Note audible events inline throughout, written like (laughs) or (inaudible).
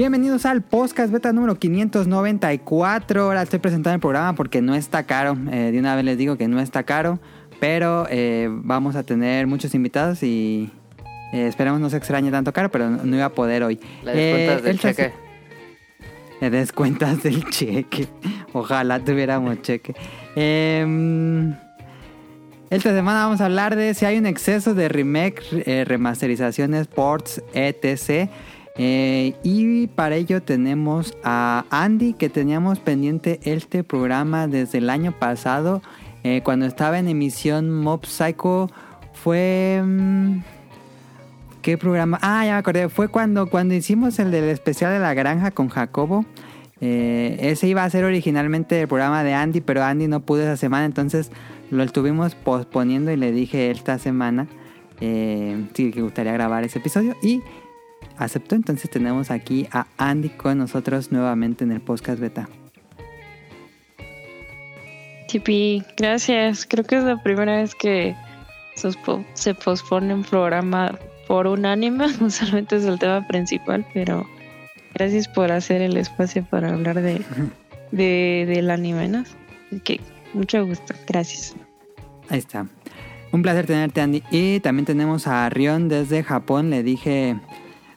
Bienvenidos al podcast beta número 594. Ahora estoy presentando el programa porque no está caro. Eh, de una vez les digo que no está caro. Pero eh, vamos a tener muchos invitados y eh, esperemos no se extrañe tanto caro, pero no, no iba a poder hoy. Le descuentas Eh, del el tercer- cheque. Le descuentas del (laughs) cheque. Ojalá tuviéramos cheque. Em, esta semana vamos a hablar de si hay un exceso de remake, remasterizaciones, ports, etc. Eh, y para ello tenemos a Andy que teníamos pendiente este programa desde el año pasado. eh, cuando estaba en emisión Mob Psycho fue... mm, ¿Qué programa? Ah, ya me acordé. Fue cuando, cuando hicimos el del especial de la granja con Jacobo. Eh, ese iba a ser originalmente el programa de Andy, pero Andy no pudo esa semana, entonces lo estuvimos posponiendo y le dije esta semana eh, sí que gustaría grabar ese episodio y aceptó. Entonces tenemos aquí a Andy con nosotros nuevamente en el podcast beta. Tipi, gracias. Creo que es la primera vez que se pospone un programa por un anime. Usualmente (laughs) es el tema principal, pero gracias por hacer el espacio para hablar de, (laughs) de del anime, ¿no? Que mucho gusto. Gracias. Ahí está. Un placer tenerte, Andy. Y también tenemos a Rion desde Japón. Le dije.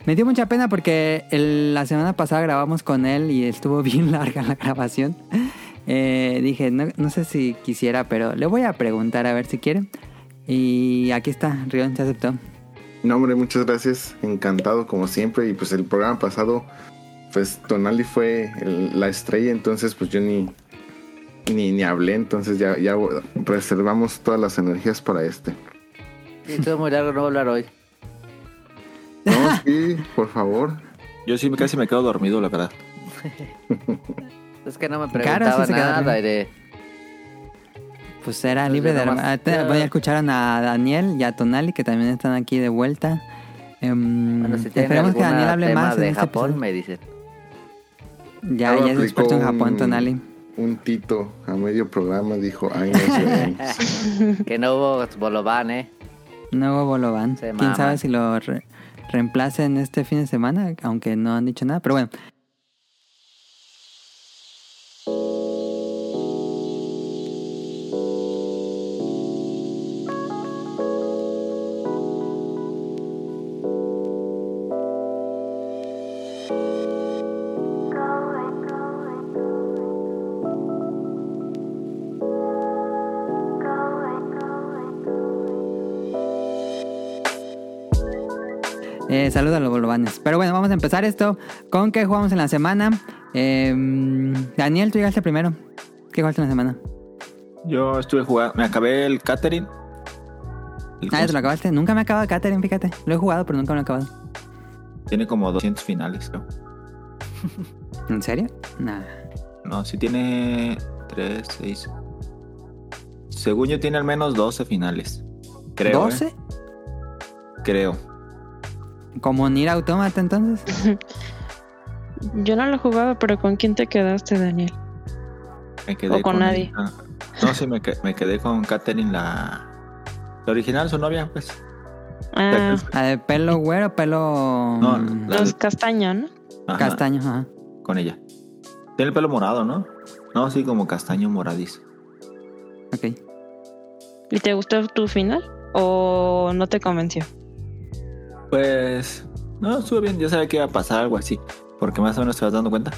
Me dio mucha pena porque el- la semana pasada grabamos con él y estuvo (laughs) bien larga la grabación. Eh, dije, no, no sé si quisiera, pero le voy a preguntar a ver si quiere. Y aquí está, Rion se aceptó. No, hombre, muchas gracias. Encantado como siempre. Y pues el programa pasado, pues Tonali fue el- la estrella, entonces pues yo ni, ni, ni hablé. Entonces ya, ya reservamos todas las energías para este. Sí, estuvo muy largo, no voy a hablar hoy. No, (laughs) sí, por favor. Yo sí me- casi me quedo dormido, la verdad. (laughs) Es que no me Claro, preguntaba sí queda nada de... Pues era Pues libre de... te- Voy a escuchar a Daniel y a Tonali que también están aquí de vuelta. Em, Bueno, si tienen esperemos que Daniel hable más en de este Japón, episodio. me dicen. Ya, ya es experto en Japón, Tonali. Un tito a medio programa dijo, ay, no sé. (laughs) Que no hubo Bolovan, ¿eh? Nuevo Bolovan. Se Quién sabe si lo re- reemplacen este fin de semana, aunque no han dicho nada. Pero bueno. Saludos a los bolovanes. Pero bueno, vamos a empezar esto con qué jugamos en la semana. Em, Daniel, tú llegaste primero. ¿Qué jugaste en la semana? Yo estuve jugando, me acabé el catering. El Ah, te lo acabaste. Nunca me he acabado Catherine, fíjate. Lo he jugado, pero nunca me lo he acabado. Tiene como 200 finales, creo. (laughs) ¿En serio? Nah. No, sí tiene 3, 6. Según yo tiene al menos 12 finales. Creo. ¿12? ¿eh? Creo. ¿Como Nier Automata entonces? (laughs) Yo no lo jugaba, pero ¿con quién te quedaste, Daniel? Me quedé O con nadie. ah, no, sí, me, que- me quedé con Katherine, la, la original, su novia, pues. Ah, ¿La de pelo güero, pelo No, mm, la- los castaños, ¿no? Ajá, castaño? Ajá. Con ella. Tiene el pelo morado, ¿no? No, sí, como castaño moradizo. Ok. ¿Y te gustó tu final? ¿O no te convenció? Pues. No, estuvo bien. Yo sabía que iba a pasar algo así. Porque más o menos te vas dando cuenta.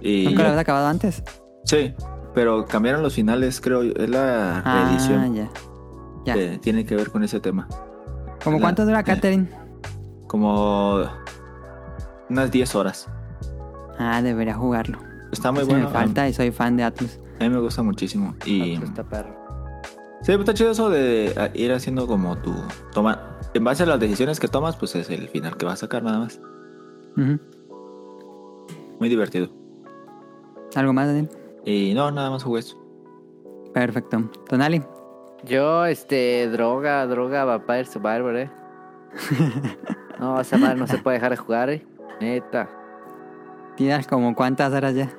Y. ¿Nunca lo habías acabado antes? Sí, pero cambiaron los finales, creo. Es la Ah, reedición. ya. Ya. que tiene que ver con ese tema. ¿Cómo la- cuánto dura eh. Catherine? Como. Unas 10 horas. Ah, debería jugarlo. Está muy Eso bueno. me falta y soy fan de Atlus. A mí me gusta muchísimo. Y. Está perro. Sí, está chido eso de ah, ir haciendo como tu. Toma. En base a las decisiones que tomas, pues es el final que vas a sacar nada más. Muy divertido. ¿Algo más, Daniel? Y no, nada más jugué eso. Perfecto. Tonali. Yo, este, droga, droga, Vampire Survivor, ¿eh? (laughs) No, esa madre no se puede dejar de jugar, ¿eh? Neta. ¿Tienes como cuántas horas ya?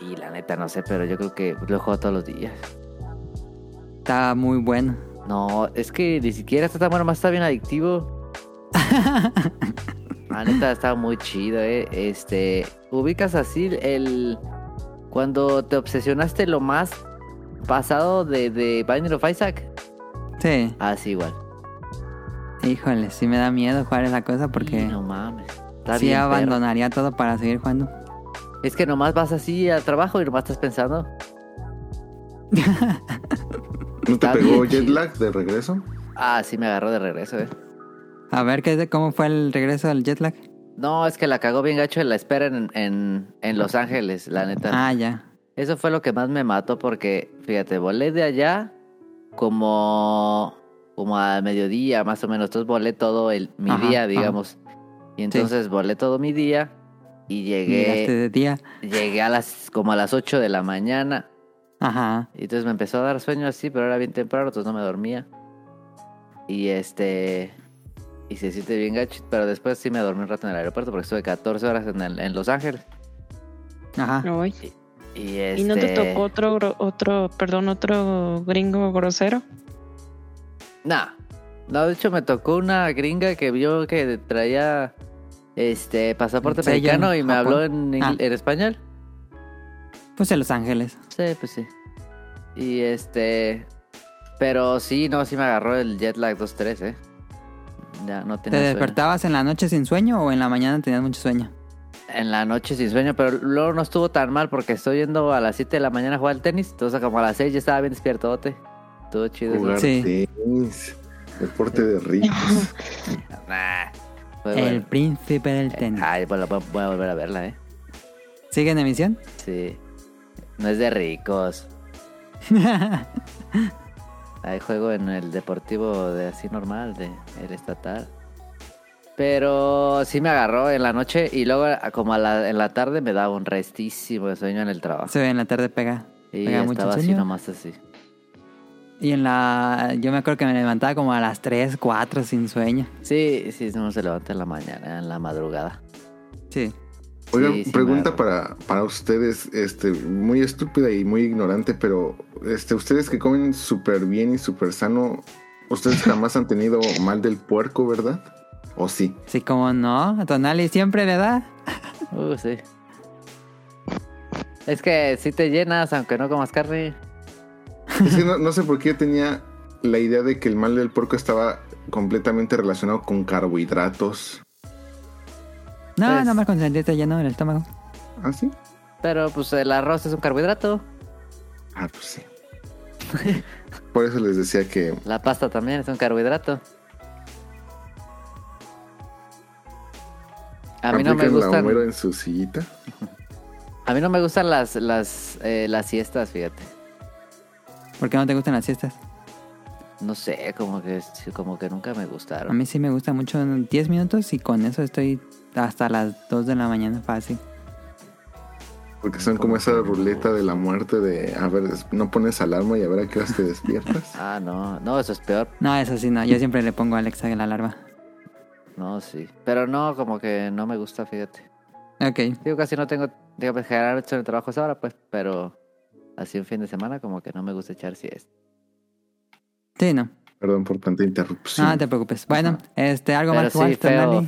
Y la neta no sé, pero yo creo que lo juego todos los días. Está muy bueno. No, es que ni siquiera está tan bueno, más está bien adictivo. (laughs) La neta estaba muy chido, eh. Este, ubicas así el cuando te obsesionaste lo más pasado de, de Binding of Isaac. Sí. Así igual. Híjole, sí me da miedo jugar esa cosa porque no mames. Está sí bien abandonaría todo para seguir jugando. Es que nomás vas así al trabajo y nomás estás pensando. (laughs) ¿No te pegó jet lag de regreso? Ah, sí me agarró de regreso, eh. A ver, ¿qué, ¿cómo fue el regreso del jet lag? No, es que la cagó bien gacho en la espera en, en, en Los Ángeles, la neta. Ah, ya. Eso fue lo que más me mató porque, fíjate, volé de allá como, como a mediodía, más o menos. Entonces volé todo el, mi Ajá, día, ajá. digamos. Y entonces volé todo mi día y Llegaste llegué, de día. llegué a las, como a las 8 de la mañana. Ajá. Y entonces me empezó a dar sueño así, pero era bien temprano, entonces no me dormía. Y este... Y se siente bien gacho, pero después sí me dormí un rato en el aeropuerto porque estuve 14 horas en, el- en Los Ángeles. Ajá. Ay. Y, este... ¿Y no te tocó otro, otro, perdón, otro gringo grosero? Nah. No, de hecho me tocó una gringa que vio que traía este pasaporte mexicano y me Japón. habló en, Ah. en español. Pues en Los Ángeles. Sí, pues sí. Y este... Pero sí, no, sí me agarró el jet lag 2-3, eh. Ya no ¿Te tenía sueño. despertabas en la noche sin sueño o en la mañana tenías mucho sueño? En la noche sin sueño, pero luego no estuvo tan mal porque estoy yendo a las 7 de la mañana a jugar al tenis. Entonces como a las 6 ya estaba bien despiertote. Estuvo chido. Jugar Sí. tenis. Deporte de ricos. (laughs) Nah. El bueno. príncipe del tenis. Ay, pues la voy voy a volver a verla, eh. ¿Sigue en emisión? Sí. No es de ricos. (laughs) Hay juego en el deportivo de así normal, de el estatal. Pero sí me agarró en la noche y luego como a la, en la tarde me daba un restísimo de sueño en el trabajo. Se ve en la tarde pega. y pega estaba así nomás así. Y en la... Yo me acuerdo que me levantaba como a las 3, 4 sin sueño. Sí, sí, no se levanta en la mañana, en la madrugada. Sí. Oigan, Sí, sí, pregunta para, para ustedes, este, muy estúpida y muy ignorante, pero este, ustedes que comen súper bien y súper sano, ustedes (laughs) jamás han tenido mal del puerco, ¿verdad? ¿O sí? Sí, como no. A Tonali siempre le da. (laughs) Uh, sí. Es que si te llenas, aunque no comas carne. Es que no, (laughs) no sé por qué yo tenía la idea de que el mal del puerco estaba completamente relacionado con carbohidratos. No, Pues- nada más con sentirte lleno en el estómago. ¿Ah, sí? Pero pues el arroz es un carbohidrato. Ah, pues sí. (laughs) Por eso les decía que La pasta también es un carbohidrato. A mí no me la gustan. Homero en su sillita. A mí no me gustan las las eh, las siestas, fíjate. ¿Por qué no te gustan las siestas? No sé, como que como que nunca me A gustaron. mí sí me gusta mucho en 10 minutos y con eso estoy hasta las 2 de la mañana fácil. Porque son como esa ruleta de la muerte de, a ver, no pones alarma y a ver a qué horas te despiertas. (laughs) Ah, no, no, eso es peor. No, eso sí, no. Yo siempre le pongo a Alexa en la alarma. No, sí. Pero no, como que no me gusta, fíjate. Ok. Digo, casi no tengo, digo, pues estoy en el trabajo a esa hora, pues, pero así un fin de semana como que no me gusta echar siesta. Sí, no. Perdón por tanta interrupción. No, no te preocupes. Bueno, este, algo Pero más sí, igual, feo.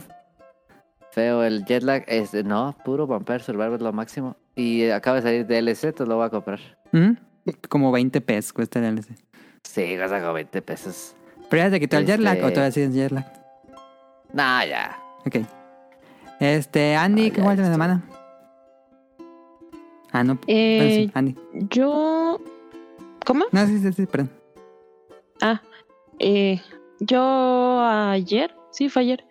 Feo el jet lag, es, no, puro Vampire Survivor es lo máximo. Y acaba de salir DLC, entonces lo voy a comprar. ¿Mm? Como 20 pesos cuesta el DLC. Sí, gasta como 20 pesos. ¿Pero ya te quitó el jet lag Este- o todavía sigues jet lag? Nah, ya. Ok. Este, Andy, ¿qué jugaste la semana? Ah, no. Eh, Bueno, sí, Andy. Yo. ¿Cómo? No, sí, sí, sí, perdón. Ah, eh, yo ayer, sí, fue ayer.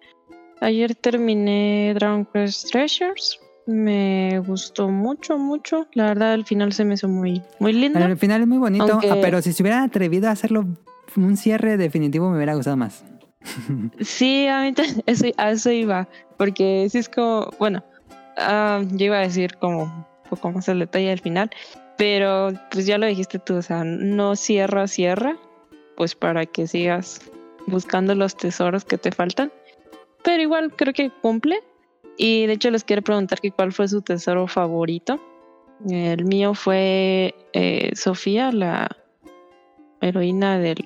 Ayer terminé Dragon Quest Treasures. Me gustó mucho, mucho. La verdad, el final se me hizo muy, muy lindo. El final es muy bonito, Aunque- ah, pero si se hubieran atrevido a hacerlo un cierre definitivo me hubiera gustado más. (laughs) Sí, a mí (laughs) eso, a eso iba. Porque sí es como, bueno, ah, yo iba a decir como un poco más el detalle del final. Pero pues ya lo dijiste tú, o sea, no cierra, cierra. Pues para que sigas buscando los tesoros que te faltan. Pero igual creo que cumple. Y de hecho les quiero preguntar que cuál fue su tesoro favorito. El mío fue eh, Sofía, la heroína del,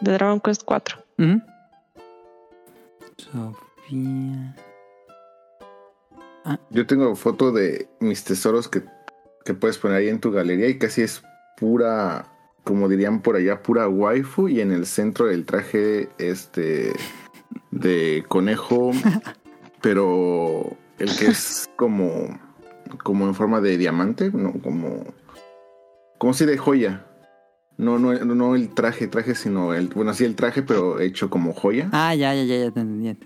de Dragon Quest 4. Ujú. Sofía. Ah. Yo tengo foto de mis tesoros que, que puedes poner ahí en tu galería y casi es pura, como dirían por allá, pura waifu y en el centro del traje este de conejo, (laughs) pero el que es como como en forma de diamante, no como como si de joya. No, no, no el traje, traje, sino el, bueno, sí el traje, pero hecho como joya. Ah, ya, ya, ya, ya te entendí.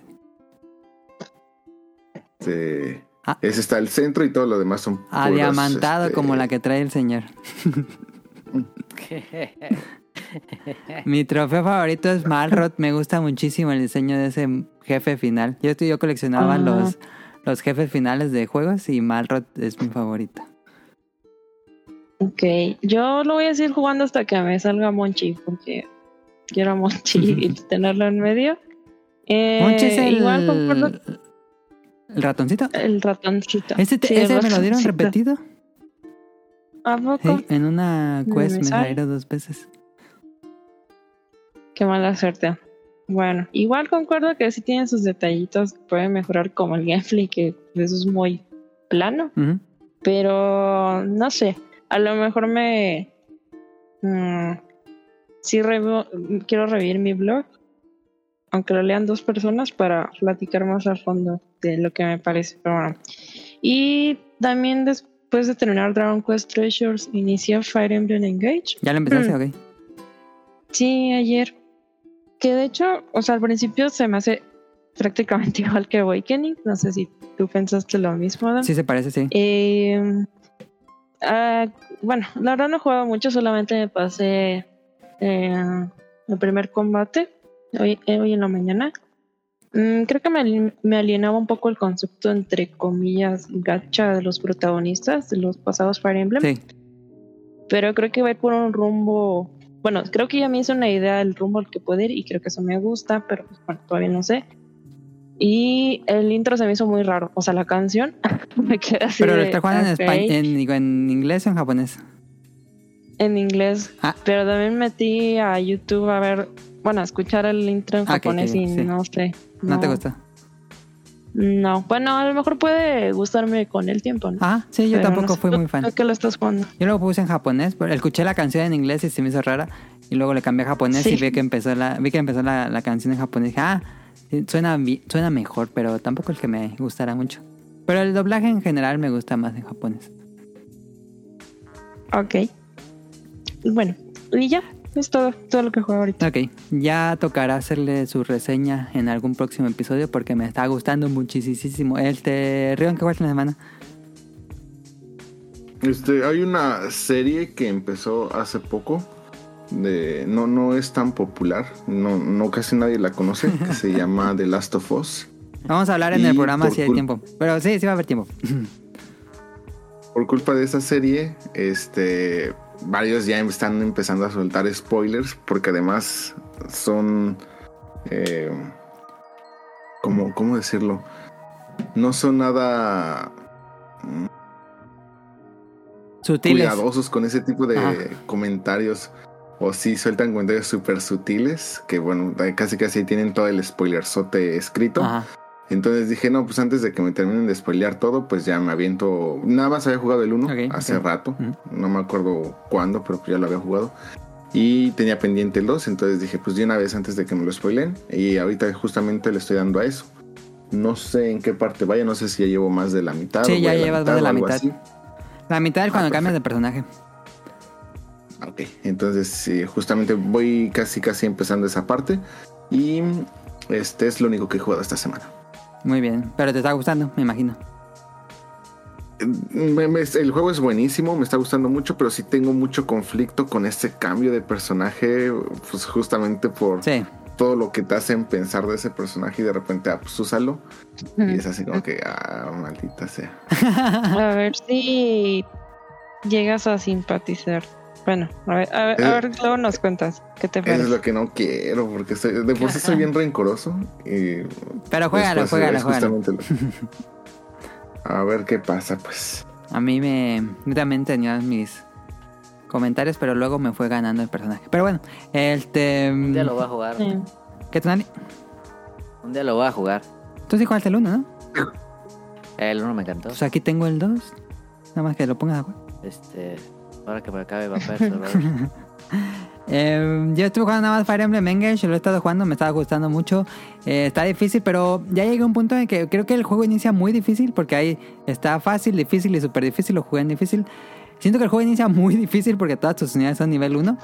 Este, Ah. ese está el centro y todo lo demás son puros, Adiamantado este, como la que trae el señor. (laughs) Mi trofeo favorito es Malrod. Me gusta muchísimo el diseño de ese jefe final. Yo, yo coleccionaba Ah. los, los jefes finales de juegos y Malrod es mi favorito. Ok, yo lo voy a seguir jugando hasta que me salga Monchi, porque quiero a Monchi (laughs) y tenerlo en medio. Eh, Monchi es el, Igual concuerdo el ratoncito. el ratoncito. ¿Ese, te- Sí, me lo dieron repetido? ¿A poco? Sí, en una ¿Me quest me sale? salieron dos veces. Qué mala suerte. Bueno, igual concuerdo que sí tienen sus detallitos que pueden mejorar como el gameplay, que eso es muy plano, pero no sé, a lo mejor me... mm, sí revo- quiero revivir mi blog, aunque lo lean dos personas para platicar más a fondo de lo que me parece, pero bueno. Y también después de terminar Dragon Quest Treasures, inicié Fire Emblem Engage. ¿Ya lo empezaste? Mm. Ok. Sí, ayer. Que de hecho, o sea, al principio se me hace prácticamente (laughs) igual que Awakening. No sé si tú pensaste lo mismo, Adam. Sí se parece, sí. Eh, ah, bueno, la verdad no he jugado mucho, solamente me pasé eh, el primer combate hoy, eh, hoy en la mañana. Mm, creo que me, me alienaba un poco el concepto, entre comillas, gacha de los protagonistas de los pasados Fire Emblem Sí. pero creo que va a ir por un rumbo. Bueno, creo que ya me hice una idea del rumbo al que puede ir y creo que eso me gusta, pero pues, bueno, todavía no sé. Y el intro se me hizo muy raro, o sea, la canción (laughs) me quedé así. Pero lo está jugando en, "Ok", espa- en, digo, en inglés o en japonés. en inglés, Ah. pero también metí a YouTube a ver, bueno, a escuchar el intro en Ah, japonés y sí. no sé. ¿No, te gusta? No, bueno, a lo mejor puede gustarme con el tiempo, ¿no? Ah, sí, yo Pero tampoco no sé, fui ¿tú- muy fan. qué lo estás jugando? Yo lo puse en japonés, pero escuché la canción en inglés y se me hizo rara. Y luego le cambié a japonés Sí. y vi que empezó la, vi que empezó la, la canción en japonés. Dije, ah, suena, suena mejor, pero tampoco es que me gustara mucho. Pero el doblaje en general me gusta más en japonés. Ok. Bueno, y ya, es todo, todo lo que juego ahorita. Ok, ya tocará hacerle su reseña en algún próximo episodio porque me está gustando muchísimo. Este, Rion, ¿qué jugaste en la semana? Este, hay una serie que empezó hace poco. De, no, no es tan popular. No, no casi nadie la conoce. (laughs) Que se llama The Last of Us. Vamos a hablar en Y el programa si hay tiempo. Pero sí, sí va a haber tiempo. Por culpa de esa serie, este, varios ya están empezando a soltar spoilers. Porque además son. eh, como, ¿Cómo decirlo? No son nada. mm, Sutiles. cuidadosos con ese tipo de Ajá. comentarios. O sí sueltan comentarios súper sutiles. Que bueno, casi casi tienen todo el spoilerzote escrito. Ajá. Entonces dije, no, pues antes de que me terminen de spoilear todo, pues ya me aviento. Nada más había jugado el 1 Ok, hace rato. No me acuerdo cuándo, pero pues ya lo había jugado. Y tenía pendiente el 2, entonces dije, pues de una vez antes de que me lo spoilen. Y ahorita justamente le estoy dando a eso. No sé en qué parte vaya, no sé si ya llevo más de la mitad. Sí, o ya llevas más de la mitad. así. La mitad es cuando Ah, cambias de personaje. Ok, entonces sí, justamente voy casi casi empezando esa parte. Y este es lo único que he jugado esta semana. Muy bien. Pero te está gustando, me imagino. Me- me- el juego es buenísimo, me está gustando mucho, pero sí tengo mucho conflicto con este cambio de personaje, pues justamente por Sí. todo lo que te hacen pensar de ese personaje y de repente, ah, pues úsalo. Y es así como que, ah, maldita sea. A ver si llegas a simpatizar. Bueno, a ver, a ver, a ver, luego nos cuentas qué te Eso es parece. lo que no quiero, porque soy- de por sí soy bien rencoroso. Y Pero juégalo, juégalo, juégalo. lo- A ver qué pasa, pues. A mí me... Yo también tenía mis comentarios, pero luego me fue ganando el personaje. Pero bueno, este... Un día lo voy a jugar. Sí. ¿Qué tal? Un día lo voy a jugar. Tú sí jugaste el 1, ¿no? El 1 me encantó. Pues aquí tengo el 2. Nada más que lo pongas a jugar. Este, ahora que me acabe Vampire Survivors. (laughs) Eh, yo estuve jugando nada más Fire Emblem Engage, lo he estado jugando, me estaba gustando mucho. Eh, está difícil, pero ya llegué a un punto en que creo que el juego inicia muy difícil, porque ahí está fácil, difícil y súper difícil, lo jugué en difícil. Siento que el juego inicia (laughs) muy difícil porque todas tus unidades son nivel 1.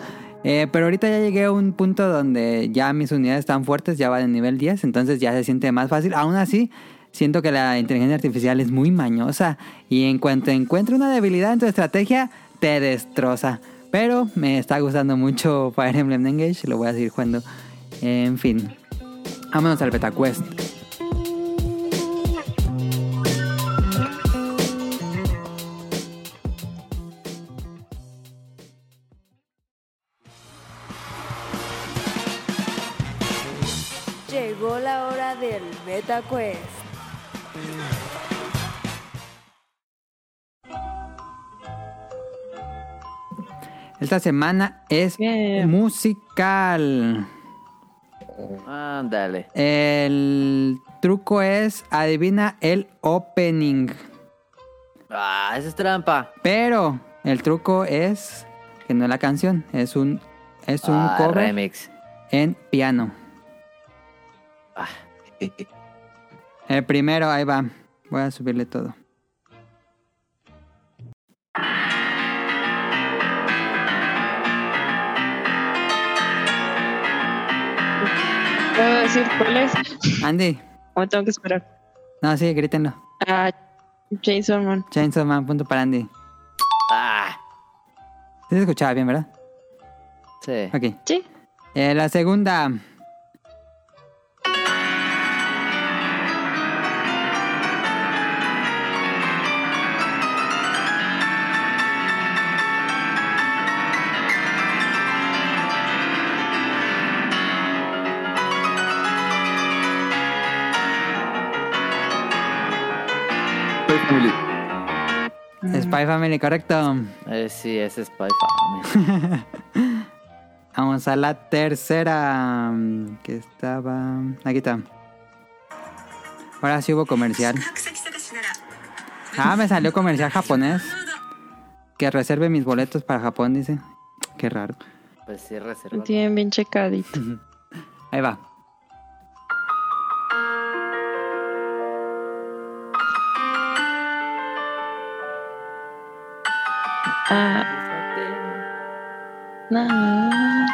Eh, pero ahorita ya llegué a un punto donde ya mis unidades están fuertes, ya van en nivel 10, entonces ya se siente más fácil. Aún así, siento que la inteligencia artificial es muy mañosa y en cuanto encuentra una debilidad en tu estrategia, te destroza. Pero me está gustando mucho Fire Emblem Engage, lo voy a seguir jugando. En fin, vámonos al Beta Quest. Llegó la hora del Beta Quest. Esta semana es Bien. musical. Ándale. El truco es adivina el opening. Ah, esa es trampa. Pero el truco es que no es la canción, es un es un Ah, cover remix. en piano. Ah, (laughs) El primero, ahí va. Voy a subirle todo. ¿Puedo decir cuál es? Andy, ¿O tengo que esperar? no, sí, grítenlo. Ah, Jason Man. Chainsaw Man, punto para Andy. ah, Sí se escuchaba bien, ¿verdad? sí. Ok. Sí. Eh, la segunda. Spy Family, correcto. Eh, sí, ese es Spy Family. (laughs) Vamos a la tercera. mm, Que estaba. Aquí está. Ahora sí hubo comercial. Ah, me salió comercial japonés. Que reserve mis boletos para Japón, dice. Qué raro. Pues sí, reserva. Tienen bien checadito. (laughs) Ahí va. Ah, nada.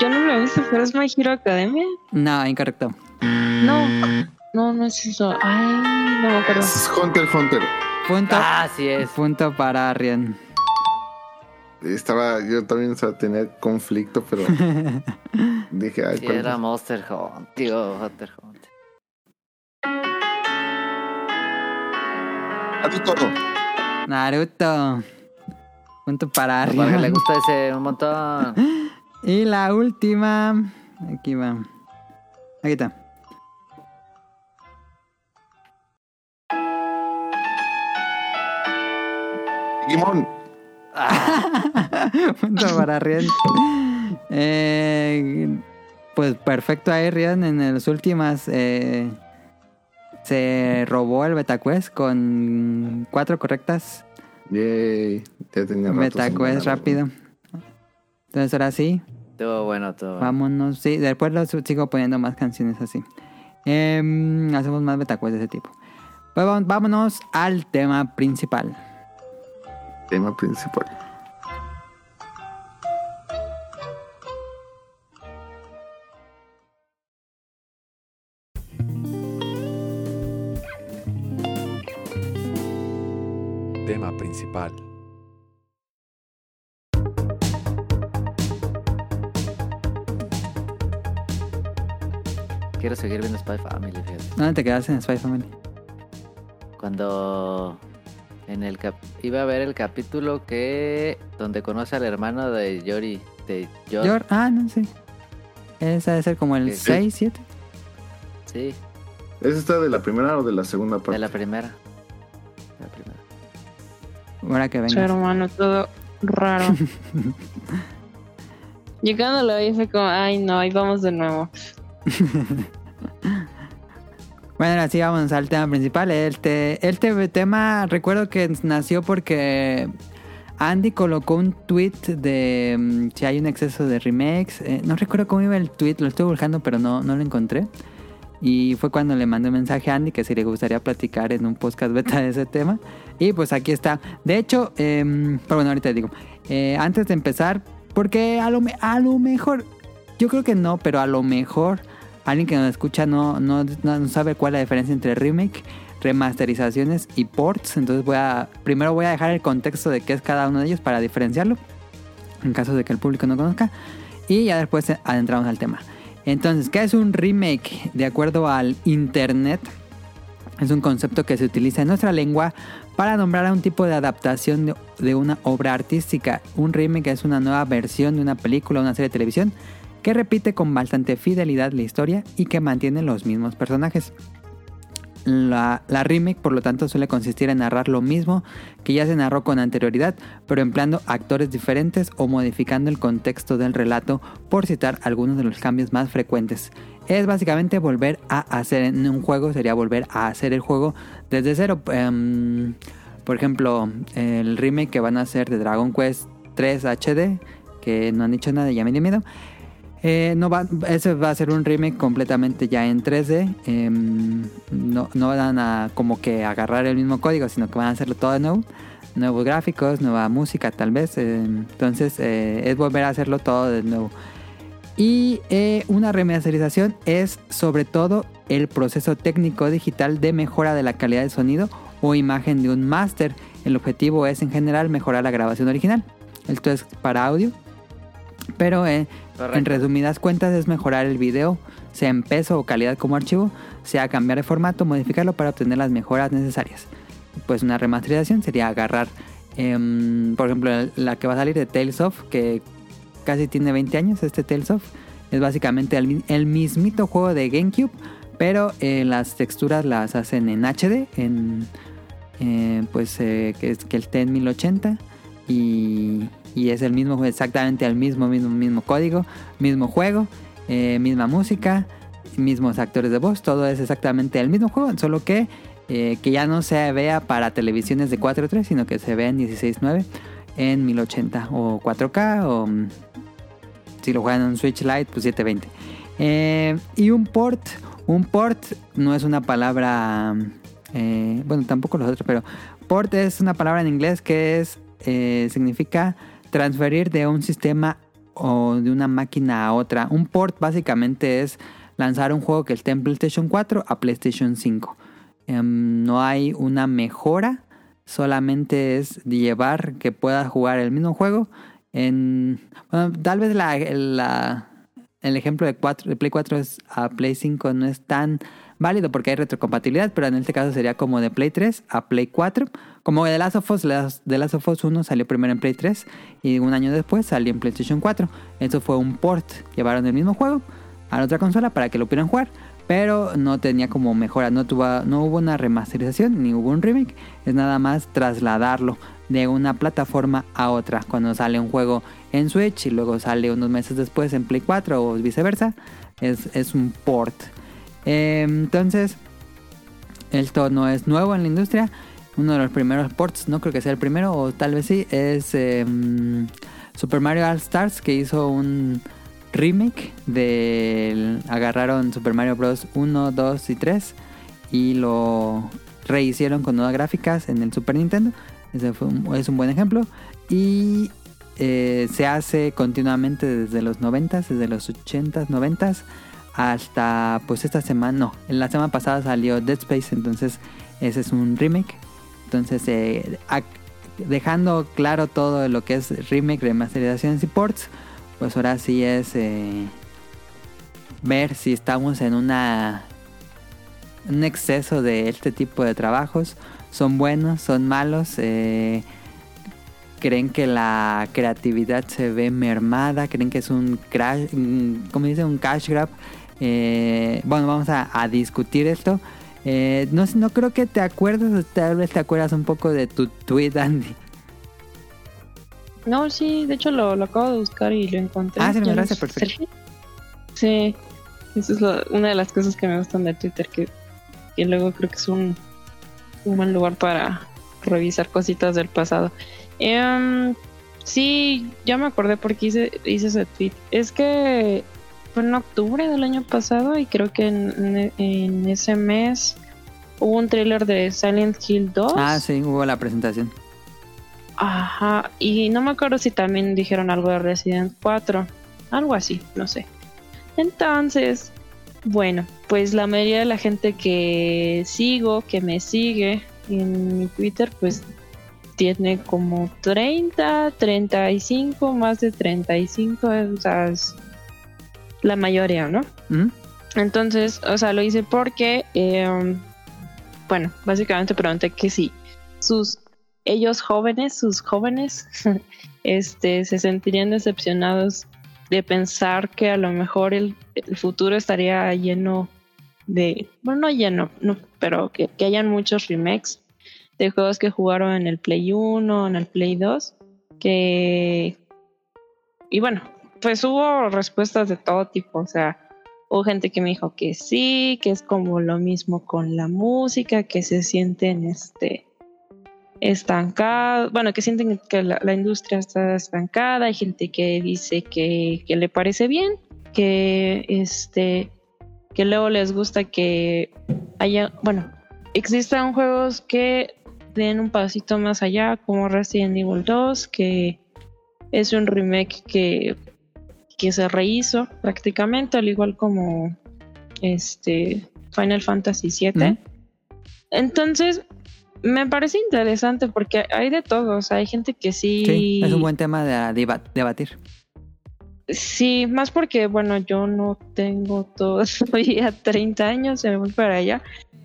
Yo no lo he visto, pero es My Hero Academia. No, incorrecto. No, no, no es eso. Ay, no me acuerdo. Es Hunter Hunter. Punto. Ah, sí es. Punto para Rian. Estaba, yo también o sea, tenía conflicto, pero (laughs) dije, ay, Sí, ¿cuál era? Monster Hunt. Digo, Hunter Hunt. Naruto. Naruto. Punto para Porque le gusta ese un montón. (gasps) Y la última. Aquí va. Aquí está. Digimon. (laughs) Punto para Rian. Eh, pues perfecto ahí, Rian. En las últimas eh, se robó el BetaQuest con cuatro correctas. Yay. Ya tenía ganar, rápido. Entonces ahora sí, Estuvo bueno, todo. bueno. vámonos. Sí, después lo su- sigo poniendo más canciones así. Em, hacemos más BetaQuest de ese tipo. Pues vámonos al tema principal. Tema principal. Quiero seguir viendo Spy Family, fíjate. ¿Dónde te quedas en Spy Family? Cuando en el cap- iba a ver el capítulo que donde conoce al hermano de Yori, de Yor, Yor- Ah, no sé. Esa debe ser como el Sí. 6, 7. sí, ¿Ese está de la primera o de la segunda parte? de la primera. De la primera. Ahora que Su venga. hermano, todo raro. (laughs) Llegando lo vi fue como, ay no, ahí vamos de nuevo. (laughs) Bueno, ahora sí vamos al tema principal. El, te- el te- tema, recuerdo que nació porque Andy colocó un tweet de mm, si hay un exceso de remakes. Eh, no recuerdo cómo iba el tweet, lo estuve buscando, pero no, no lo encontré. Y fue cuando le mandé un mensaje a Andy que si le gustaría platicar en un podcast beta de ese tema. Y pues aquí está. De hecho, em, pero bueno, ahorita digo. Eh, antes de empezar, porque a lo, a lo mejor, yo creo que no, pero a lo mejor alguien que nos escucha no, no, no sabe cuál es la diferencia entre remake, remasterizaciones y ports. Entonces voy a, primero voy a dejar el contexto de qué es cada uno de ellos para diferenciarlo, en caso de que el público no conozca. Y ya después adentramos al tema. Entonces, ¿qué es un remake? De acuerdo al Internet, es un concepto que se utiliza en nuestra lengua para nombrar a un tipo de adaptación de, de una obra artística. Un remake es una nueva versión de una película o una serie de televisión que repite con bastante fidelidad la historia y que mantiene los mismos personajes. La, remake, por lo tanto, suele consistir en narrar lo mismo que ya se narró con anterioridad, pero empleando actores diferentes o modificando el contexto del relato, por citar algunos de los cambios más frecuentes. Es básicamente volver a hacer en un juego, sería volver a hacer el juego desde cero. Em, por ejemplo, el remake que van a hacer de Dragon Quest 3 HD, que no han dicho nada ya me dio miedo. Eh, no va, ese va a ser un remake completamente ya en 3D. em, no, no van a como que agarrar el mismo código, sino que van a hacerlo todo de nuevo. Nuevos gráficos, nueva música tal vez. em, entonces eh, es volver a hacerlo todo de nuevo. Y eh, una remasterización es sobre todo el proceso técnico digital de mejora de la calidad de sonido o imagen de un máster. El objetivo es en general mejorar la grabación original. Esto es para audio. Pero eh, en resumidas cuentas es mejorar el video, sea en peso o calidad como archivo, sea cambiar de formato, modificarlo para obtener las mejoras necesarias. Pues una remasterización sería agarrar, em, por ejemplo, la que va a salir de Tales of, que casi tiene 20 años, este Tales of, es básicamente el, el mismito juego de GameCube, pero eh, las texturas las hacen en HD, en eh, pues que, es, que esté en 1080 y, y es el mismo exactamente el mismo, mismo, mismo código, mismo juego, eh, misma música, mismos actores de voz, todo es exactamente el mismo juego, solo que, eh, que ya no se vea para televisiones de 4.3, sino que se vea en 16.9 en 1080 o 4K o si lo juegan en Switch Lite, pues 720. Eh, y un port, un port no es una palabra, eh, bueno, tampoco los otros, pero port es una palabra en inglés que es, significa transferir de un sistema o de una máquina a otra. Un port básicamente es lanzar un juego que esté en PlayStation 4 a PlayStation 5. Em, no hay una mejora, solamente es llevar que puedas jugar el mismo juego en... Bueno, tal vez la, el ejemplo de, 4, de Play 4 es a Play 5 no es tan válido porque hay retrocompatibilidad, pero en este caso sería como de Play 3 a Play 4. Como The Last of Us, The Last of Us 1 salió primero en Play 3 y un año después salió en PlayStation 4. Eso fue un port. Llevaron el mismo juego a la otra consola para que lo pudieran jugar, pero no tenía como mejora, no, tuvo, no hubo una remasterización ni hubo un remake, es nada más trasladarlo de una plataforma a otra. Cuando sale un juego en Switch y luego sale unos meses después en Play 4 o viceversa, es, es un port. Eh, entonces, esto no es nuevo en la industria. Uno de los primeros ports, no creo que sea el primero, o tal vez sí, es eh, Super Mario All Stars, que hizo un remake del. Agarraron Super Mario Bros. 1, 2 y 3 y lo rehicieron con nuevas gráficas en el Super Nintendo. Ese fue un- es un buen ejemplo. Y eh, se hace continuamente desde los 90, desde los 80s, 90s hasta pues esta semana, no, en la semana pasada salió Dead Space, entonces ese es un remake. Entonces, eh, dejando claro todo lo que es remake, remasterizaciones y ports, pues ahora sí es eh, ver si estamos en una un exceso de este tipo de trabajos. Son buenos, son malos. eh, creen que la creatividad se ve mermada, creen que es un crash, ¿cómo dice? Un cash grab. Eh, bueno, vamos a, a discutir esto. Eh, no, no creo que te acuerdes, tal vez te acuerdas un poco de tu tweet, Andy. No, sí, de hecho lo, lo acabo de buscar y lo encontré. Ah, sí, me parece perfecto. Sí, esa es lo- una de las cosas que me gustan de Twitter, que que luego creo que es un, un buen lugar para revisar cositas del pasado. Em, sí, ya me acordé porque hice, hice ese tweet. Es que fue en octubre del año pasado y creo que en, en ese mes hubo un tráiler de Silent Hill 2. Ah, sí, hubo la presentación. Ajá, y no me acuerdo si también dijeron algo de Resident 4, algo así, no sé. Entonces, bueno, pues la mayoría de la gente que sigo, que me sigue en mi Twitter, pues tiene como 30, 35, más de 35, o sea, es la mayoría, ¿no? ¿Mm? Entonces, o sea, lo hice porque, eh, bueno, básicamente pregunté que si sus ellos jóvenes, sus jóvenes, (laughs) este, se sentirían decepcionados de pensar que a lo mejor el, el futuro estaría lleno de, bueno, no lleno, no, pero que, que hayan muchos remakes de juegos que jugaron en el Play 1, en el Play 2, que... Y bueno, pues hubo respuestas de todo tipo, o sea, hubo gente que me dijo que sí, que es como lo mismo con la música, que se sienten este estancados, bueno, que sienten que la, la industria está estancada, hay gente que dice que, que le parece bien, que este que luego les gusta que haya, bueno, existan juegos que den un pasito más allá, como Resident Evil 2, que es un remake que, que se rehizo prácticamente, al igual como este Final Fantasy VII. ¿Mm? Entonces, me parece interesante porque hay de todos. Hay gente que sí. Sí, es un buen tema de deba- debatir. Sí, más porque, bueno, yo no tengo todavía (laughs) 30 años, me voy para allá.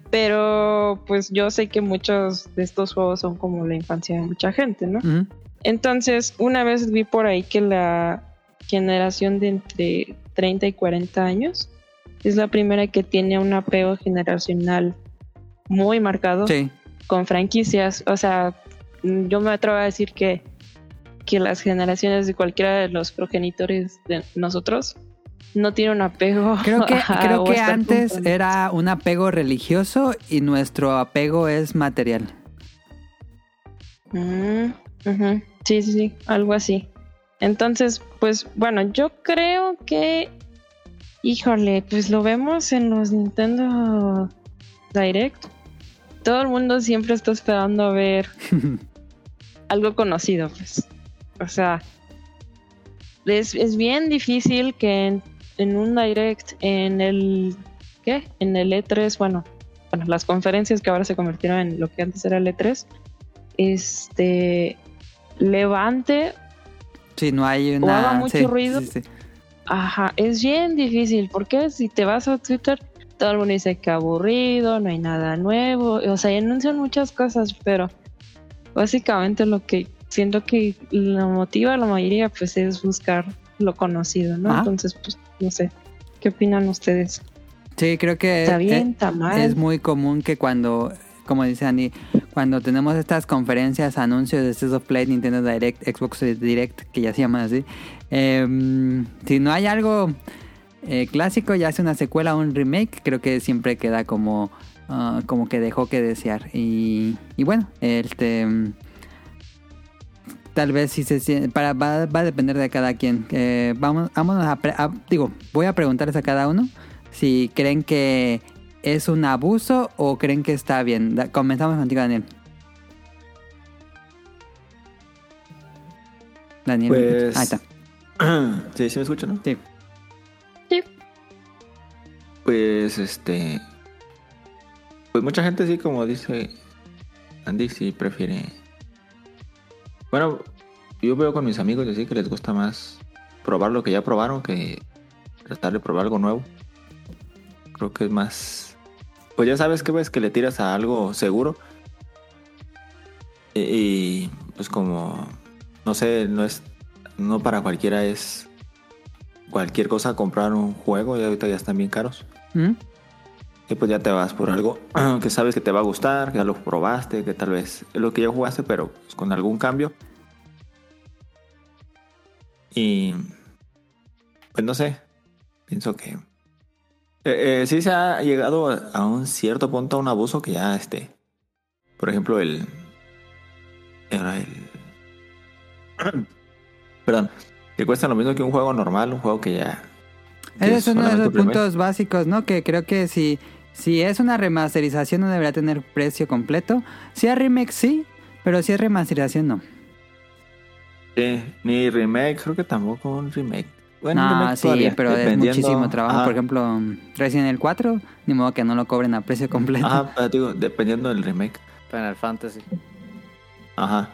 Pero pues yo sé que muchos de estos juegos son como la infancia de mucha gente, ¿no? Entonces, una vez vi por ahí que la generación de entre 30 y 40 años es la primera que tiene un apego generacional muy marcado Sí, con franquicias. O sea, yo me atrevo a decir que, que las generaciones de cualquiera de los progenitores de nosotros no tienen un apego. (laughs) creo que, a- creo que antes era un apego religioso y nuestro apego es material. Mm. Sí, sí, sí, algo así. Entonces, pues bueno, yo creo que, híjole, pues lo vemos en los Nintendo Direct. Todo el mundo siempre está esperando a ver (laughs) algo conocido, pues. O sea, es, es bien difícil que en, en un Direct, en el, ¿qué? En el E3, bueno, bueno, las conferencias que ahora se convirtieron en lo que antes era el E3, este, levante Si no hay O una... haga mucho sí, ruido. sí, sí. Ajá, es bien difícil porque si te vas a Twitter, todo el mundo dice que aburrido, no hay nada nuevo, o sea, anuncian muchas cosas, pero básicamente lo que siento que la motiva a la mayoría pues es buscar lo conocido, ¿no? Ajá. Entonces, pues no sé, ¿qué opinan ustedes? Sí, creo que ¿Está eh, bien? ¿Está mal? es muy común que cuando, como dice Andy, cuando tenemos estas conferencias, anuncios de State of Play, Nintendo Direct, Xbox Direct, que ya se llaman así, eh, si no hay algo eh, clásico, ya hace una secuela o un remake, creo que siempre queda como, ah, como que dejó que desear. Y, bueno, este... Tal vez si se para va, va a depender de cada quien. Eh, vamos, vámonos a- digo, voy a preguntarles a cada uno si creen que es un abuso o creen que está bien. Da- comenzamos contigo, Daniel. Daniel. Pues- Ahí está. (clears throat) sí, sí me escuchan, ¿no? Sí. Sí. Pues este. Pues mucha gente sí, como dice Andy, sí prefiere. Bueno, yo veo con mis amigos y así que les gusta más probar lo que ya probaron que tratar de probar algo nuevo. Creo que es más. Pues ya sabes que ves que le tiras a algo seguro. Y, y, pues como. No sé, no es. No para cualquiera es cualquier cosa comprar un juego y ahorita ya están bien caros. ¿Mm? Y pues ya te vas por algo (clears throat) que sabes que te va a gustar, que ya lo probaste, que tal vez es lo que ya jugaste, pero pues, con algún cambio. Y pues no sé, pienso que Eh, eh, sí se ha llegado a, a un cierto punto a un abuso que ya, este... Por ejemplo, el... Era el... (clears throat) Perdón. Que cuesta lo mismo que un juego normal, un juego que ya... Ese es uno de los puntos básicos, ¿no? Que creo que si, si es una remasterización no debería tener precio completo. Si es remake, sí, pero si es remasterización, no. Sí, ni remake, creo que tampoco un remake. Bueno, no, sí, todavía, pero es muchísimo trabajo. Ajá. Por ejemplo, Resident Evil 4, ni modo que no lo cobren a precio completo. Ajá, pero digo, dependiendo del remake. Final Fantasy. Ajá.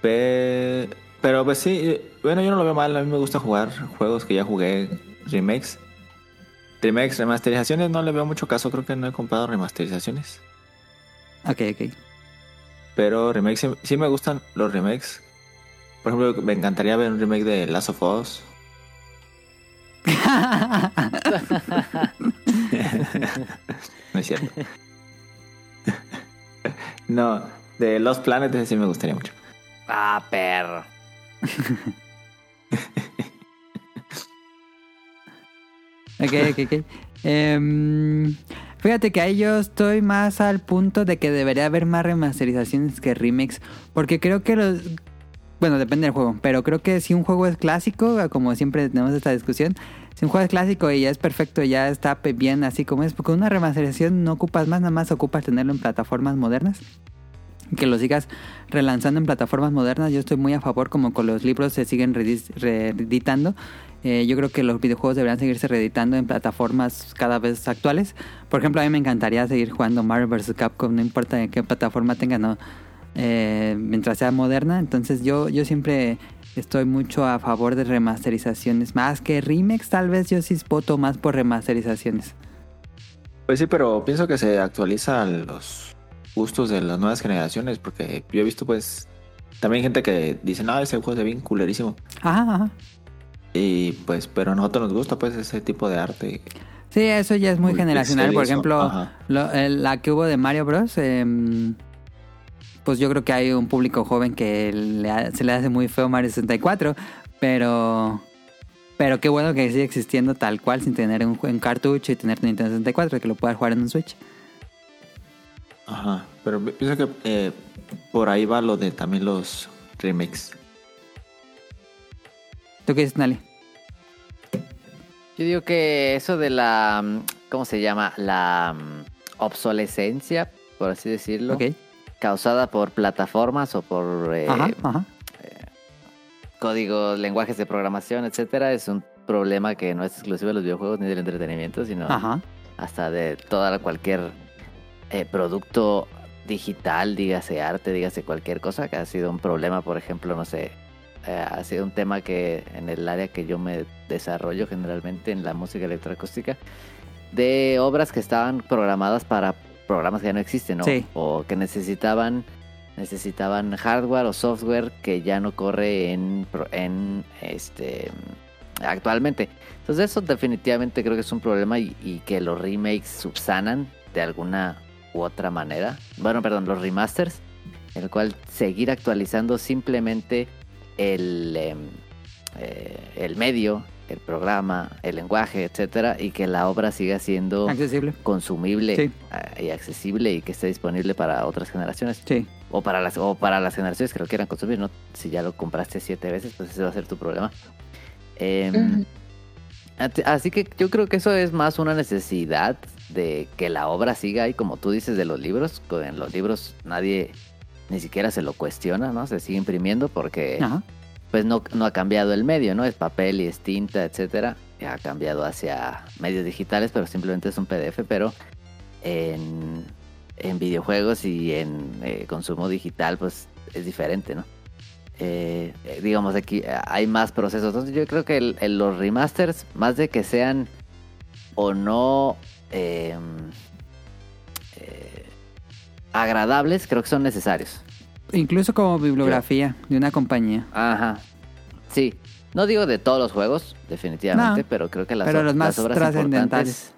Pe- Pero pues sí, bueno, yo no lo veo mal. A mí me gusta jugar juegos que ya jugué, remakes. Remakes, remasterizaciones, no le veo mucho caso. Creo que no he comprado remasterizaciones. Ok, ok. Pero remakes, sí, sí me gustan los remakes. Por ejemplo, me encantaría ver un remake de Last of Us. (laughs) no es cierto. no, de Lost Planet ese sí me gustaría mucho. Ah, perro. (laughs) Ok, ok, ok. Em, fíjate que ahí yo estoy más al punto de que debería haber más remasterizaciones que remakes. Porque creo que los. Bueno, depende del juego. Pero creo que si un juego es clásico, como siempre tenemos esta discusión. Si un juego es clásico y ya es perfecto, ya está bien así como es. Porque una remasterización no ocupas más, nada más ocupas tenerlo en plataformas modernas. Que lo sigas relanzando en plataformas modernas. Yo estoy muy a favor, como con los libros se siguen reeditando. Eh, yo creo que los videojuegos deberían seguirse reeditando en plataformas cada vez actuales. Por ejemplo, a mí me encantaría seguir jugando Mario vs. Capcom, no importa en qué plataforma tenga, no, eh, mientras sea moderna. Entonces yo, yo siempre estoy mucho a favor de remasterizaciones. Más que remakes, tal vez yo sí voto más por remasterizaciones. Pues sí, pero pienso que se actualizan los gustos de las nuevas generaciones. Porque yo he visto, pues, también gente que dice, no, ese juego es bien culerísimo. Ajá, ajá. Y pues, pero a nosotros nos gusta, pues, ese tipo de arte. Sí, eso ya es muy Muy generacional. Por ejemplo, ajá. lo- el- la que hubo de Mario Bros. em, pues yo creo que hay un público joven que le ha- se le hace muy feo Mario 64. Pero. Pero qué bueno que sigue existiendo tal cual sin tener un, cartucho y tener Nintendo 64 que lo puedas jugar en un Switch. Ajá. Pero pi- pienso que eh, por ahí va lo de también los remakes. ¿Tú qué dices, Nali? Yo digo que eso de la. mm, ¿Cómo se llama? La mm, obsolescencia, por así decirlo. Ok. Causada por plataformas o por eh, Ajá, ajá. códigos, lenguajes de programación, etcétera, es un problema que no es exclusivo de los videojuegos ni del entretenimiento, sino Ajá. hasta de toda cualquier eh, producto digital, dígase arte, dígase cualquier cosa, que ha sido un problema, por ejemplo, no sé, eh, ha sido un tema que en el área que yo me desarrollo generalmente en la música electroacústica, de obras que estaban programadas para programas que ya no existen, ¿no? Sí. O que necesitaban necesitaban hardware o software que ya no corre en, en este actualmente. Entonces eso definitivamente creo que es un problema y, y que los remakes subsanan de alguna u otra manera. Bueno, perdón, los remasters, en el cual seguir actualizando simplemente el, em, eh, el medio, el programa, el lenguaje, etcétera, y que la obra siga siendo Accesible. consumible Sí. ah, y accesible y que esté disponible para otras generaciones Sí. o para las o para las generaciones que lo quieran consumir no si ya lo compraste siete veces pues ese va a ser tu problema Em, así que yo creo que eso es más una necesidad de que la obra siga ahí como tú dices de los libros en los libros nadie ni siquiera se lo cuestiona no se sigue imprimiendo porque Ajá. Pues no, no ha cambiado el medio, ¿no? Es papel y es tinta, etcétera. Ha cambiado hacia medios digitales, pero simplemente es un PDF, pero en, en videojuegos y en eh, consumo digital, pues es diferente, ¿no? Eh, eh, digamos, aquí eh, hay más procesos. Entonces yo creo que el- los remasters, más de que sean o no eh, eh, agradables, creo que son necesarios. Incluso como bibliografía de una compañía. Ajá. Sí. No digo de todos los juegos, definitivamente, No, pero creo que las, pero los más las obras trascendentales. importantes-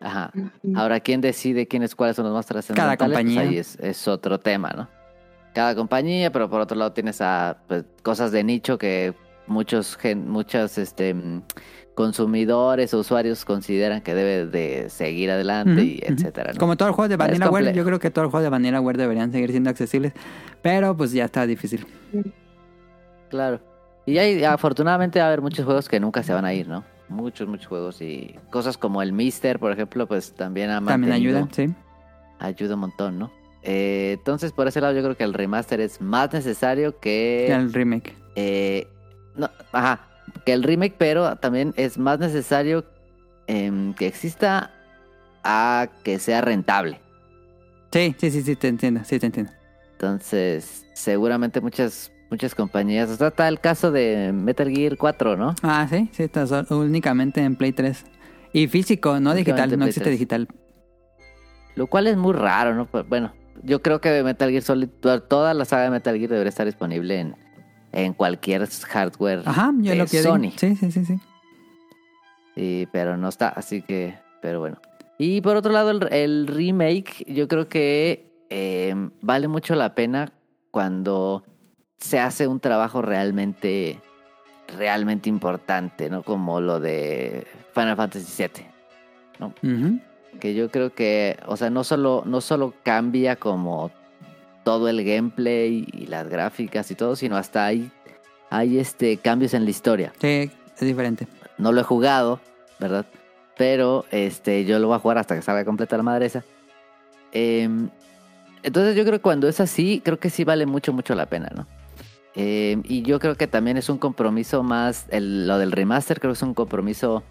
Ajá. Ahora, ¿quién decide quiénes cuáles son los más trascendentales? Cada Pues compañía. ahí es, es otro tema, ¿no? Cada compañía, pero por otro lado tienes a pues, cosas de nicho que muchos gen- muchas este consumidores o usuarios consideran que debe de seguir adelante y etcétera. ¿no? Como todos los juegos de Vanillaware, yo creo que todos los juegos de Vanillaware deberían seguir siendo accesibles. Pero pues ya está difícil. Claro. Y hay, afortunadamente va a haber muchos juegos que nunca se van a ir, ¿no? Muchos, muchos juegos y cosas como el Mister, por ejemplo, pues también ha También ayuda, sí. ayuda un montón, ¿no? Eh, entonces, por ese lado, yo creo que el remaster es más necesario que. El remake. eh, no, ajá, que el remake, pero también es más necesario em, que exista a que sea rentable. Sí, sí, sí, sí, te entiendo, sí, te entiendo. Entonces, seguramente muchas muchas compañías. O sea, está el caso de Metal Gear 4, ¿no? Ah, sí, sí, está únicamente en Play 3. Y físico, no digital, no existe 3. digital. Lo cual es muy raro, ¿no? Pues, bueno, yo creo que Metal Gear Solid, toda la saga de Metal Gear debería estar disponible en, en cualquier hardware Ajá, yo de lo que digo. Sony. Sí, sí, sí, sí. Sí, pero no está, así que, pero bueno. Y por otro lado, el, el remake, yo creo que eh, vale mucho la pena cuando se hace un trabajo realmente, realmente importante, ¿no? Como lo de Final Fantasy VII. Ujú. Que yo creo que, o sea, no solo, no solo cambia como todo el gameplay y las gráficas y todo, sino hasta hay, hay este, cambios en la historia Sí, es diferente. no lo he jugado, ¿verdad? Pero este, yo lo voy a jugar hasta que salga completa la madre esa. Em, entonces yo creo que cuando es así, creo que sí vale mucho, mucho la pena, ¿no? Em, y yo creo que también es un compromiso más, el- lo del remaster creo que es un compromiso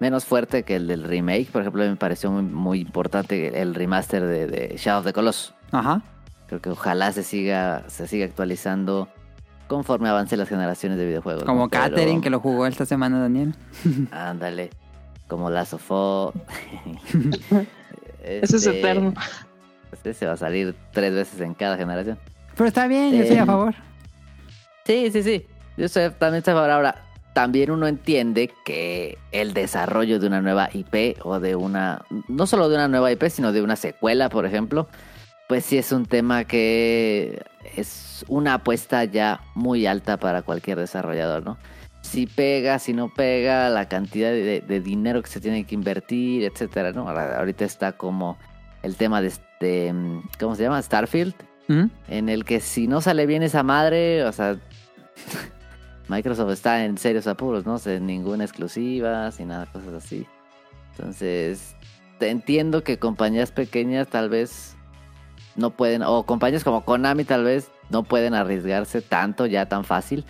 menos fuerte que el del remake. Por ejemplo, me pareció muy, muy importante el remaster de, de Shadow of the Colossus. Ajá. Creo que ojalá se siga, se siga actualizando conforme avancen las generaciones de videojuegos. Como ¿no? Pero- Catherine, que lo jugó esta semana, Daniel. Ándale. Como la sofó. (laughs) Eso es eterno. Este se va a salir tres veces en cada generación. Pero está bien, yo estoy a Em, favor. Sí, sí, sí. Yo sé, también estoy a favor. Ahora, también uno entiende que el desarrollo de una nueva IP o de una. No solo de una nueva IP, sino de una secuela, por ejemplo. Pues sí es un tema que es una apuesta ya muy alta para cualquier desarrollador, ¿no? Si pega, si no pega, la cantidad de, de dinero que se tiene que invertir, etcétera, ¿no? Ahorita está como el tema de este. ¿Cómo se llama? Starfield Ujú. en el que si no sale bien esa madre, o sea, (laughs) Microsoft está en serios apuros, ¿no? Sin ninguna exclusiva, sin nada, cosas así. Entonces, te entiendo que compañías pequeñas tal vez no pueden, o compañías como Konami tal vez no pueden arriesgarse tanto ya tan fácil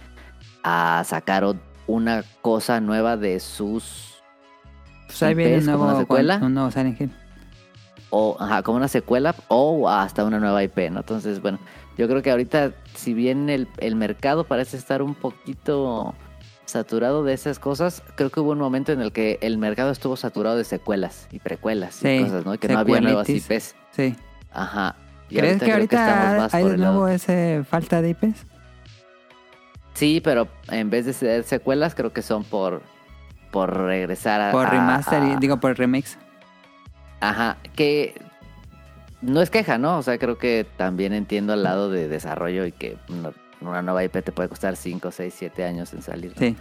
a sacar una cosa nueva de sus Pues ahí viene nuevo, una secuela. un nuevo Silent Hill. o ajá, como una secuela o hasta una nueva IP, ¿no? Entonces, bueno, yo creo que ahorita, si bien el, el mercado parece estar un poquito saturado de esas cosas, creo que hubo un momento en el que el mercado estuvo saturado de secuelas y precuelas y cosas, ¿no? Y que no había nuevas. IPs. Sí. Ajá. ¿Crees que ahorita más hay de el lado- nuevo esa falta de IPs? Sí, pero en vez de ser secuelas, creo que son por por regresar a... Por remaster, y- a- digo por remix. Ajá, que no es queja, ¿no? O sea, creo que también entiendo al lado de desarrollo y que una, una nueva IP te puede costar 5, 6, 7 años en salir. ¿no? Sí.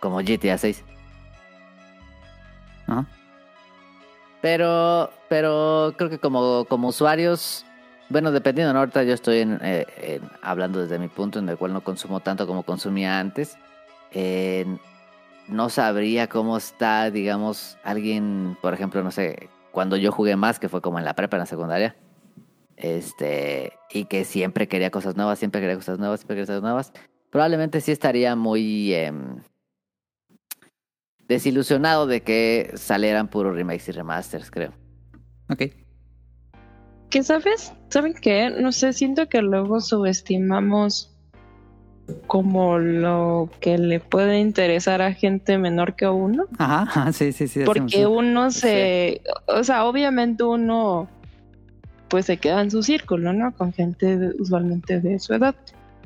Como GTA 6. Ajá. Pero, pero creo que como, como usuarios, bueno, dependiendo, ¿no? Ahorita yo estoy en, eh, hablando desde mi punto en el cual no consumo tanto como consumía antes. No sabría cómo está, digamos, alguien, por ejemplo, no sé, cuando yo jugué más, que fue como en la prepa, en la secundaria, este, y que siempre quería cosas nuevas, siempre quería cosas nuevas, siempre quería cosas nuevas, probablemente sí estaría muy em, desilusionado de que salieran puros remakes y remasters, creo. Ok. ¿Qué sabes? ¿Saben qué? No sé, siento que luego subestimamos como lo que le puede interesar a gente menor que uno. Ajá, sí, sí, sí. Porque uno se, o sea, obviamente uno pues se queda en su círculo, ¿no? Con gente de- usualmente de su edad.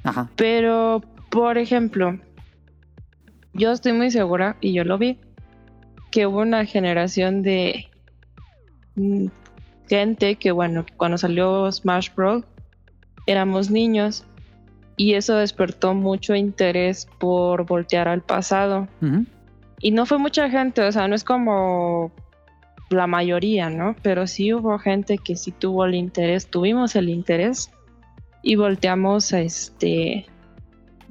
Ajá. Pero, por ejemplo, yo estoy muy segura, y yo lo vi, que hubo una generación de mm, gente que, bueno, cuando salió Smash Bros. éramos niños y eso despertó mucho interés por voltear al pasado. Y no fue mucha gente, o sea, no es como la mayoría, ¿no? Pero sí hubo gente que sí tuvo el interés, tuvimos el interés y volteamos a este,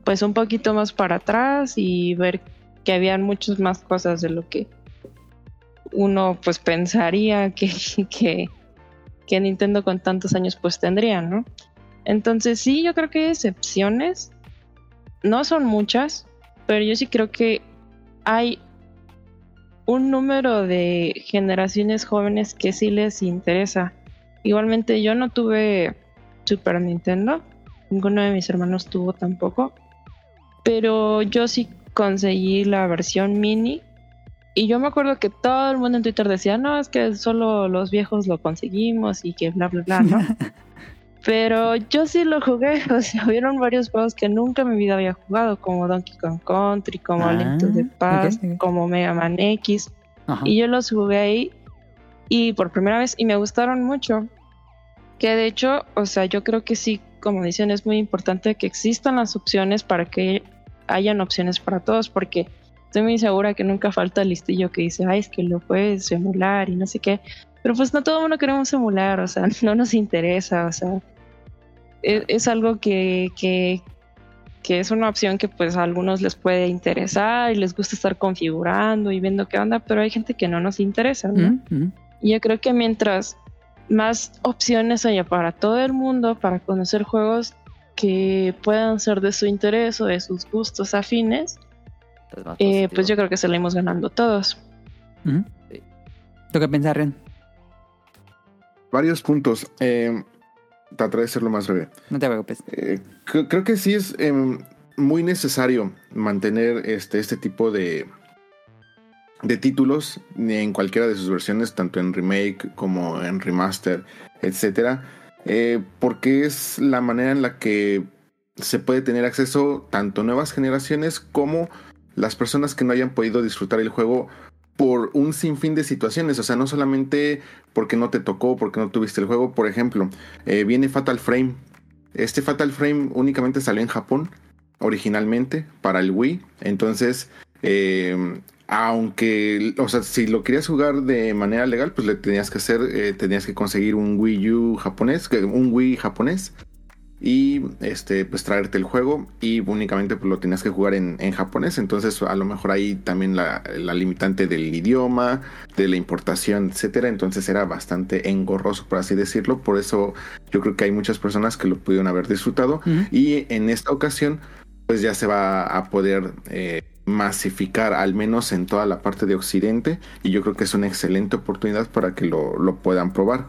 pues un poquito más para atrás y ver que habían muchas más cosas de lo que uno pues pensaría (laughs) que, que, que Nintendo con tantos años pues tendría, ¿no? Entonces sí, yo creo que hay excepciones, no son muchas, pero yo sí creo que hay un número de generaciones jóvenes que sí les interesa. Igualmente yo no tuve Super Nintendo, ninguno de mis hermanos tuvo tampoco, pero yo sí conseguí la versión mini y yo me acuerdo que todo el mundo en Twitter decía, no, es que solo los viejos lo conseguimos y que bla, bla, bla, ¿no? (laughs) Pero yo sí lo jugué, (laughs) o sea, hubieron varios juegos que nunca en mi vida había jugado, como Donkey Kong Country, como Link to the Ah, Past, como Mega Man X, Ajá. y yo los jugué ahí y por primera vez y me gustaron mucho. Que de hecho, o sea, yo creo que sí, como dicen, es muy importante que existan las opciones para que hayan opciones para todos, porque estoy muy segura que nunca falta el listillo que dice, ay, es que lo puedes emular y no sé qué. Pero pues no todo el mundo queremos emular, o sea, (laughs) no nos interesa, o sea, es, es algo que, que, que es una opción que pues a algunos les puede interesar y les gusta estar configurando y viendo qué onda, pero hay gente que no nos interesa, ¿no? Ujú. Y yo creo que mientras más opciones haya para todo el mundo, para conocer juegos que puedan ser de su interés o de sus gustos afines, Es más eh, pues yo creo que salimos ganando todos. Sí. ¿Tú qué piensas, Ren? Varios puntos. Eh, trataré de ser lo más breve. No te preocupes. Eh, cre- creo que sí es em, muy necesario mantener este, este tipo de, de títulos en cualquiera de sus versiones, tanto en remake como en remaster, etcétera, eh, porque es la manera en la que se puede tener acceso tanto a nuevas generaciones como las personas que no hayan podido disfrutar el juego por un sinfín de situaciones, o sea, no solamente porque no te tocó, porque no tuviste el juego, por ejemplo, eh, viene Fatal Frame. Este Fatal Frame únicamente salió en Japón originalmente para el Wii, entonces, eh, aunque, o sea, si lo querías jugar de manera legal, pues le tenías que hacer, eh, tenías que conseguir un Wii U japonés, un Wii japonés y este pues traerte el juego y únicamente pues, lo tenías que jugar en, en japonés. Entonces a lo mejor ahí también la, la limitante del idioma de la importación etcétera. Entonces era bastante engorroso por así decirlo. Por eso yo creo que hay muchas personas que lo pudieron haber disfrutado. Y en esta ocasión pues ya se va a poder eh, masificar al menos en toda la parte de occidente. Y yo creo que es una excelente oportunidad para que lo, lo puedan probar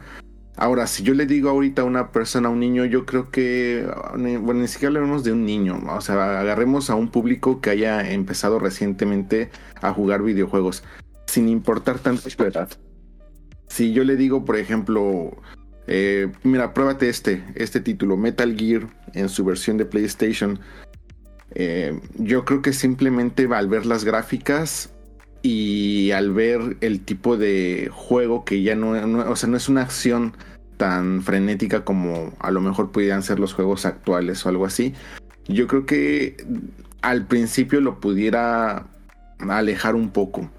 Ahora, si yo le digo ahorita a una persona, a un niño, yo creo que, bueno, ni siquiera hablemos de un niño, o sea, agarremos a un público que haya empezado recientemente a jugar videojuegos, sin importar tanto su edad. Si yo le digo, por ejemplo, eh, mira, pruébate este, este título, Metal Gear, en su versión de PlayStation, eh, yo creo que simplemente al ver las gráficas y al ver el tipo de juego que ya no, o sea, no es una acción tan frenética como a lo mejor pudieran ser los juegos actuales o algo así, yo creo que al principio lo pudiera alejar un poco.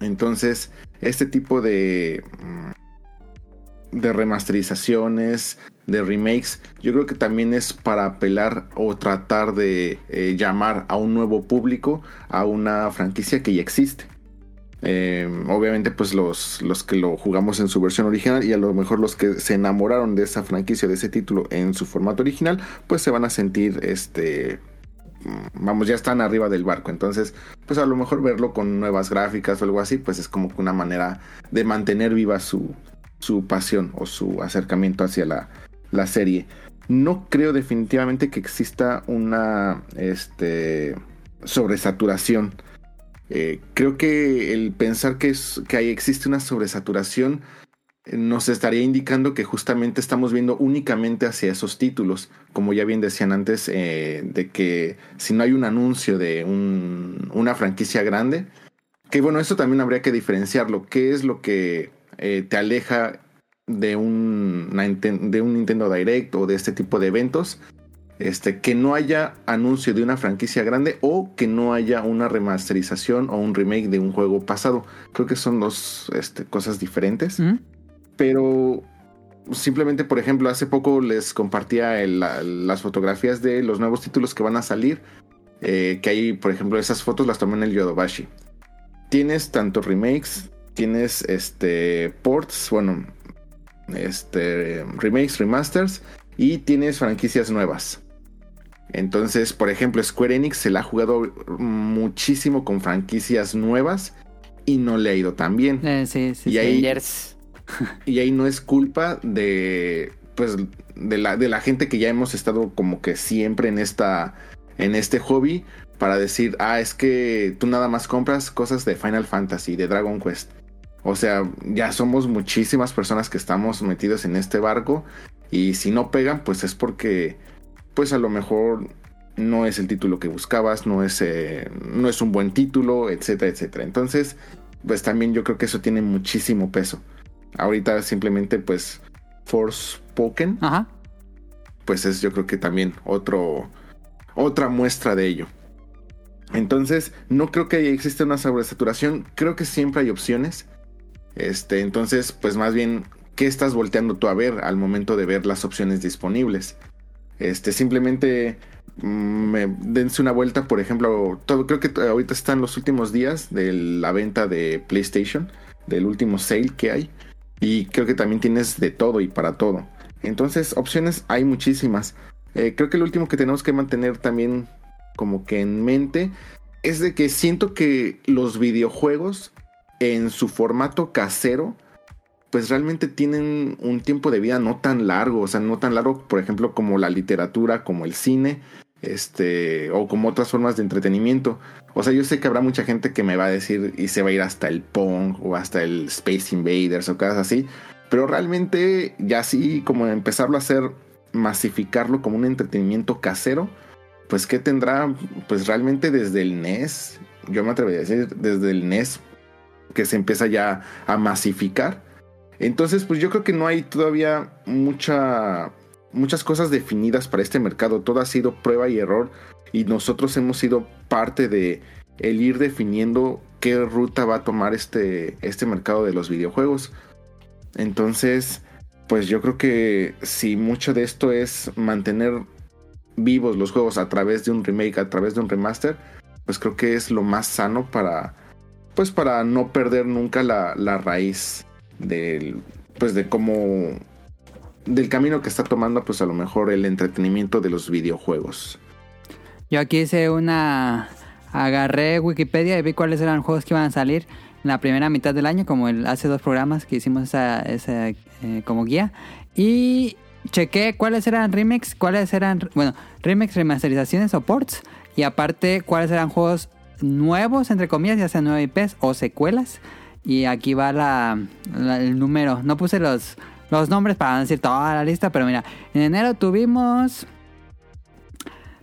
Entonces, este tipo de mm, de remasterizaciones, de remakes, yo creo que también es para apelar o tratar de eh, llamar a un nuevo público a una franquicia que ya existe. Eh, obviamente, pues los, los que lo jugamos en su versión original y a lo mejor los que se enamoraron de esa franquicia, de ese título en su formato original, pues se van a sentir, este, mm, vamos, ya están arriba del barco. Entonces, pues a lo mejor verlo con nuevas gráficas o algo así, pues es como una manera de mantener viva su, su pasión o su acercamiento hacia la, la serie. No creo definitivamente que exista una este, sobresaturación. Eh, creo que el pensar que, es, que ahí existe una sobresaturación eh, nos estaría indicando que justamente estamos viendo únicamente hacia esos títulos. Como ya bien decían antes, eh, de que si no hay un anuncio de un- una franquicia grande, que bueno, eso también habría que diferenciarlo. ¿Qué es lo que te aleja de un, de un Nintendo Direct o de este tipo de eventos? este, que no haya anuncio de una franquicia grande o que no haya una remasterización o un remake de un juego pasado. Creo que son dos este, cosas diferentes. ¿Mm? Pero simplemente, por ejemplo, hace poco les compartía el- la- las fotografías de los nuevos títulos que van a salir. eh, que hay, por ejemplo, esas fotos las tomé en el Yodobashi. Tienes tanto remakes, tienes este ports, bueno, este remakes, remasters y tienes franquicias nuevas. Entonces, por ejemplo, Square Enix se la ha jugado muchísimo con franquicias nuevas y no le ha ido tan bien. Eh, sí, sí. Y sí. ahí-. (laughs) Y ahí no es culpa de pues de la, de la gente que ya hemos estado como que siempre en esta en este hobby para decir, "Ah, es que tú nada más compras cosas de Final Fantasy, de Dragon Quest." O sea, ya somos muchísimas personas que estamos metidos en este barco y si no pegan, pues es porque pues a lo mejor no es el título que buscabas, no es eh, no es un buen título, etcétera, etcétera. Entonces, pues también yo creo que eso tiene muchísimo peso. Ahorita simplemente pues Forspoken, Ajá. pues es yo creo que también otro otra muestra de ello. Entonces, no creo que exista una sobresaturación, creo que siempre hay opciones. Este, entonces, pues más bien ¿qué estás volteando tú a ver al momento de ver las opciones disponibles? Este, simplemente mm, me- dense una vuelta, por ejemplo, todo creo que ahorita están los últimos días de la venta de PlayStation, del último sale que hay. Y creo que también tienes de todo y para todo. Entonces, opciones hay muchísimas. Eh, creo que lo último que tenemos que mantener también como que en mente es de que siento que los videojuegos en su formato casero pues realmente tienen un tiempo de vida no tan largo, o sea, no tan largo, por ejemplo, como la literatura, como el cine, este, o como otras formas de entretenimiento. O sea, yo sé que habrá mucha gente que me va a decir y se va a ir hasta el Pong o hasta el Space Invaders o cosas así, pero realmente ya así como empezarlo a hacer, masificarlo como un entretenimiento casero, pues ¿qué tendrá? Pues realmente desde el NES, yo me atrevería a decir desde el NES que se empieza ya a masificar. Entonces, pues yo creo que no hay todavía mucha, muchas cosas definidas para este mercado. Todo ha sido prueba y error y nosotros hemos sido parte de el ir definiendo qué ruta va a tomar este, este mercado de los videojuegos. Entonces, pues yo creo que si mucho de esto es mantener vivos los juegos a través de un remake, a través de un remaster, pues creo que es lo más sano para, pues para no perder nunca la, la raíz del, pues de cómo, del camino que está tomando, pues a lo mejor el entretenimiento de los videojuegos. Yo aquí hice una... Agarré Wikipedia y vi cuáles eran juegos que iban a salir en la primera mitad del año, como el, hace dos programas que hicimos esa, esa, eh, como guía. Y chequé cuáles eran remakes, cuáles eran, bueno, remakes, remasterizaciones o ports. Y aparte, cuáles eran juegos nuevos, entre comillas, ya sean nuevos IPs o secuelas. Y aquí va la, el número. No puse los, los nombres para decir toda la lista, pero mira, en enero tuvimos...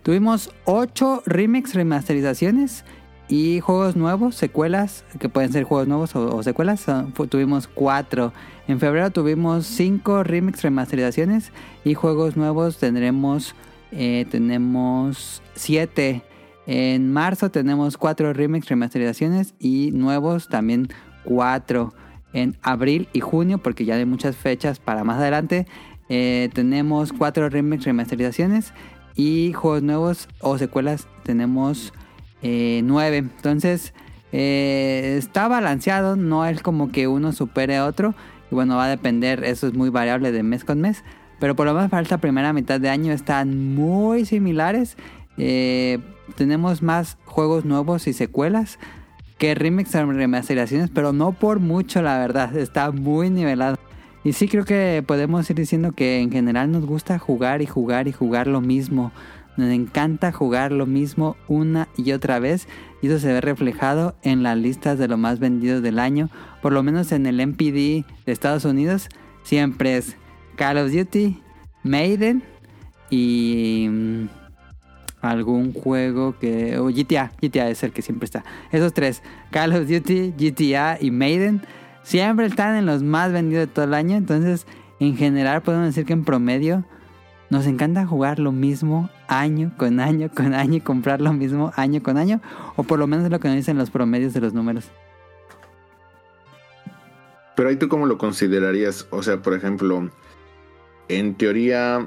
Tuvimos 8 remix, remasterizaciones y juegos nuevos, secuelas, que pueden ser juegos nuevos o, secuelas. fu- tuvimos 4. En febrero tuvimos 5 remix, remasterizaciones y juegos nuevos tendremos eh, tenemos 7. En marzo tenemos 4 remix, remasterizaciones y nuevos también 4. En abril y junio, porque ya hay muchas fechas para más adelante, eh, tenemos 4 remix, remasterizaciones y juegos nuevos o secuelas tenemos eh, 9. Entonces eh, está balanceado, no es como que uno supere a otro. Y bueno, va a depender, eso es muy variable de mes con mes. Pero por lo menos para esta primera mitad de año están muy similares. Eh, tenemos más juegos nuevos y secuelas que remix o remasterizaciones, pero no por mucho, la verdad. Está muy nivelado. Y sí creo que podemos ir diciendo que en general nos gusta jugar y jugar y jugar lo mismo. Nos encanta jugar lo mismo una y otra vez. Y eso se ve reflejado en las listas de lo más vendidos del año. Por lo menos en el MPD de Estados Unidos. Siempre es Call of Duty, Maiden y mm, algún juego que... o GTA, GTA es el que siempre está. Esos tres, Call of Duty, GTA y Maiden, siempre están en los más vendidos de todo el año. Entonces, en general podemos decir que en promedio nos encanta jugar lo mismo año con año con año y comprar lo mismo año con año, o por lo menos es lo que nos dicen los promedios de los números. Pero ahí tú cómo lo considerarías? O sea, por ejemplo, en teoría,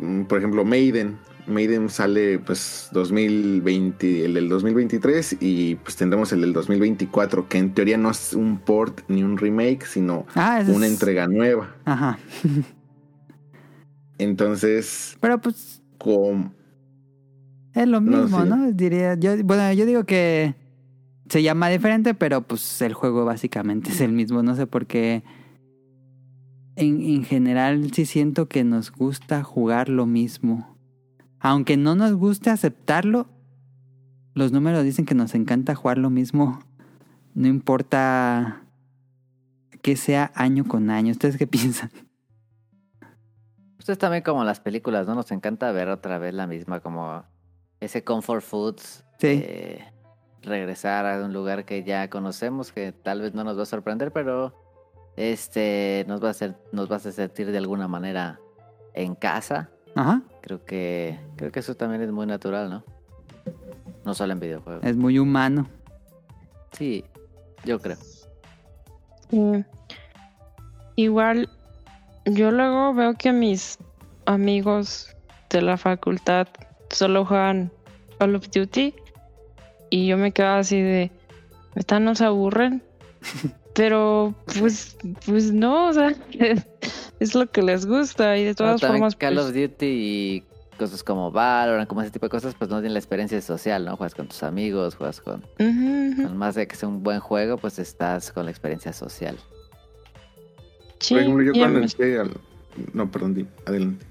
mm, por ejemplo, Maiden. Maiden sale pues 2020, el del 2023 y pues tendremos el del 2024, que en teoría no es un port ni un remake, sino Ah, una es- entrega nueva. Ajá. (laughs) Entonces, Pero pues es lo No, mismo, sí. ¿no? Diría, yo, bueno, yo digo que se llama diferente, pero pues el juego básicamente es el mismo. No sé por qué. En, en general sí siento que nos gusta jugar lo mismo. Aunque no nos guste aceptarlo, los números dicen que nos encanta jugar lo mismo. No importa que sea año con año. ¿Ustedes qué (laughs) piensan? Pues es también como las películas, ¿no? Nos encanta ver otra vez la misma, como ese comfort foods. Sí. eh, regresar a un lugar que ya conocemos, que tal vez no nos va a sorprender, pero este nos va a hacer, nos va a hacer sentir de alguna manera en casa. Ajá. Creo que, creo que eso también es muy natural, ¿no? No solo en videojuegos. Es muy humano. Sí, yo creo. Sí. Igual, yo luego veo que mis amigos de la facultad solo juegan Call of Duty y yo me quedo así de, ¿están nos aburren? (laughs) Pero pues, pues no, o sea, es lo que les gusta y de todas formas Call pues, of Duty y cosas como Valorant, como ese tipo de cosas, pues no tienen la experiencia social, ¿no? Juegas con tus amigos, juegas con... con más de que sea un buen juego, pues estás con la experiencia social. Sí, por ejemplo, yo y cuando además- entré al... No, perdón, di, adelante.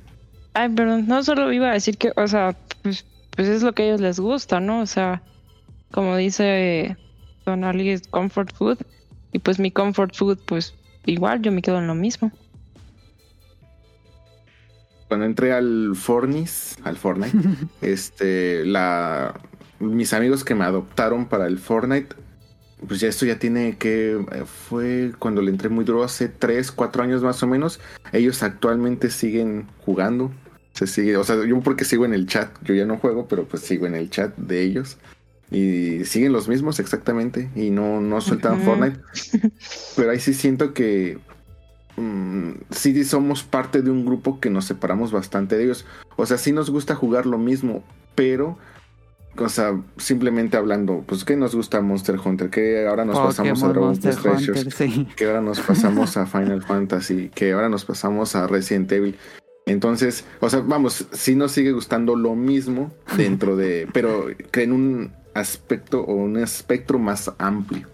Ay, perdón, no solo iba a decir que, o sea, pues, pues es lo que a ellos les gusta, ¿no? O sea, como dice Don Ali, es comfort food. Y pues mi comfort food, pues igual yo me quedo en lo mismo. Cuando entré al Fornis, al Fortnite, (laughs) este, la, mis amigos que me adoptaron para el Fortnite, pues ya esto ya tiene que, eh, fue cuando le entré muy duro hace 3, 4 años más o menos, ellos actualmente siguen jugando, se sigue, o sea, yo porque sigo en el chat, yo ya no juego, pero pues sigo en el chat de ellos. Y siguen los mismos exactamente y no, no sueltan. Fortnite. Pero ahí sí siento que mm, sí somos parte de un grupo que nos separamos bastante de ellos. O sea, sí nos gusta jugar lo mismo, pero, o sea, simplemente hablando, pues que nos gusta Monster Hunter, que ahora nos pasamos a Dragon Quest Treasures, sí. (laughs) que ahora nos pasamos a Final Fantasy, que ahora nos pasamos a Resident Evil. Entonces, o sea, vamos, sí nos sigue gustando lo mismo dentro de, pero que en un aspecto o un espectro más amplio.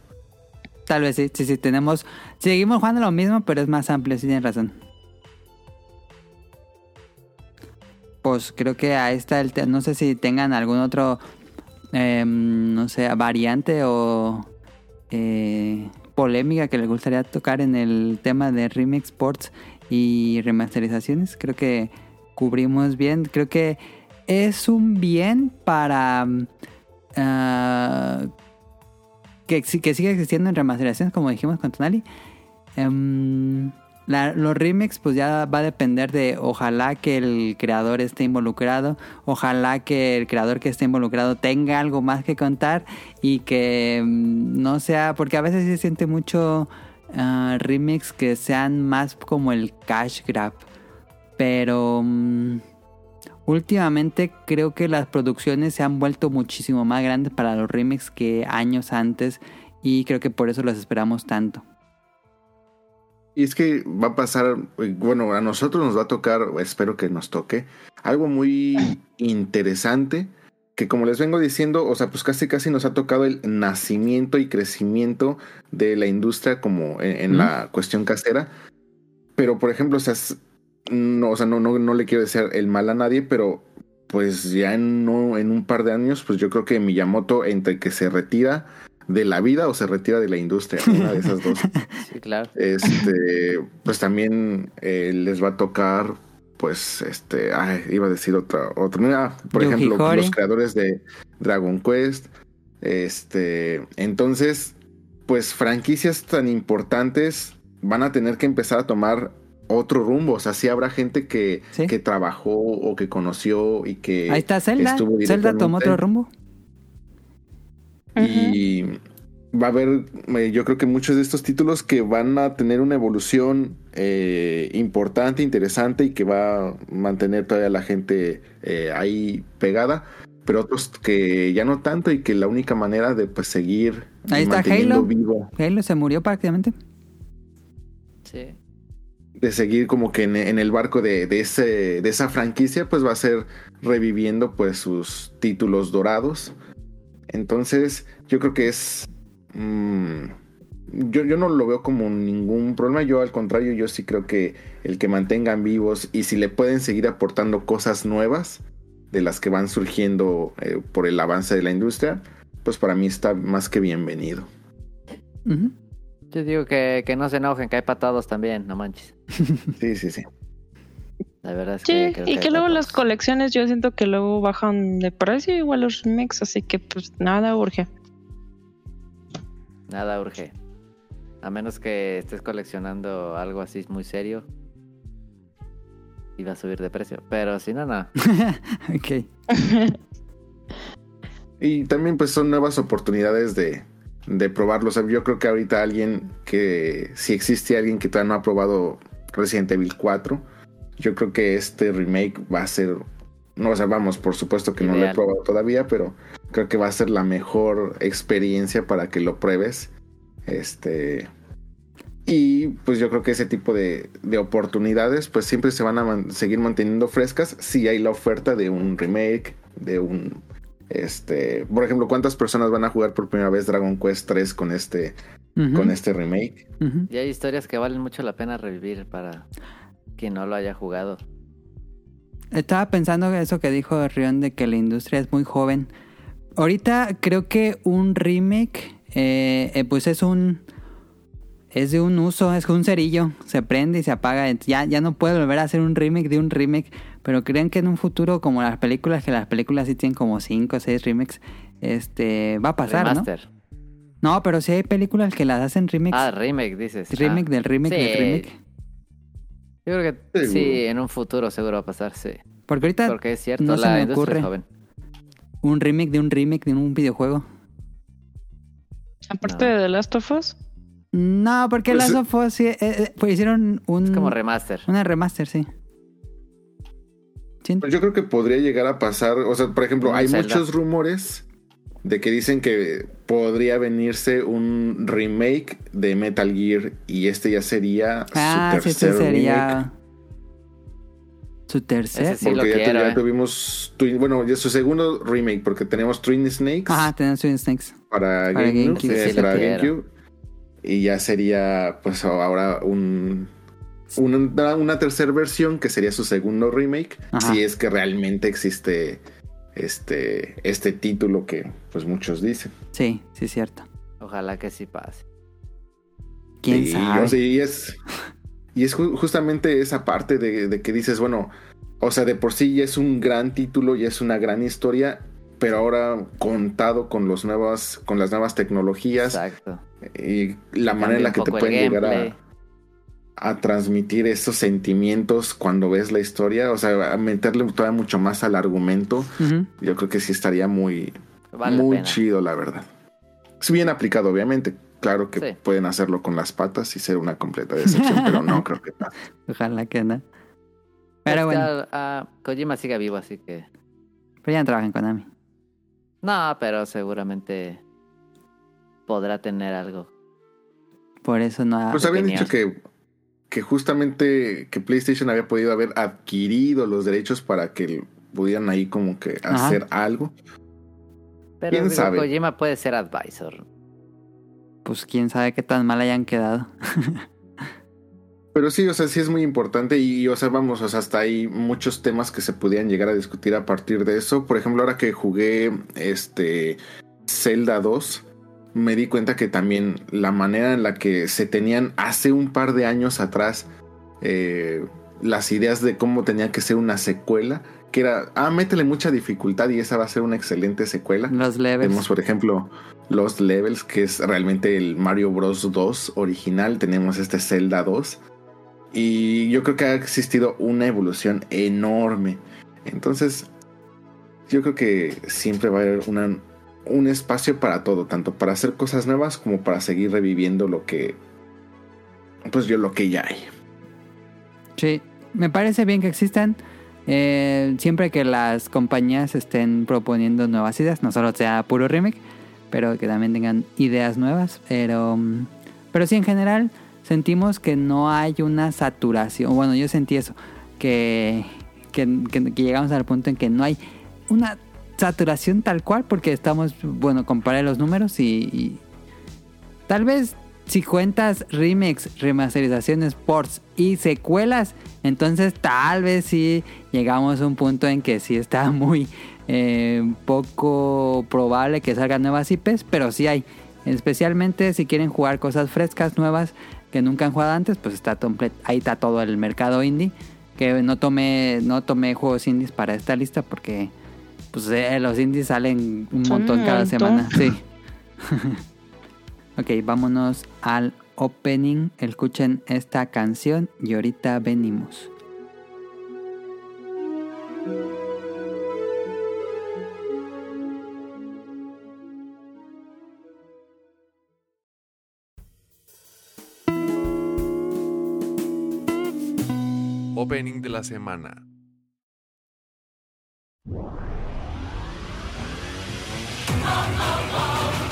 Tal vez sí, sí, sí, tenemos... Seguimos jugando lo mismo, pero es más amplio, sí tienes razón. Pues creo que el... te- No sé si tengan algún otro, em, no sé, variante o eh, polémica que les gustaría tocar en el tema de remix sports y remasterizaciones. Creo que cubrimos bien. Creo que es un bien para... mm, ah, que, que sigue existiendo en remasterizaciones, como dijimos con Tonali. Em, los remix, pues ya va a depender de ojalá que el creador esté involucrado, ojalá que el creador que esté involucrado tenga algo más que contar y que mm, no sea, porque a veces se siente mucho ah, remix que sean más como el cash grab, pero mm, últimamente creo que las producciones se han vuelto muchísimo más grandes para los remix que años antes y creo que por eso los esperamos tanto. Y es que va a pasar, eh, bueno, a nosotros nos va a tocar, espero que nos toque, algo muy interesante, que como les vengo diciendo, o sea, pues casi casi nos ha tocado el nacimiento y crecimiento de la industria como en, la cuestión casera. Pero, por ejemplo, o sea, no, o sea, no, no, no le quiero decir el mal a nadie, pero pues ya en, no, en un par de años, pues yo creo que Miyamoto entre que se retira de la vida o se retira de la industria, una de esas dos. (laughs) Sí, claro. Este, pues también eh, les va a tocar, pues, este, ay, iba a decir otra, otra, mira, por Yuji ejemplo, los creadores de Dragon Quest, este, entonces, pues franquicias tan importantes van a tener que empezar a tomar otro rumbo. O sea, sí habrá gente que, Sí. que trabajó o que conoció y que Ahí está Zelda. estuvo Zelda tomó otro rumbo. Y va a haber, eh, yo creo que muchos de estos títulos que van a tener una evolución eh, importante, interesante y que va a mantener todavía la gente eh, ahí pegada, pero otros que ya no tanto y que la única manera de pues seguir Ahí está Halo. vivo, Halo se murió prácticamente. Sí. De seguir como que en, en el barco de, de ese, de esa franquicia, pues va a ser reviviendo pues sus títulos dorados. Entonces, yo creo que es. mm, yo, yo no lo veo como ningún problema. Yo, al contrario, yo sí creo que el que mantengan vivos y si le pueden seguir aportando cosas nuevas de las que van surgiendo eh, por el avance de la industria, pues para mí está más que bienvenido. Yo digo que, que no se enojen, que hay patados también, no manches. Sí, sí, sí. La verdad es Sí, que creo y que luego las colecciones yo siento que luego bajan de precio igual los remakes, así que pues nada urge. Nada urge. A menos que estés coleccionando algo así muy serio. Y va a subir de precio. Pero si no, no. (laughs) Ok. (laughs) Y también pues son nuevas oportunidades de, de probarlo. O sea, yo creo que ahorita alguien que, si existe alguien que todavía no ha probado Resident Evil 4, yo creo que este remake va a ser, no, o sea, vamos, por supuesto que no lo he probado todavía, pero creo que va a ser la mejor experiencia para que lo pruebes. Este... Y pues yo creo que ese tipo de, de oportunidades pues siempre se van a man- seguir manteniendo frescas si hay la oferta de un remake, de un este, por ejemplo, ¿cuántas personas van a jugar por primera vez Dragon Quest 3 con este, Con este remake? Y hay historias que valen mucho la pena revivir para quien no lo haya jugado. Estaba pensando eso que dijo Rion de que la industria es muy joven. Ahorita creo que un remake, eh, eh, pues es un, es de un uso, es un cerillo, se prende y se apaga. Ya, ya no puede volver a hacer un remake de un remake. Pero creen que en un futuro, como las películas, que las películas sí tienen como 5 o 6 remakes, este, va a pasar, Remaster. ¿no? No, pero sí hay películas que las hacen remakes. Ah, remake, dices. remake Ah. del remake Sí. del remake. Yo creo que Seguro. sí, en un futuro seguro va a pasar, sí. Porque ahorita Porque es cierto, no se la me industria ocurre. joven. un remake de un remake de un videojuego. Aparte No. de The Last of Us, No, porque Pues, Last of Us sí, eh, eh, pues hicieron un, Es como remaster. una remaster, sí. Sí, Pues yo creo que podría llegar a pasar, o sea, por ejemplo, hay Zelda. muchos rumores de que dicen que podría venirse un remake de Metal Gear y este ya sería ah, su sí, ese tercer remake. sería su tercer. Sí lo porque ya, tu- quiero, ya eh. tuvimos, Twin- bueno, ya su segundo remake, porque tenemos Twin Snakes Ajá, tenemos Twin Snakes. para, Para GameCube, GameCube. eh, Sí, sí para. GameCube. Y ya sería, pues ahora un, una, una tercera versión que sería su segundo remake, Ajá. si es que realmente existe este, este título que pues muchos dicen. Sí, sí es cierto. Ojalá que sí pase. ¿Quién y, sabe? o sea, y es, y es ju- justamente esa parte de, de que dices, bueno, o sea, de por sí ya es un gran título, ya es una gran historia, pero ahora contado con los nuevas, con las nuevas tecnologías Exacto. y la manera en la que te pueden llegar a, a transmitir esos sentimientos cuando ves la historia, o sea, a meterle todavía mucho más al argumento, yo creo que sí estaría muy, Vale muy chido, la verdad. Es bien aplicado, obviamente. Claro que Sí. pueden hacerlo con las patas y ser una completa decepción, pero no (laughs) creo que pase. Ojalá que no. Pero bueno, a- a Kojima sigue vivo, así que. pero ya no trabajan con Konami. No, pero seguramente podrá tener algo. Por eso no ha... Pues habían dicho que, que justamente que PlayStation había podido haber adquirido los derechos para que pudieran ahí como que Ajá. hacer algo. Pero ¿Quién digo, sabe? Kojima puede ser advisor. Pues quién sabe qué tan mal hayan quedado. (laughs) Pero sí, o sea, sí es muy importante y, o sea, vamos, o sea, hasta hay muchos temas que se podían llegar a discutir a partir de eso. Por ejemplo, ahora que jugué este Zelda 2, me di cuenta que también la manera en la que se tenían hace un par de años atrás eh, las ideas de cómo tenía que ser una secuela, que era, ah, métele mucha dificultad y esa va a ser una excelente secuela. Los levels. Tenemos, por ejemplo, los levels, que es realmente el Mario Bros. 2 original, tenemos este Zelda 2, y yo creo que ha existido una evolución enorme. Entonces, yo creo que siempre va a haber una un espacio para todo, tanto para hacer cosas nuevas como para seguir reviviendo lo que, pues yo lo que ya hay. Sí, me parece bien que existan. Eh, siempre que las compañías estén proponiendo nuevas ideas, no solo sea puro remake, pero que también tengan ideas nuevas. Pero, pero sí, en general, sentimos que no hay una saturación. Bueno, yo sentí eso, que, que, que, que llegamos al punto en que no hay una saturación tal cual, porque estamos, bueno, comparé los números y, tal vez si cuentas remix, remasterizaciones, ports y secuelas, entonces tal vez sí llegamos a un punto en que sí está (laughs) muy eh, poco probable que salgan nuevas IPs, pero sí hay. Especialmente si quieren jugar cosas frescas, nuevas, que nunca han jugado antes, pues está ahí está todo el mercado indie. Que no tomé, no tomé juegos indies para esta lista porque pues eh, los indies salen un montón cada semana, sí. (laughs) (laughs) ok, vámonos al opening. Escuchen esta canción y ahorita venimos. Opening de la semana. どうぞ。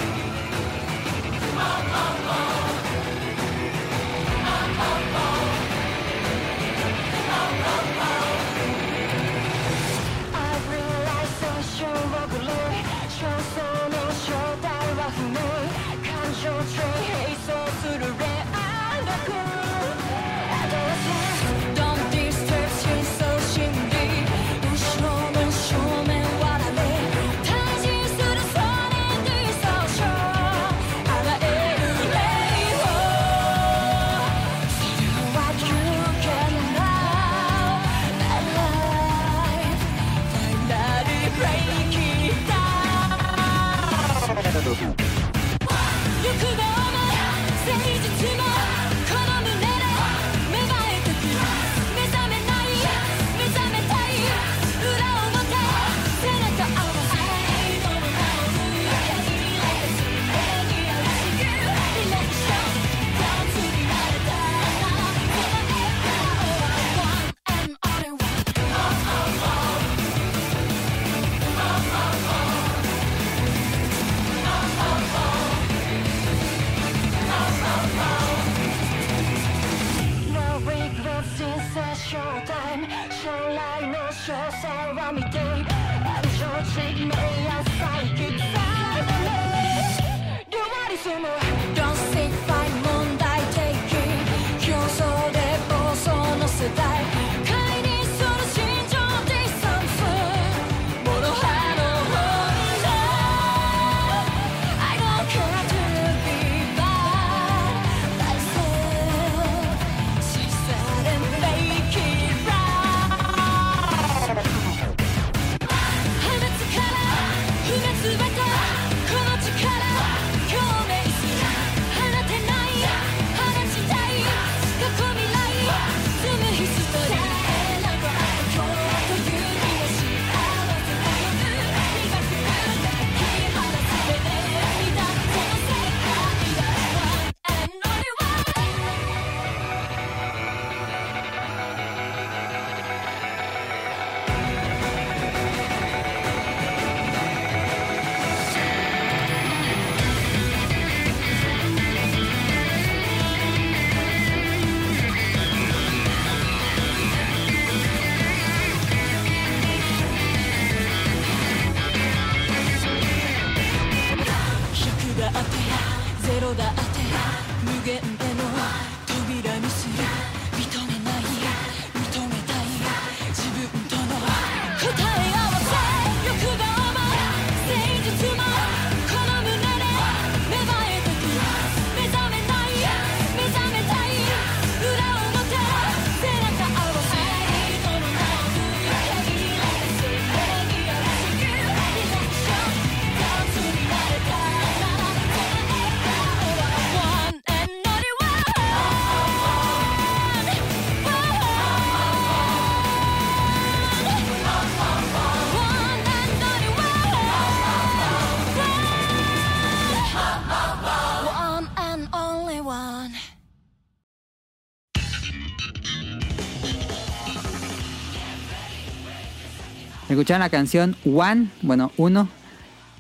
Escucharon la canción One, bueno, uno,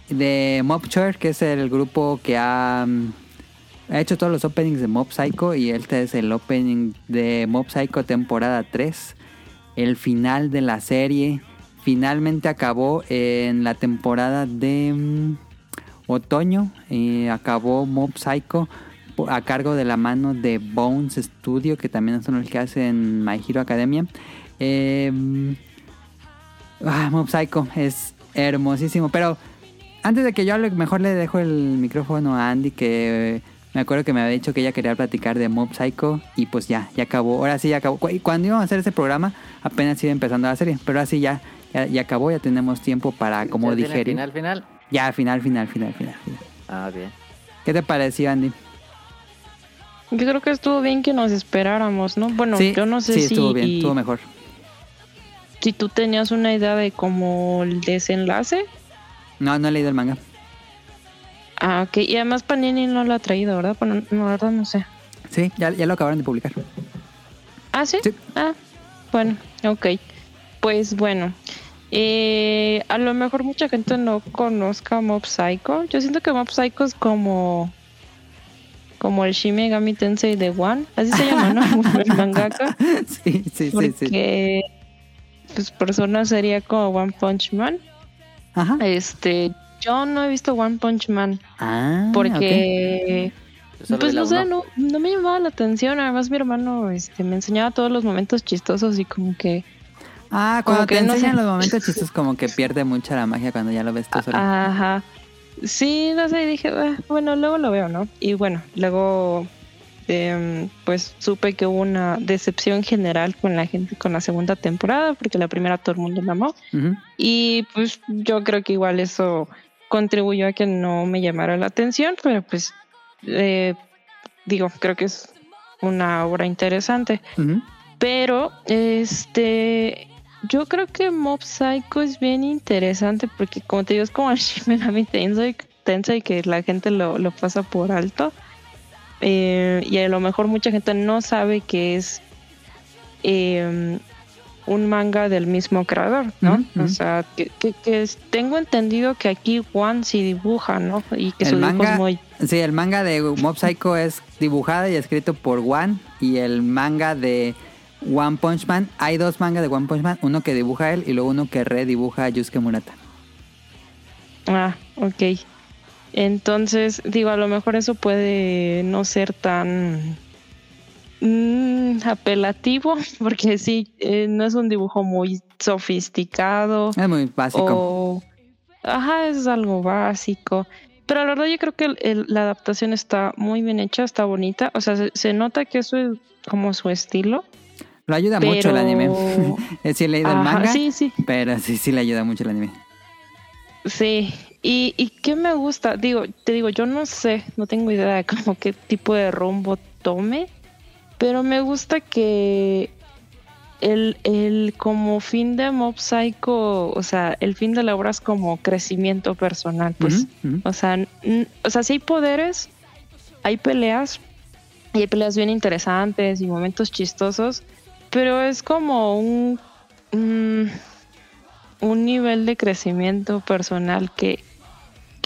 de Mob Church, que es el grupo que ha, mm, ha hecho todos los openings de Mob Psycho. Y este es el opening de Mob Psycho temporada 3. El final de la serie. Finalmente acabó en la temporada de mm, otoño. Y acabó Mob Psycho a cargo de la mano de Bones Studio, que también son los que hacen My Hero Academia. Eh, Ah, Mob Psycho es hermosísimo. Pero antes de que yo hable, mejor le dejo el micrófono a Andy, que eh, me acuerdo que me había dicho que ella quería platicar de Mob Psycho. Y pues ya, ya acabó. Ahora sí ya acabó. Cu- Cuando íbamos a hacer ese programa, apenas iba empezando la serie. Pero ahora sí ya, ya, ya acabó, ya tenemos tiempo para como ¿Ya tiene digerir. final, final? Ya, final, final, final, final, final. Ah, bien. ¿Qué te pareció, Andy? Yo creo que estuvo bien que nos esperáramos, ¿no? Bueno, sí, yo no sé sí, si, estuvo bien, estuvo mejor. Si tú tenías una idea de cómo el desenlace. No, no he leído el manga. Ah, ok. Y además Panini no lo ha traído, ¿verdad? Bueno, no, la verdad no sé. Sí, ya, ya lo acabaron de publicar. Ah, ¿sí? Sí. Ah, bueno, ok. Pues bueno, eh, a lo mejor mucha gente no conozca Mob Psycho. Yo siento que Mob Psycho es como como el Shin Megami Tensei de One, así se llama, ¿no? (laughs) el mangaka. sí, sí, sí, sí. Pues persona sería como One Punch Man. Ajá. Este, yo no he visto One Punch Man Ah, ok. porque pues no sé, no, no me llamaba la atención. Además, mi hermano este, me enseñaba todos los momentos chistosos y como que. Ah, Como cuando te que no enseñan sé. los momentos (laughs) chistos como que pierde mucha la magia cuando ya lo ves tú solo. Ajá. Sí, no sé, dije, "Ah, bueno, luego lo veo, ¿no? Y bueno, luego. Em, pues supe que hubo una decepción general con la gente con la segunda temporada, porque la primera todo el mundo la amó. Y pues yo creo que igual eso contribuyó a que no me llamara la atención, pero pues eh, digo, creo que es una obra interesante. Pero este yo creo que Mob Psycho es bien interesante porque como te digo es como el (laughs) Shin Megami Tensei, Tensei que la gente lo, lo pasa por alto. Eh, y a lo mejor mucha gente no sabe que es eh, un manga del mismo creador, ¿no? O sea, que, que- que es- tengo entendido que aquí One sí dibuja, ¿no? Y que El su dibujo manga- es muy... Sí, el manga de Mob Psycho es dibujado y escrito por One. Y el manga de One Punch Man, hay dos mangas de One Punch Man, uno que dibuja él y luego uno que redibuja a Yusuke Murata. Ah, ok. Entonces, digo, a lo mejor eso puede no ser tan mm, apelativo, (laughs) porque sí, eh, no es un dibujo muy sofisticado Es muy básico. o... Ajá, es algo básico. Pero la verdad yo creo que el- el- la adaptación está muy bien hecha, está bonita. O sea, se, se nota que eso es como su estilo. Lo ayuda mucho el anime. Sí (laughs) he leído el manga, Sí, sí. pero sí, sí le ayuda mucho el anime. Sí, y, y qué me gusta, digo, te digo, yo no sé, no tengo idea de como qué tipo de rumbo tome, pero me gusta que el, el como fin de Mob Psycho, o sea, el fin de la obra es como crecimiento personal, pues, o sea, o sea, sí hay poderes, hay peleas, y hay peleas bien interesantes y momentos chistosos, pero es como un, un, un nivel de crecimiento personal que,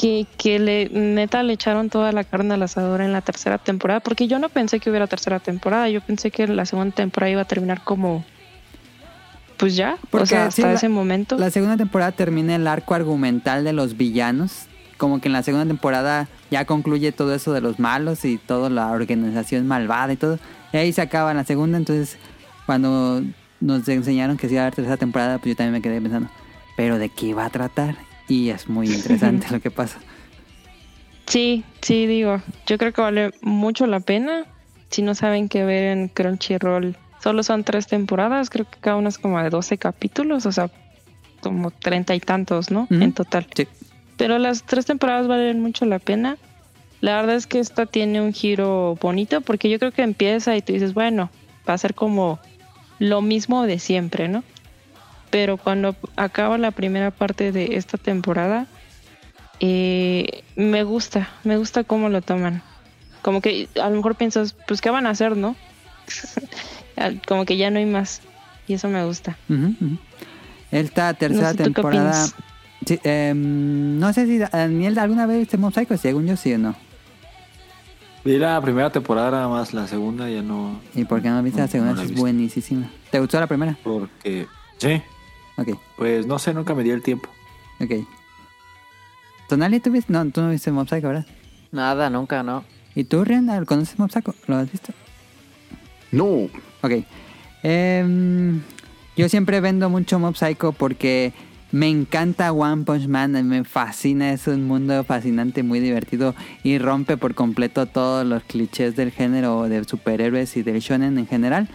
que, que le, neta le echaron toda la carne al asador en la tercera temporada, porque yo no pensé que hubiera tercera temporada, yo pensé que la segunda temporada iba a terminar como, pues ya, Porque o sea, sí, hasta la- ese momento. La segunda temporada termina el arco argumental de los villanos. Como que en la segunda temporada ya concluye todo eso de los malos y toda la organización malvada y todo. Y ahí se acaba la segunda. Entonces, cuando nos enseñaron que se iba a haber tercera temporada, pues yo también me quedé pensando, ¿pero de qué va a tratar? Y es muy interesante lo que pasa. Sí, sí, digo, yo creo que vale mucho la pena. Si no saben qué ver en Crunchyroll, solo son tres temporadas, creo que cada una es como de 12 capítulos, o sea, como treinta y tantos, ¿no? En total. Sí. Pero las tres temporadas valen mucho la pena. La verdad es que esta tiene un giro bonito porque yo creo que empieza y tú dices, bueno, va a ser como lo mismo de siempre, ¿no? Pero cuando acaba la primera parte de esta temporada, eh, me gusta, me gusta cómo lo toman. Como que a lo mejor piensas, pues, ¿qué van a hacer, no? (laughs) como que ya no hay más. Y eso me gusta. Ujú, ujú. Esta tercera No sé, ¿tú qué temporada. Sí, em, no sé si Daniel alguna vez viste Mob Psycho, según yo sí o no. Vi la primera temporada nada más, la segunda ya no. ¿Y por qué no viste la No, segunda? no la he es buenísima. ¿Te gustó la primera? Porque. Sí. Ok, Pues no sé, nunca me di el tiempo. ok. ¿Tonali tú viste? No, tú no viste Mob Psycho, ¿verdad? Nada, nunca, no. ¿Y tú, Rian, conoces Mob Psycho? ¿Lo has visto? No. Ok. Em, yo siempre vendo mucho Mob Psycho porque me encanta One Punch Man, me fascina, es un mundo fascinante, muy divertido y rompe por completo todos los clichés del género de superhéroes y del shonen en general.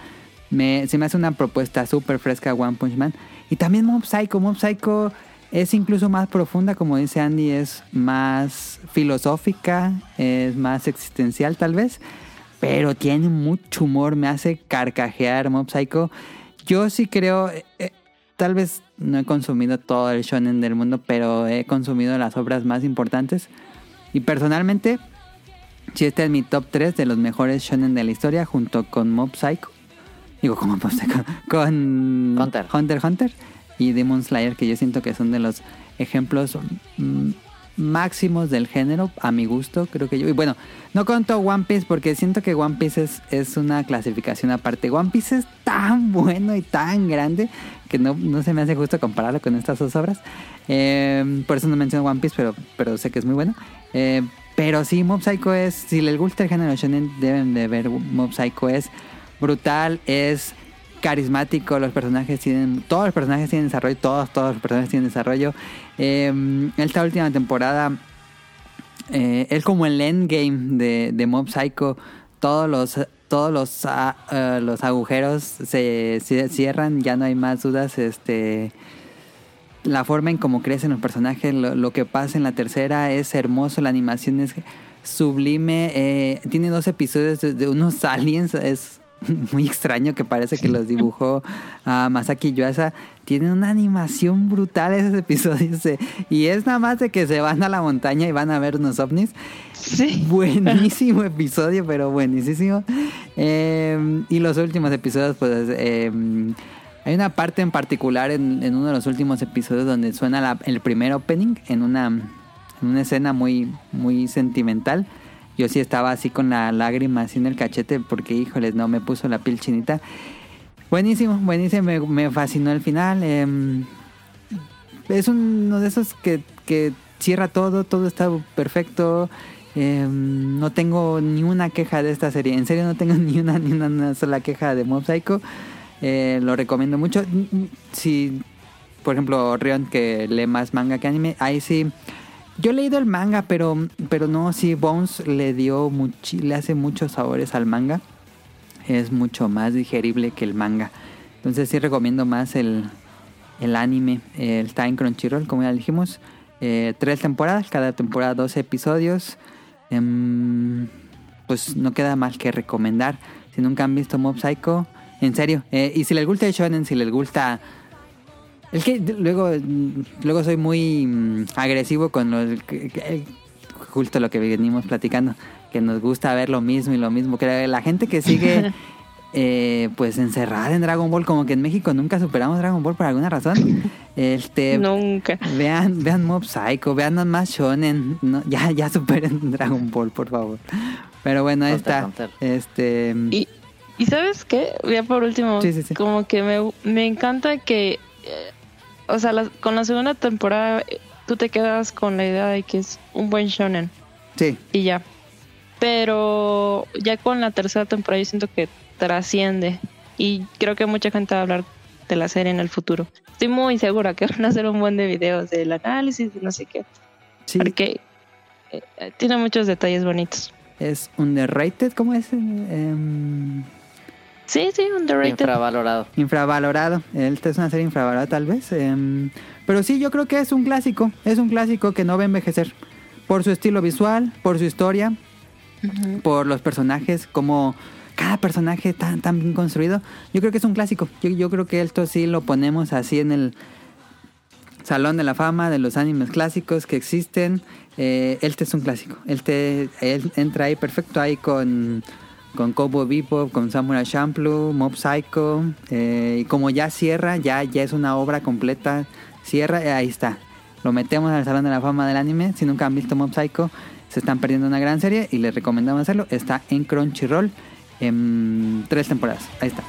Me, se me hace una propuesta súper fresca One Punch Man. Y también Mob Psycho, Mob Psycho es incluso más profunda, como dice Andy, es más filosófica, es más existencial tal vez pero tiene mucho humor, me hace carcajear Mob Psycho. Yo sí creo, eh, eh, tal vez no he consumido todo el shonen del mundo, pero he consumido las obras más importantes. Y personalmente, sí está en mi top 3 de los mejores shonen de la historia, junto con Mob Psycho. Digo, como (laughs) con Hunter. Hunter Hunter y Demon Slayer, que yo siento que son de los ejemplos mm, máximos del género, a mi gusto, creo que yo. Y bueno, no conto One Piece porque siento que One Piece es, es una clasificación aparte. One Piece es tan (laughs) bueno y tan grande que no, no se me hace justo compararlo con estas dos obras. Eh, por eso no menciono One Piece, pero, pero sé que es muy bueno. Eh, pero sí, Mob Psycho es, si les gusta el género shonen, deben de ver Mob Psycho. Es brutal, es carismático, los personajes tienen, todos los personajes tienen desarrollo, todos, todos los personajes tienen desarrollo. Eh, esta última temporada eh, es como el endgame de, de Mob Psycho. Todos los todos los, ah, eh, los agujeros se, se cierran, ya no hay más dudas. Este la forma en cómo crecen los personajes, lo, lo que pasa en la tercera es hermoso, la animación es sublime. eh, tiene dos episodios de, de unos (laughs) aliens, es (laughs) muy extraño que parece que los dibujó a Masaki Yuasa. Tienen una animación brutal esos episodios. eh, y es nada más de que se van a la montaña y van a ver unos ovnis. Sí. (laughs) Buenísimo episodio, pero buenísimo. Eh, y los últimos episodios, pues... eh, hay una parte en particular en, en uno de los últimos episodios donde suena la- el primer opening en una, en una escena muy, muy sentimental. Yo sí estaba así con la lágrima así en el cachete porque, híjoles, no, me puso la piel chinita. Buenísimo, buenísimo, me, me fascinó el final. em, es uno de esos que, que cierra todo, todo está perfecto. em, no tengo ni una queja de esta serie. En serio, no tengo (laughs) ni una, ni una, sola queja de Mob Psycho. Eh, lo recomiendo mucho. Si, por ejemplo, Rion, que lee más manga que anime, ahí sí. Yo he leído el manga, pero, pero no, sí, Bones le dio muchi- le hace muchos sabores al manga. Es mucho más digerible que el manga. Entonces sí recomiendo más el, el anime. Está en Crunchyroll, como ya dijimos. Eh, tres temporadas, cada temporada 12 episodios. Em, pues no queda más que recomendar. Si nunca han visto Mob Psycho, en serio. eh, y si les gusta el shonen, si les gusta... Es que luego, luego soy muy mm, agresivo con lo, que- que- justo lo que venimos platicando. Que nos gusta ver lo mismo y lo mismo. Que la gente que sigue... (laughs) eh, pues encerrada en Dragon Ball, como que en México nunca superamos Dragon Ball por alguna razón. Este, Nunca. Vean, vean Mob Psycho, vean nada más Shonen. No, ya, ya superen (laughs) Dragon Ball, por favor. Pero bueno, ahí está. Este. Y, ¿Y sabes qué? Ya por último, Sí, sí, sí. como que me, me encanta que, eh, o sea, la- con la segunda temporada tú te quedas con la idea de que es un buen shonen Sí, y ya. Pero ya con la tercera temporada yo siento que trasciende y creo que mucha gente va a hablar de la serie en el futuro. Estoy muy segura que van a hacer un buen de videos del análisis y no sé qué, sí. porque eh, eh, tiene muchos detalles bonitos. Es underrated, ¿cómo es? Em, Sí, sí, underrated. Infravalorado. infravalorado. Esta es una serie infravalorada, tal vez. Em, pero sí, yo creo que es un clásico. Es un clásico que no va a envejecer. Por su estilo visual, por su historia, por los personajes, como cada personaje tan, tan bien construido. Yo creo que es un clásico. Yo, yo creo que esto sí lo ponemos así en el Salón de la Fama de los animes clásicos que existen. Eh, este es un clásico. Este él entra ahí perfecto ahí con con Cowboy Bebop, con Samurai Champloo, Mob Psycho. eh, y como ya cierra, ya, ya es una obra completa. Cierra, eh, ahí está. Lo metemos al Salón de la Fama del Anime. Si nunca han visto Mob Psycho, se están perdiendo una gran serie y les recomendamos hacerlo. Está en Crunchyroll en tres temporadas. Ahí está.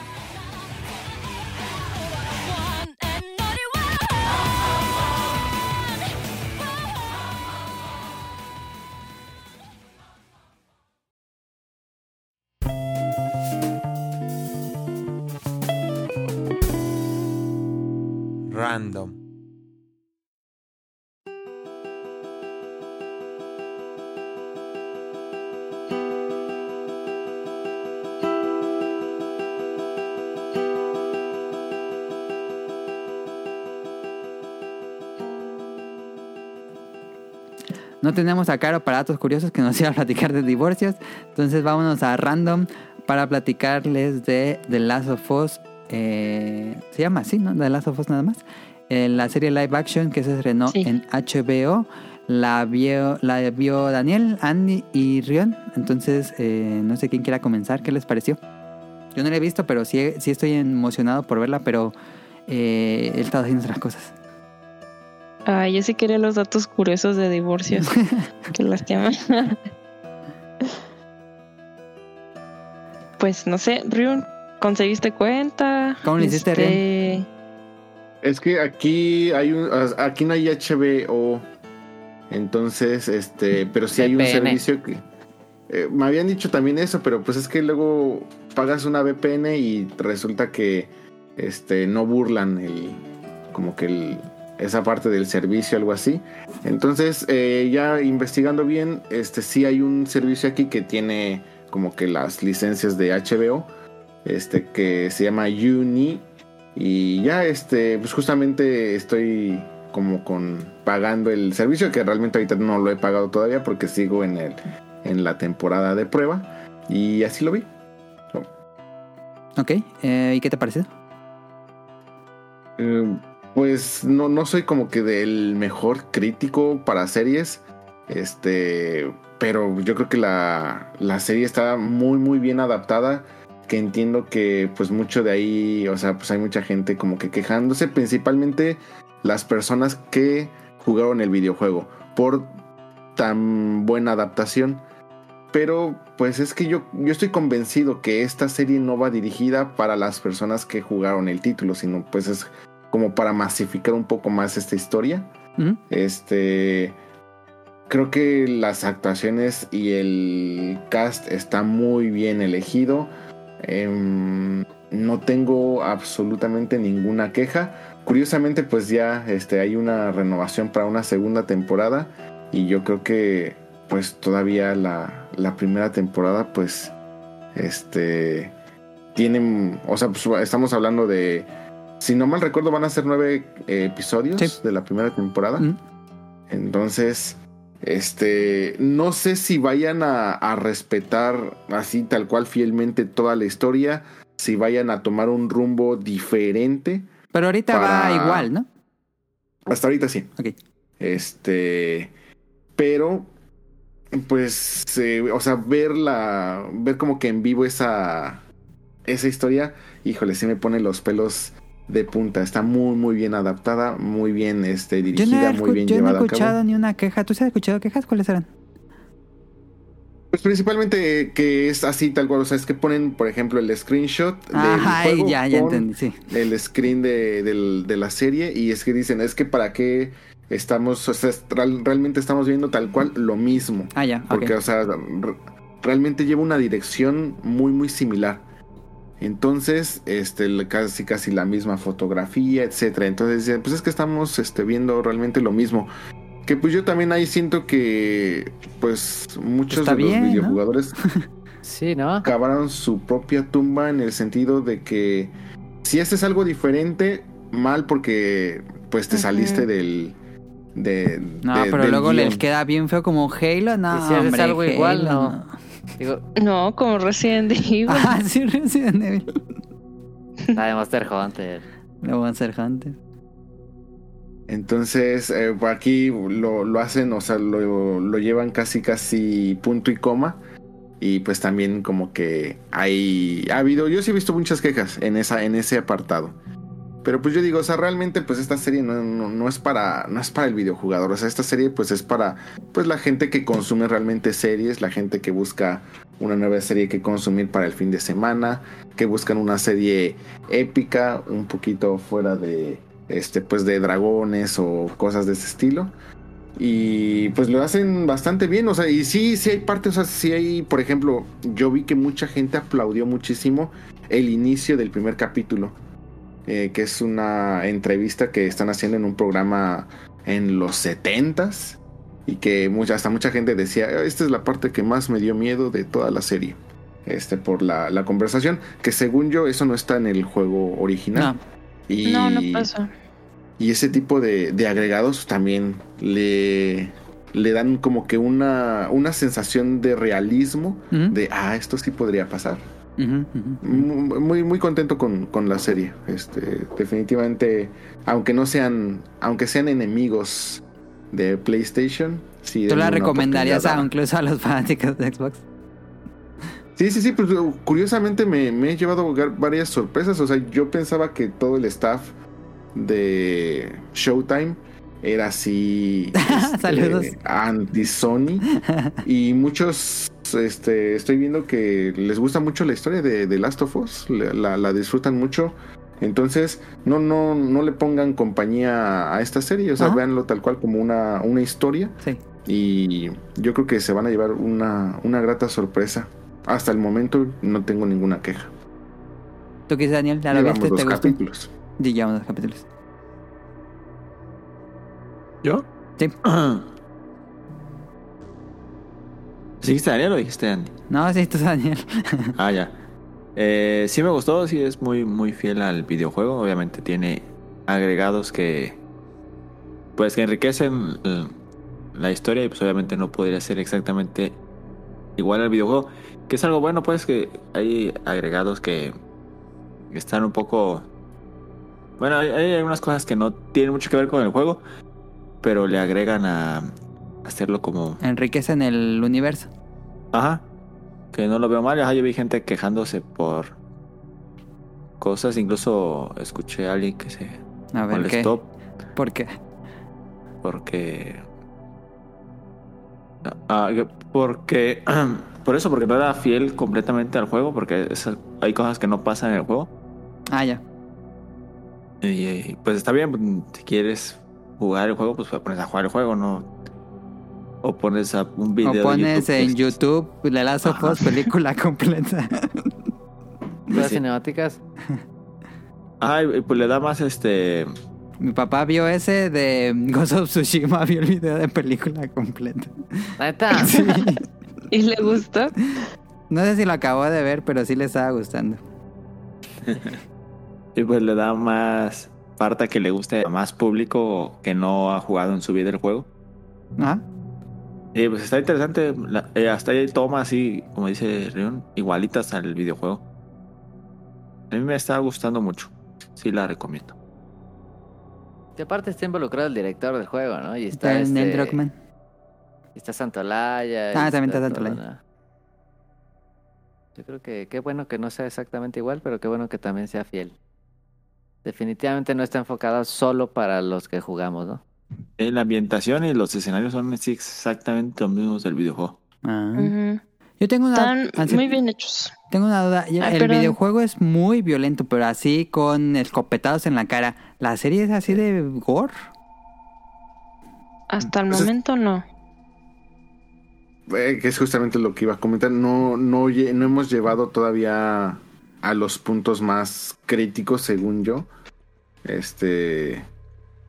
No tenemos a Caro para datos curiosos que nos (laughs) iba a platicar de divorcios. Entonces vámonos a Random para platicarles de The Last of Us. Eh, se llama así, ¿no? The Last of Us nada más. Eh, la serie live action que se estrenó Sí. en HBO. La vio, la vio Daniel, Andy y Rion. Entonces, eh, no sé quién quiera comenzar. ¿Qué les pareció? Yo no la he visto, pero sí, sí estoy emocionado por verla, pero eh, he estado haciendo otras cosas. Ay, yo sí quería los datos curiosos de divorcios. (laughs) Qué lástima. pues no sé, Ryun, ¿conseguiste cuenta? ¿Cómo le hiciste, Este, Es que aquí hay un, aquí no hay HBO, entonces, este, pero sí hay un servicio que eh, me habían dicho también eso, pero pues es que luego pagas una VPN y resulta que, este, no burlan el, como que el, esa parte del servicio, algo así. Entonces, eh, ya investigando bien, este, sí hay un servicio aquí que tiene como que las licencias de HBO, este, que se llama Uni. Y ya, este, pues justamente estoy como con pagando el servicio, que realmente ahorita no lo he pagado todavía porque sigo en el en la temporada de prueba. Y así lo vi. Ok, eh, ¿y qué te pareció? Eh, pues no, no soy como que del mejor crítico para series. Este. Pero yo creo que la, la serie está muy, muy bien adaptada. Que entiendo que, pues, mucho de ahí. O sea, pues hay mucha gente como que quejándose. Principalmente las personas que jugaron el videojuego. Por tan buena adaptación. Pero, pues es que yo, yo estoy convencido que esta serie no va dirigida para las personas que jugaron el título, sino pues es como para masificar un poco más esta historia. Este. Creo que las actuaciones y el cast está muy bien elegido. Em, no tengo absolutamente ninguna queja. Curiosamente, pues ya este, hay una renovación para una segunda temporada. Y yo creo que, pues todavía la, la primera temporada, pues, este, tienen, o sea, pues, estamos hablando de, si no mal recuerdo, van a ser nueve eh, episodios Sí. de la primera temporada. Entonces, este, no sé si vayan a, a respetar así tal cual fielmente toda la historia, si vayan a tomar un rumbo diferente. Pero ahorita va igual, ¿no? Hasta ahorita sí. Ok. Este, pero, pues, eh, o sea, ver la, ver como que en vivo esa, esa historia, híjole, sí me pone los pelos de punta. Está muy, muy bien adaptada, muy bien, este, Yo no dirigida, he, muy bien yo no he llevada a escuchado cabo. ni una queja. ¿Tú has escuchado quejas? ¿Cuáles eran? Pues principalmente que es así tal cual, o sea, es que ponen, por ejemplo, el screenshot del Ajá, juego ya, ya con entendí, sí. el screen de, de la serie y es que dicen, es que para qué estamos, o sea, realmente estamos viendo tal cual lo mismo. Ah, ya. Porque, o sea, re- realmente lleva una dirección muy, muy similar. Entonces, este, casi, casi la misma fotografía, etcétera. Entonces dicen, pues es que estamos este, viendo realmente lo mismo. Que pues yo también ahí siento que, pues, muchos Está de los ¿no? videojugadores (laughs) Sí, ¿no? cavaron su propia tumba en el sentido de que si haces algo diferente, mal porque pues te saliste del... De, No, de- pero del luego guion. les queda bien feo como Halo. No, Y si haces hombre, algo igual, no. Digo, No, como Resident Evil. (laughs) Ah, sí, Resident Evil. la de Monster Hunter. A hacer Hunter. Entonces, eh, aquí lo, lo hacen, o sea, lo, lo llevan casi, casi punto y coma. Y pues también como que hay, ha habido, yo sí he visto muchas quejas en, esa, en ese apartado. Pero pues yo digo, o sea, realmente pues esta serie no, no, no es para no es para el videojugador, o sea, esta serie pues es para pues la gente que consume realmente series, la gente que busca una nueva serie que consumir para el fin de semana, que buscan una serie épica, un poquito fuera de este pues de dragones o cosas de ese estilo. Y pues lo hacen bastante bien, o sea, y sí, sí hay partes, o sea, sí hay, por ejemplo, yo vi que mucha gente aplaudió muchísimo el inicio del primer capítulo eh, que es una entrevista que están haciendo en un programa en los 70s y que mucha, hasta mucha gente decía, esta es la parte que más me dio miedo de toda la serie. Este, por la, la conversación, que según yo eso no está en el juego original. Y, No, no pasa. y ese tipo de, de agregados también le, le dan como que una, una sensación de realismo, de, ah, esto sí podría pasar. Muy, muy contento con, con la serie. Este, definitivamente, aunque no sean, aunque sean enemigos de PlayStation, sí. ¿Tú la recomendarías a, incluso a los (laughs) fanáticos de Xbox? Sí, sí, sí, pues curiosamente me, me he llevado varias sorpresas. O sea, yo pensaba que todo el staff de Showtime era así (laughs) este, Saludos. anti-Sony. y muchos, este, estoy viendo que les gusta mucho la historia de, de Last of Us. La, la- la disfrutan mucho. Entonces, no, no, no le pongan compañía a esta serie. O sea, Ajá. véanlo tal cual como una, una historia. Sí. Y yo creo que se van a llevar una, una grata sorpresa. Hasta el momento no tengo ninguna queja. ¿Tú qué dices, Daniel? ¿Ya lo Llevamos viste? ¿Te gustó? capítulos. Sí, llevamos dos capítulos. ¿Yo? Sí. (clears throat) ¿Dijiste Daniel o dijiste Andy? No, sí, tú, Daniel. (laughs) Ah, ya. Eh, sí me gustó, sí es muy, muy fiel al videojuego. Obviamente tiene agregados que pues que enriquecen eh, la historia y pues obviamente no podría ser exactamente igual al videojuego. Que es algo bueno, pues que hay agregados que están un poco... Bueno, hay, hay algunas cosas que no tienen mucho que ver con el juego, pero le agregan a hacerlo como Enriquecen el universo. Ajá. Que no lo veo mal. Ajá, yo vi gente quejándose por cosas. Incluso escuché a alguien que se A ver, ¿qué? ¿Por qué? porque. Ah, que- porque. (clears throat) Por eso, porque no era fiel completamente al juego. Porque hay cosas que no pasan en el juego. Ah, ya. Y, y, pues está bien. Si quieres jugar el juego, pues pones a jugar el juego, no. O pones a un video. O de pones en YouTube The Last of Ajá. Us película (laughs) completa. Las sí. cinemáticas. Ajá, y pues le da más este. Mi papá vio ese de Ghost of Tsushima, (laughs) vio el video de película completa. ¿Neta? (laughs) Sí. ¿Y le gustó? No sé si lo acabó de ver, pero sí le estaba gustando. Y pues le da más parte que le guste a más público que no ha jugado en su vida el juego. Ah, Y pues está interesante. la- eh, hasta hay tomas así, como dice Rion, igualitas al videojuego. A mí me está gustando mucho. Sí, la recomiendo. Que aparte está involucrado el director del juego, ¿no? Y está está en Neil este, Druckmann. Está Santolaya. Ah, también está Santolaya. Yo creo que qué bueno que no sea exactamente igual, pero qué bueno que también sea fiel. Definitivamente no está enfocado solo para los que jugamos, ¿no? Eh, la ambientación y los escenarios son así exactamente los mismos del videojuego. Ah. Ujú. Yo tengo una, Están muy bien hechos. tengo una duda. Ya, el perdón. videojuego es muy violento, pero así con escopetados en la cara. ¿La serie es así de gore? Hasta el Pues es- momento no. Eh, que es justamente lo que iba a comentar. No, no, lle- no hemos llevado todavía a los puntos más críticos, según yo. Este.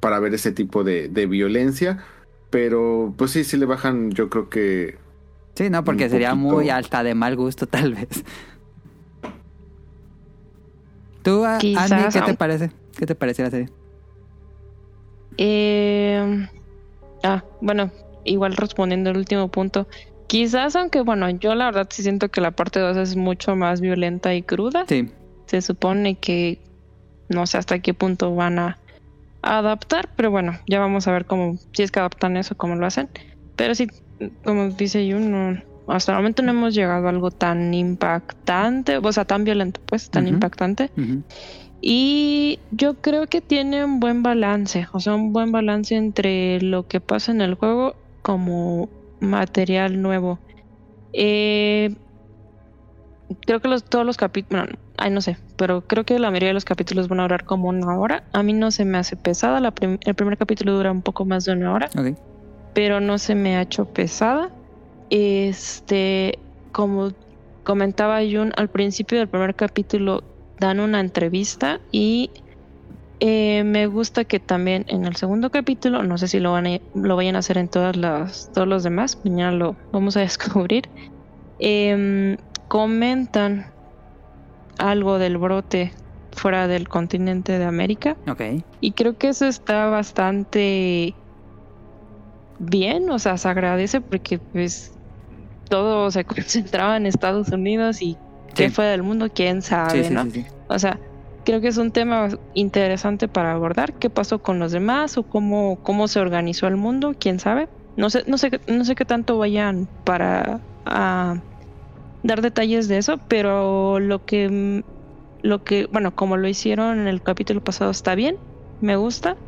Para ver ese tipo de, de violencia. Pero, pues sí, sí le bajan, yo creo que. Sí, no, porque sería poquito. muy alta de mal gusto, (laughs) tal vez. ¿Tú, Quizás, Andy, qué te parece? ¿Qué te pareció la serie? Eh, ah, bueno, igual respondiendo al último punto. Quizás, aunque bueno, yo la verdad sí siento que la parte 2 es mucho más violenta y cruda. Sí. Se supone que no sé hasta qué punto van a adaptar, pero bueno, ya vamos a ver cómo, si es que adaptan eso, cómo lo hacen. Pero sí, como dice Jun, no, hasta el momento no hemos llegado a algo tan impactante, o sea, tan violento, pues, tan impactante. Y yo creo que tiene un buen balance, o sea, un buen balance entre lo que pasa en el juego como material nuevo. Eh, creo que los, todos los capítulos, bueno, ay, no sé, pero creo que la mayoría de los capítulos van a durar como una hora. A mí no se me hace pesada, la prim- el primer capítulo dura un poco más de una hora Ok. pero no se me ha hecho pesada. Este, como comentaba Jun, al principio del primer capítulo dan una entrevista y eh, me gusta que también en el segundo capítulo, no sé si lo van a, lo vayan a hacer en todas las, todos los demás, mañana lo vamos a (laughs) descubrir. em, comentan algo del brote fuera del continente de América. Ok. Y creo que eso está bastante bien, o sea, se agradece porque pues todo se (laughs) concentraba en Estados Unidos y qué Sí. fue del mundo, quién sabe, Sí, sí, ¿no? O sea, creo que es un tema interesante para abordar, qué pasó con los demás o cómo, cómo se organizó el mundo, quién sabe. No sé, no sé, qué- no sé qué tanto vayan para a dar detalles de eso, pero lo que lo que, bueno, como lo hicieron en el capítulo pasado está bien, me gusta.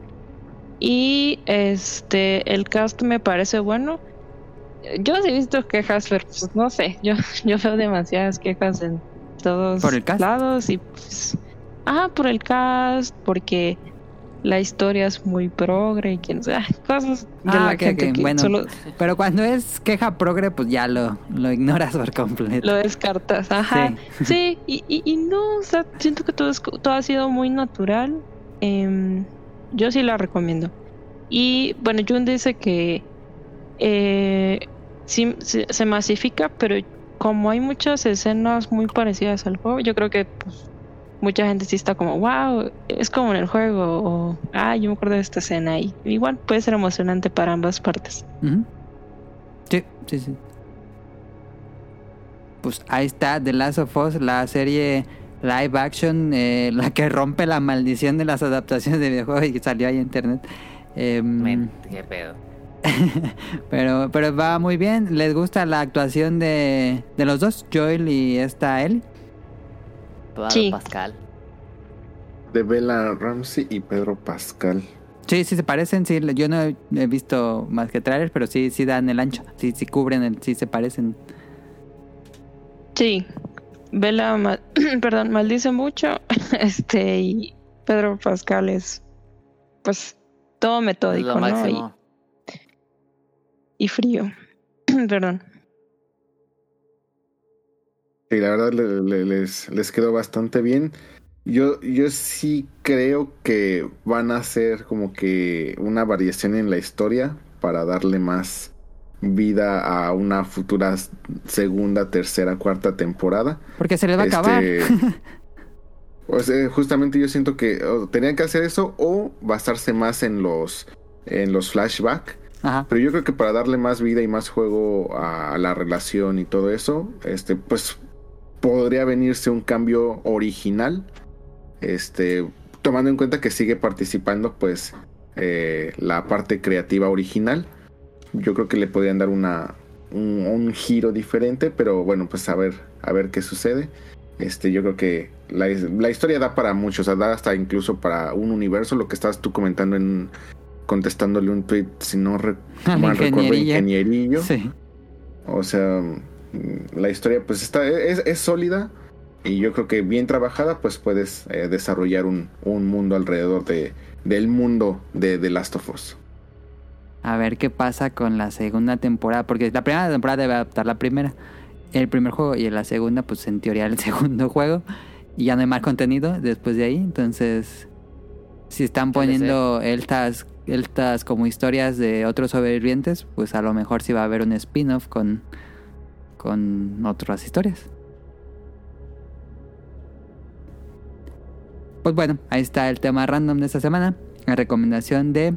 Y este el cast me parece bueno. Yo sí he visto quejas, pero pues no sé, (laughs) yo, yo veo demasiadas quejas en todos ¿Por el cast? lados y pues ah, por el cast, porque la historia es muy progre y quién sabe, (laughs) cosas de Ah, la gente que bueno. solo Pero cuando es queja progre, pues ya lo, lo ignoras por completo. lo descartas, ajá. (laughs) Sí, y, y, y no, o sea, siento que todo, es, todo ha sido muy natural. Em, yo sí la recomiendo. Y bueno, Jun dice que eh, sí se, se masifica, pero como hay muchas escenas muy parecidas al juego, yo creo que pues, mucha gente sí está como, wow, es como en el juego, o ah, yo me acuerdo de esta escena, y igual puede ser emocionante para ambas partes. Sí, sí, sí. Pues ahí está The Last of Us, la serie live action, eh, la que rompe la maldición de las adaptaciones de videojuegos y que salió ahí en internet. Men, qué pedo. (laughs) pero, pero va muy bien. ¿Les gusta la actuación de, de los dos, Joel y esta Ellie? Pedro Sí. Pascal. De Bella Ramsey y Pedro Pascal. Sí, sí se parecen, sí, yo no he visto más que trailers, pero sí, sí dan el ancho, sí, sí cubren, el, sí se parecen. Sí, Vela, ma- (clears throat) perdón, maldice mucho, (laughs) este, y Pedro Pascal es, pues, todo Es metódico, lo ¿no? Y, y frío, (clears throat) perdón. Sí, la verdad le- le- les, les quedó bastante bien. Yo, yo sí creo que van a hacer como que una variación en la historia para darle más vida a una futura segunda, tercera, cuarta temporada. Porque se les va a acabar. Este, (laughs) o sea, justamente yo siento que o tenían que hacer eso o basarse más en los en los flashbacks. Pero yo creo que para darle más vida y más juego a la relación y todo eso, este, pues podría venirse un cambio original. Este, tomando en cuenta que sigue participando, pues, eh, la parte creativa original. Yo creo que le podrían dar una un, un giro diferente, pero bueno, pues a ver, a ver qué sucede. Este, yo creo que la, la historia da para mucho, o sea, da hasta incluso para un universo, lo que estabas tú comentando en contestándole un tweet, si no re- (laughs) mal recuerdo, ingenierillo. Sí. O sea, la historia pues está, es, es sólida y yo creo que bien trabajada pues puedes eh, desarrollar un, un mundo alrededor de, del mundo de The Last of Us. A ver qué pasa con la segunda temporada. Porque la primera temporada debe adaptar la primera. El primer juego y en la segunda, pues en teoría el (laughs) segundo juego. Y ya no hay más contenido después de ahí. Entonces, si están poniendo estas, estas como historias de otros sobrevivientes, pues a lo mejor sí va a haber un spin-off con, con otras historias. Pues bueno, ahí está el tema random de esta semana. La recomendación de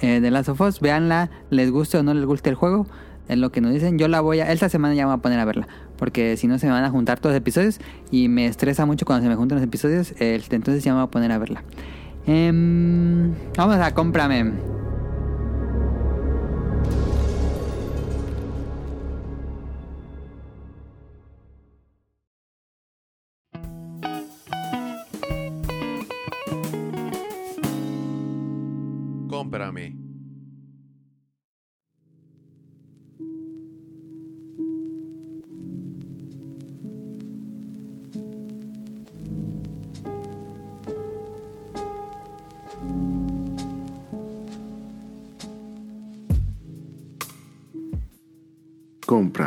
eh, de Last of Us. Veanla, les guste o no les guste el juego. Es lo que nos dicen. Yo la voy a. Esta semana ya me voy a poner a verla. Porque si no se me van a juntar todos los episodios. Y me estresa mucho cuando se me juntan los episodios. este, entonces ya me voy a poner a verla. Em, vamos a cómprame.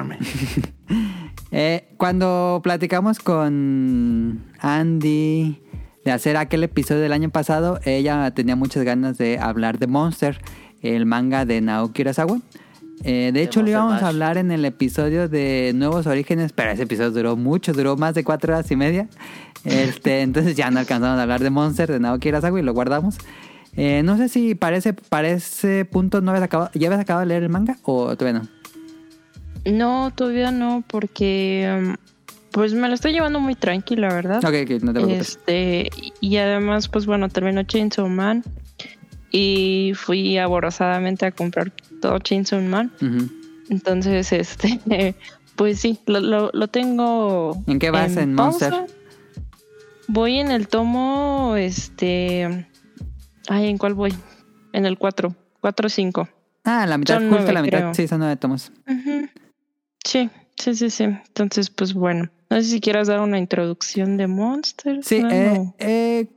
(laughs) Eh, cuando platicamos con Andy de hacer aquel episodio del año pasado, ella tenía muchas ganas de hablar de Monster, el manga de Naoki Urasawa. Eh, de hecho, lo íbamos a hablar en el episodio de Nuevos Orígenes, pero ese episodio duró mucho, duró más de cuatro horas y media. Este, (laughs) entonces ya no alcanzamos a hablar de Monster, de Naoki Urasawa y lo guardamos. Eh, no sé si parece, para ese punto no habías acabado, ¿ya habías acabado de leer el manga o todavía no? No, todavía no, porque um, pues me lo estoy llevando muy tranquila, ¿verdad? Ok, ok, no te preocupes. Este, y además, pues bueno, terminó Chainsaw Man y fui aborazadamente a comprar todo Chainsaw Man. Entonces, (laughs) este, pues sí, lo, lo, lo tengo. ¿En qué vas en pausa. Monster? Voy en el tomo, este. Ay, ¿en cuál voy? En el 4, 4 o 5. Ah, la mitad, Son justo la mitad, creo. sí, son nueve tomos. Sí, sí, sí, sí. Entonces, pues bueno. No sé si quieras dar una introducción de Monsters. Sí, No, eh, no. eh,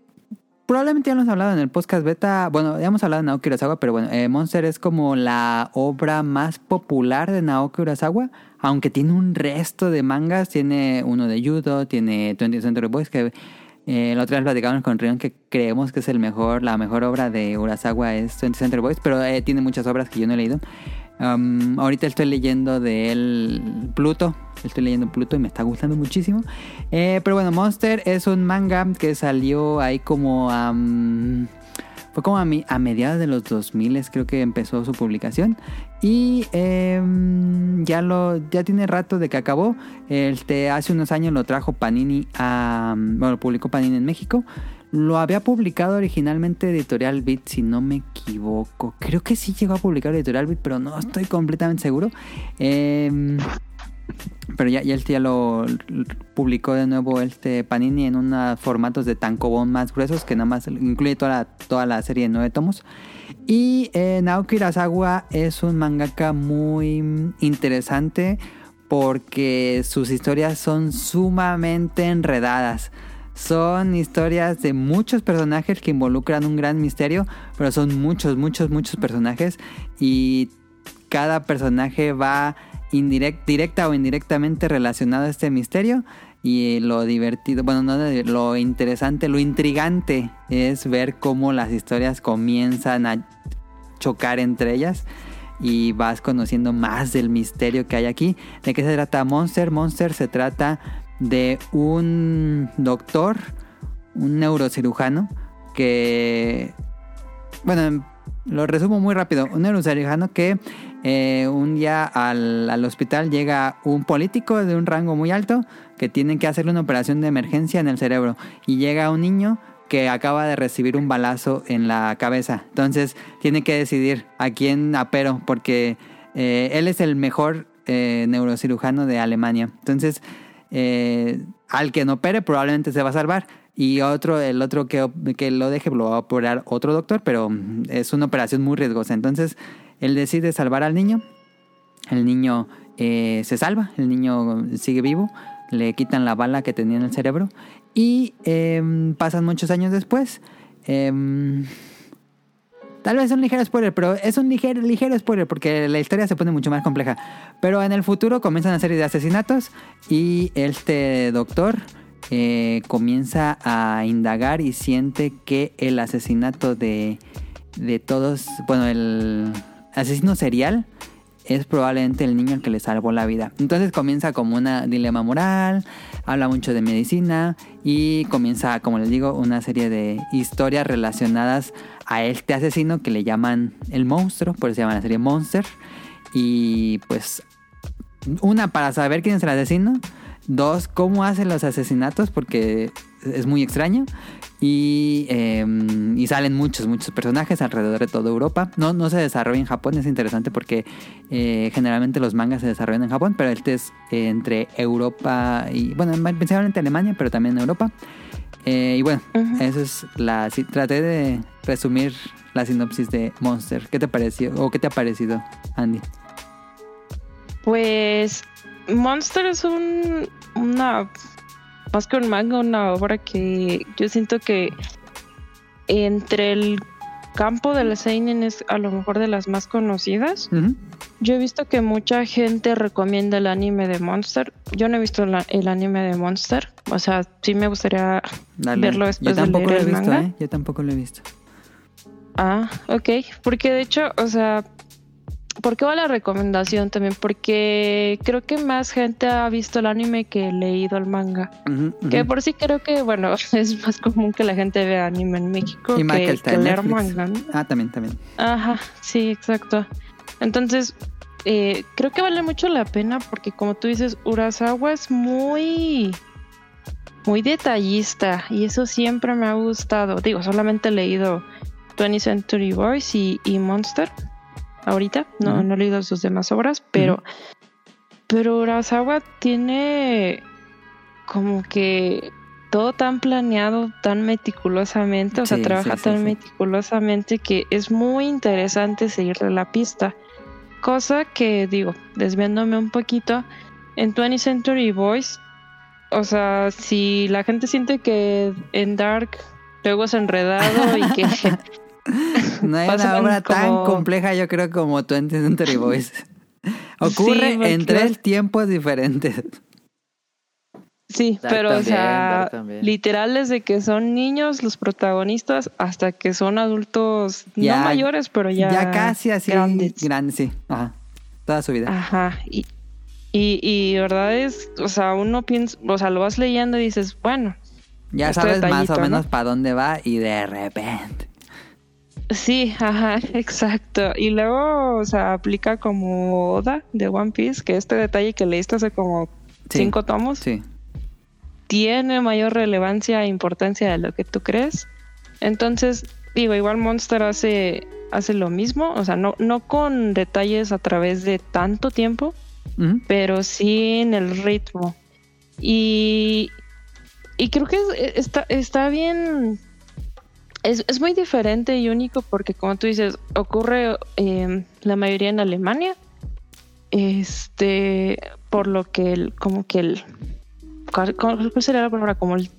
probablemente ya lo hemos hablado en el podcast beta. Bueno, ya hemos hablado de Naoki Urasawa, pero bueno, eh, Monster es como la obra más popular de Naoki Urasawa, aunque tiene un resto de mangas. Tiene uno de Judo, tiene 20th Century Boys, que eh, la otra vez platicamos con Rion que creemos que es el mejor, la mejor obra de Urasawa es 20th Century Boys, pero eh, tiene muchas obras que yo no he leído. Um, ahorita estoy leyendo de él Pluto. Estoy leyendo Pluto y me está gustando muchísimo. Eh, pero bueno, Monster es un manga que salió ahí como mm, fue como a, mediados de los 2000 creo que empezó su publicación. Y em, ya lo ya tiene rato de que acabó. Este, hace unos años lo trajo Panini a... Bueno, publicó Panini en México. Lo había publicado originalmente Editorial Beat, si no me equivoco. Creo que sí llegó a publicar Editorial Beat, pero no estoy completamente seguro. Em, pero ya, ya ya lo publicó de nuevo este Panini en unos formatos de tankobon más gruesos que nada más incluye toda la, toda la serie de nueve tomos. Y eh, Naoki Urasawa es un mangaka muy interesante porque sus historias son sumamente enredadas. Son historias de muchos personajes que involucran un gran misterio, pero son muchos, muchos, muchos personajes y cada personaje va directa o indirectamente relacionado a este misterio y lo divertido, bueno, no lo interesante, lo intrigante es ver cómo las historias comienzan a chocar entre ellas y vas conociendo más del misterio que hay aquí. ¿De qué se trata Monster? Monster se trata de un doctor, un neurocirujano que, bueno, lo resumo muy rápido, un neurocirujano que eh, un día al, al hospital llega un político de un rango muy alto que tiene que hacerle una operación de emergencia en el cerebro y llega un niño que acaba de recibir un balazo en la cabeza. Entonces tiene que decidir a quién apero porque eh, él es el mejor eh, neurocirujano de Alemania. Entonces eh, al que no opere probablemente se va a salvar. Y otro, el otro que, que lo deje lo va a operar otro doctor, pero es una operación muy riesgosa. Entonces él decide salvar al niño. El niño eh, se salva, el niño sigue vivo, le quitan la bala que tenía en el cerebro y em, pasan muchos años después. em, tal vez un ligero spoiler, pero es un ligero, ligero spoiler porque la historia se pone mucho más compleja. Pero en el futuro comienzan a serie de asesinatos y este doctor eh, comienza a indagar y siente que el asesinato de, de todos, bueno, el asesino serial es probablemente el niño el que le salvó la vida. Entonces comienza como un dilema moral, habla mucho de medicina y comienza, como les digo, una serie de historias relacionadas a este asesino que le llaman el monstruo, por eso se llama la serie Monster. Y pues, una, para saber quién es el asesino. Dos, cómo hace los asesinatos, porque es muy extraño. Y, eh, y, salen muchos, muchos personajes alrededor de toda Europa. No, no se desarrolla en Japón, es interesante porque eh, generalmente los mangas se desarrollan en Japón, pero este es entre Europa y, bueno, principalmente Alemania, pero también Europa. Eh, y bueno, uh -huh. eso es la... Sí, traté de resumir la sinopsis de Monster. ¿Qué te pareció? ¿O qué te ha parecido, Andy? Pues Monster es un, una más que un manga, una obra que yo siento que entre el campo del seinen es a lo mejor de las más conocidas. Yo he visto que mucha gente recomienda el anime de Monster. Yo no he visto la- el anime de Monster. O sea, sí me gustaría Dale. verlo Yo después de tampoco lo leer he el visto, manga. ¿eh? Yo tampoco lo he visto. Ah, ok. Porque de hecho, o sea, ¿por qué va la recomendación también? Porque creo que más gente ha visto el anime que leído el manga. Que por sí creo que, bueno, (laughs) es más común que la gente vea anime en México Y que, que leer manga. ¿no? Ah, también, también. Ajá, sí, exacto. Entonces, eh, creo que vale mucho la pena porque como tú dices, Urasawa es muy, muy detallista y eso siempre me ha gustado. Digo, solamente he leído 20th Century Boys y, y Monster ahorita, no, no he leído sus demás obras, pero, pero Urasawa tiene como que todo tan planeado, tan meticulosamente, o sea, trabaja sí, tan sí. meticulosamente que es muy interesante seguirle la pista. Cosa que, digo, desviándome un poquito, en 20th Century Boys, o sea, si la gente siente que en Dark luego es enredado y que (laughs) (laughs) No hay una obra tan como- compleja, yo creo, como 20 Century Boys. (laughs) Ocurre Sí, en tres tiempos diferentes. Sí, Dark pero o sea, literal desde que son niños los protagonistas hasta que son adultos Ya- no mayores, pero ya, Ya, casi así. grandes. Grande, sí. Ajá. Toda su vida. Ajá, y, y, y verdad es, o sea, uno piensa, o sea, lo vas leyendo y dices, bueno, ya este sabes más o ¿no? menos para dónde va y de repente. Sí, ajá, (laughs) exacto. Y luego, o sea, aplica como Oda de One Piece, que este detalle que leíste hace como Sí. cinco tomos, Sí. tiene mayor relevancia e importancia de lo que tú crees. Entonces, digo, igual Monster hace, hace lo mismo, o sea, no, no con detalles a través de tanto tiempo, pero sí en el ritmo. Y, y creo que es- está, está bien. Es, es muy diferente y único porque, como tú dices, ocurre eh, la mayoría en Alemania. Este, por lo que el, como que el. ¿Cuál, sería la palabra? Como el,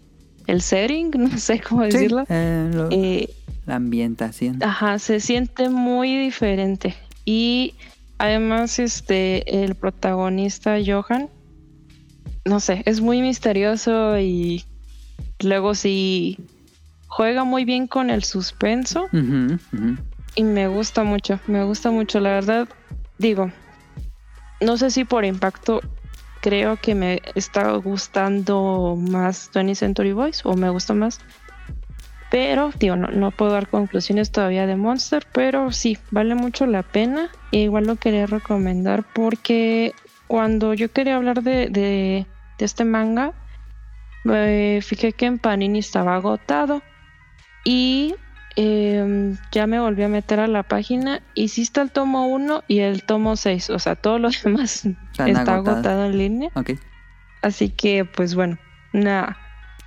el setting, (laughs) no sé cómo Sí, decirlo. eh, lo- Eh, la ambientación. Ajá, se siente muy diferente. Y además, este, el protagonista Johan, no sé, es muy misterioso y luego sí juega muy bien con el suspenso y me gusta mucho, me gusta mucho, la verdad. Digo, no sé si por impacto creo que me está gustando más 20 Century Boys o me gusta más. Pero, digo, no, no puedo dar conclusiones todavía de Monster, pero sí, vale mucho la pena. E igual lo quería recomendar porque cuando yo quería hablar de, de, de este manga, me fijé que en Panini estaba agotado. Y eh, ya me volví a meter a la página y sí está el tomo 1 y el tomo 6. O sea, todo lo (laughs) demás Están está agotado en línea. Así que, pues bueno, una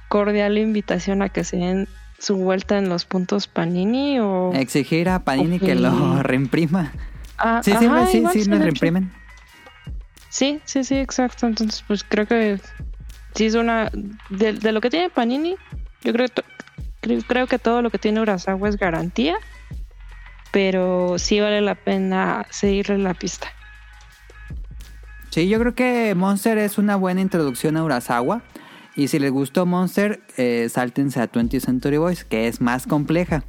cordial invitación a que se den su vuelta en los puntos Panini o... Exigir a Panini que lo (laughs) reimprima. Ah, Sí, sí, ajá, sí, sí, lo reimprimen. Sí, sí, sí, exacto. Entonces, pues creo que sí es una... De, de lo que tiene Panini, yo creo, to- creo, creo que todo lo que tiene Urasawa es garantía, pero sí vale la pena seguirle la pista. Sí, yo creo que Monster es una buena introducción a Urasawa. Y si les gustó Monster, eh, sáltense a 20th Century Boys, que es más compleja.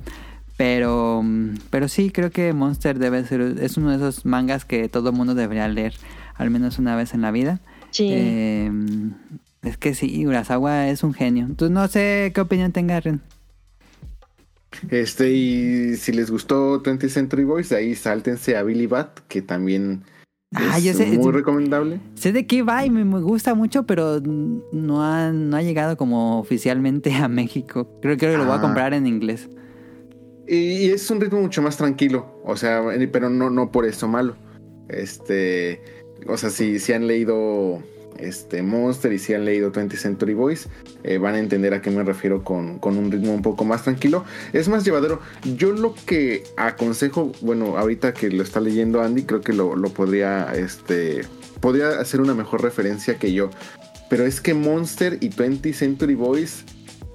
Pero, pero sí, creo que Monster debe ser, es uno de esos mangas que todo mundo debería leer al menos una vez en la vida. Sí. Eh, es que sí, Urasawa es un genio. Entonces no sé qué opinión tenga Ren. Este, y si les gustó 20th Century Boys, ahí sáltense a Billy Bat, que también Ah, es yo sé- muy recomendable. Sé de qué va y me, gusta mucho, pero no ha, no ha llegado como oficialmente a México. Creo, creo que lo voy a Ah. comprar en inglés. Y, y es un ritmo mucho más tranquilo, o sea, pero no, no por eso malo. Este, o sea, si, si han leído este Monster y si han leído 20th Century Boys, eh, van a entender a qué me refiero con, con un ritmo un poco más tranquilo. Es más llevadero. Yo lo que aconsejo, bueno, ahorita que lo está leyendo Andy, creo que lo, lo podría, este, podría hacer una mejor referencia que yo. Pero es que Monster y 20th Century Boys,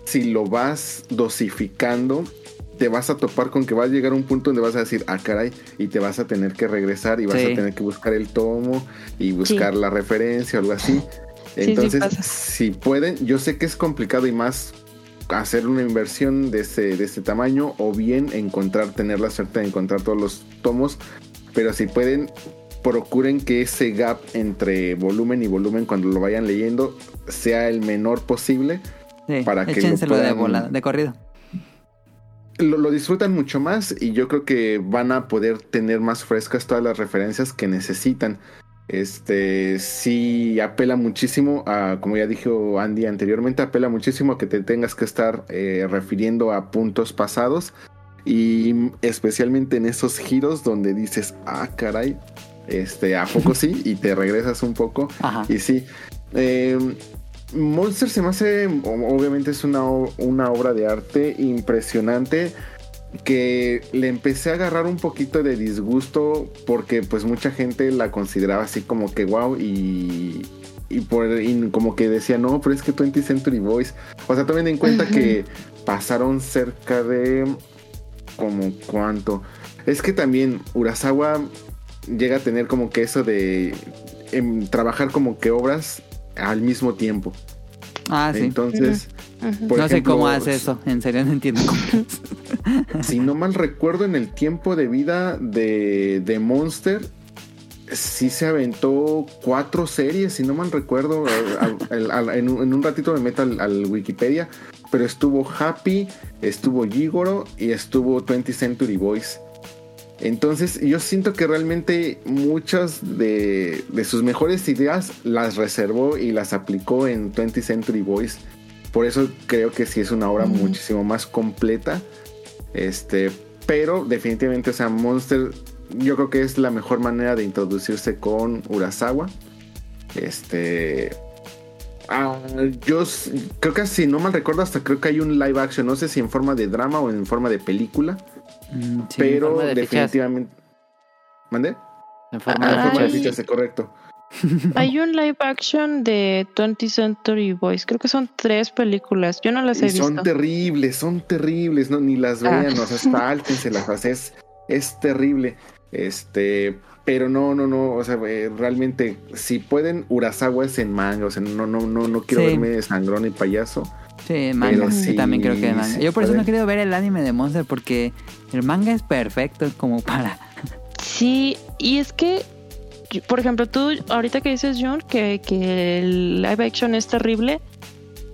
si lo vas dosificando, te vas a topar con que vas a llegar a un punto donde vas a decir, ah, caray, y te vas a tener que regresar y vas Sí. a tener que buscar el tomo y buscar la referencia o algo así. sí Entonces, si pueden, yo sé que es complicado y más hacer una inversión de este, de este tamaño o bien encontrar, tener la suerte de encontrar todos los tomos, pero si pueden, procuren que ese gap entre volumen y volumen cuando lo vayan leyendo sea el menor posible. Sí, Para que lo de puedan- volada, de corrido. Lo, lo disfrutan mucho más y yo creo que van a poder tener más frescas todas las referencias que necesitan. Este sí apela muchísimo a, como ya dijo Andy anteriormente, apela muchísimo a que te tengas que estar eh, refiriendo a puntos pasados y especialmente en esos giros donde dices, ah, caray, este, ¿a poco sí? Y te regresas un poco Ajá. y sí. eh, Monster se me hace, obviamente es una, una obra de arte impresionante que le empecé a agarrar un poquito de disgusto porque pues mucha gente la consideraba así como que wow y, y por y como que decía no, pero es que 20th Century Boys, o sea, tomen en cuenta que pasaron cerca de como cuánto. Es que también Urasawa llega a tener como que eso de em, trabajar como que obras al mismo tiempo. Ah, sí. Entonces, por no sé cómo hace eso. En serio, no entiendo cómo. (laughs) si no mal recuerdo, en el tiempo de vida de, de Monster, sí se aventó cuatro series, si no mal recuerdo. al- al- al- en, un, en un ratito me meto al, al Wikipedia, pero estuvo Happy, estuvo Gigoro y estuvo 20th Century Boys. Entonces yo siento que realmente muchas de, de sus mejores ideas las reservó y las aplicó en 20th Century Boys. Por eso creo que sí es una obra muchísimo más completa. Este, pero definitivamente, o sea, Monster, yo creo que es la mejor manera de introducirse con Urasawa. Este. ah, yo creo que si no mal recuerdo, hasta creo que hay un live action. No sé si en forma de drama o en forma de película. Mm, sí. pero forma de fichas. definitivamente. ¿Mandé? En forma Ah, de forma de fichas. correcto. (laughs) Hay un live action de 20th Century Boys. Creo que son tres películas. Yo no las he Y son visto. terribles, son terribles, no ni las Ah. vean, o sea, sáltenselas, o sea, es, es terrible. Este, pero no, no, no, o sea, eh, realmente, si pueden, Urasawa es en manga, o sea, no, no, no, no quiero Sí. verme de sangrón y payaso. Sí, manga. Pero Yo sí, también creo que de manga. sí Yo por eso no he querido ver el anime de Monster porque el manga es perfecto como para... Sí, y es que, por ejemplo, tú ahorita que dices, John, que, que el live action es terrible,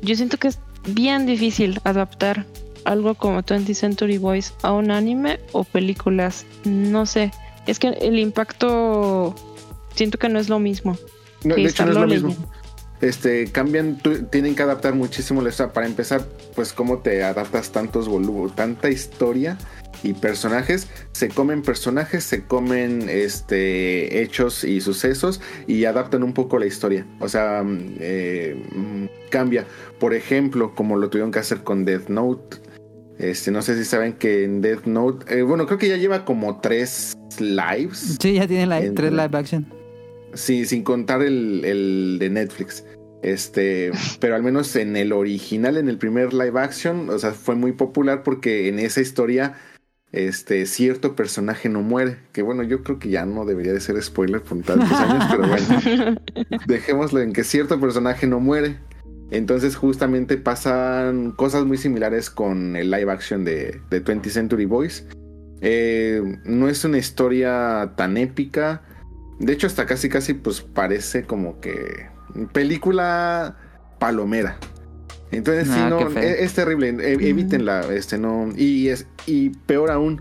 yo siento que es bien difícil adaptar algo como 20th Century Boys a un anime o películas. No sé, es que el impacto siento que no es lo mismo. No, que de hecho, no es lo mismo. Este, cambian, tu- tienen que adaptar muchísimo la historia. Para empezar, pues cómo te adaptas tantos volúmenes, tanta historia y personajes. Se comen personajes, se comen este hechos y sucesos y adaptan un poco la historia. O sea, mm, eh, mm, cambia. Por ejemplo, como lo tuvieron que hacer con Death Note. Este, no sé si saben que en Death Note, eh, bueno, creo que ya lleva como tres lives. Sí, ya tiene Entre- tres live action. Sí, sin contar el, el de Netflix. Este, (laughs) pero al menos en el original, en el primer live action, o sea, fue muy popular porque en esa historia, este, cierto personaje no muere. Que bueno, yo creo que ya no debería de ser spoiler por tantos (laughs) años, pero bueno, dejémoslo en que cierto personaje no muere. Entonces, justamente pasan cosas muy similares con el live action de, de 20th Century Boys. Eh, no es una historia tan épica. De hecho, hasta casi casi pues parece como que película palomera. Entonces, sí, Ah, no, qué feo. es, es terrible. E- evítenla, este no. Y es, y peor aún,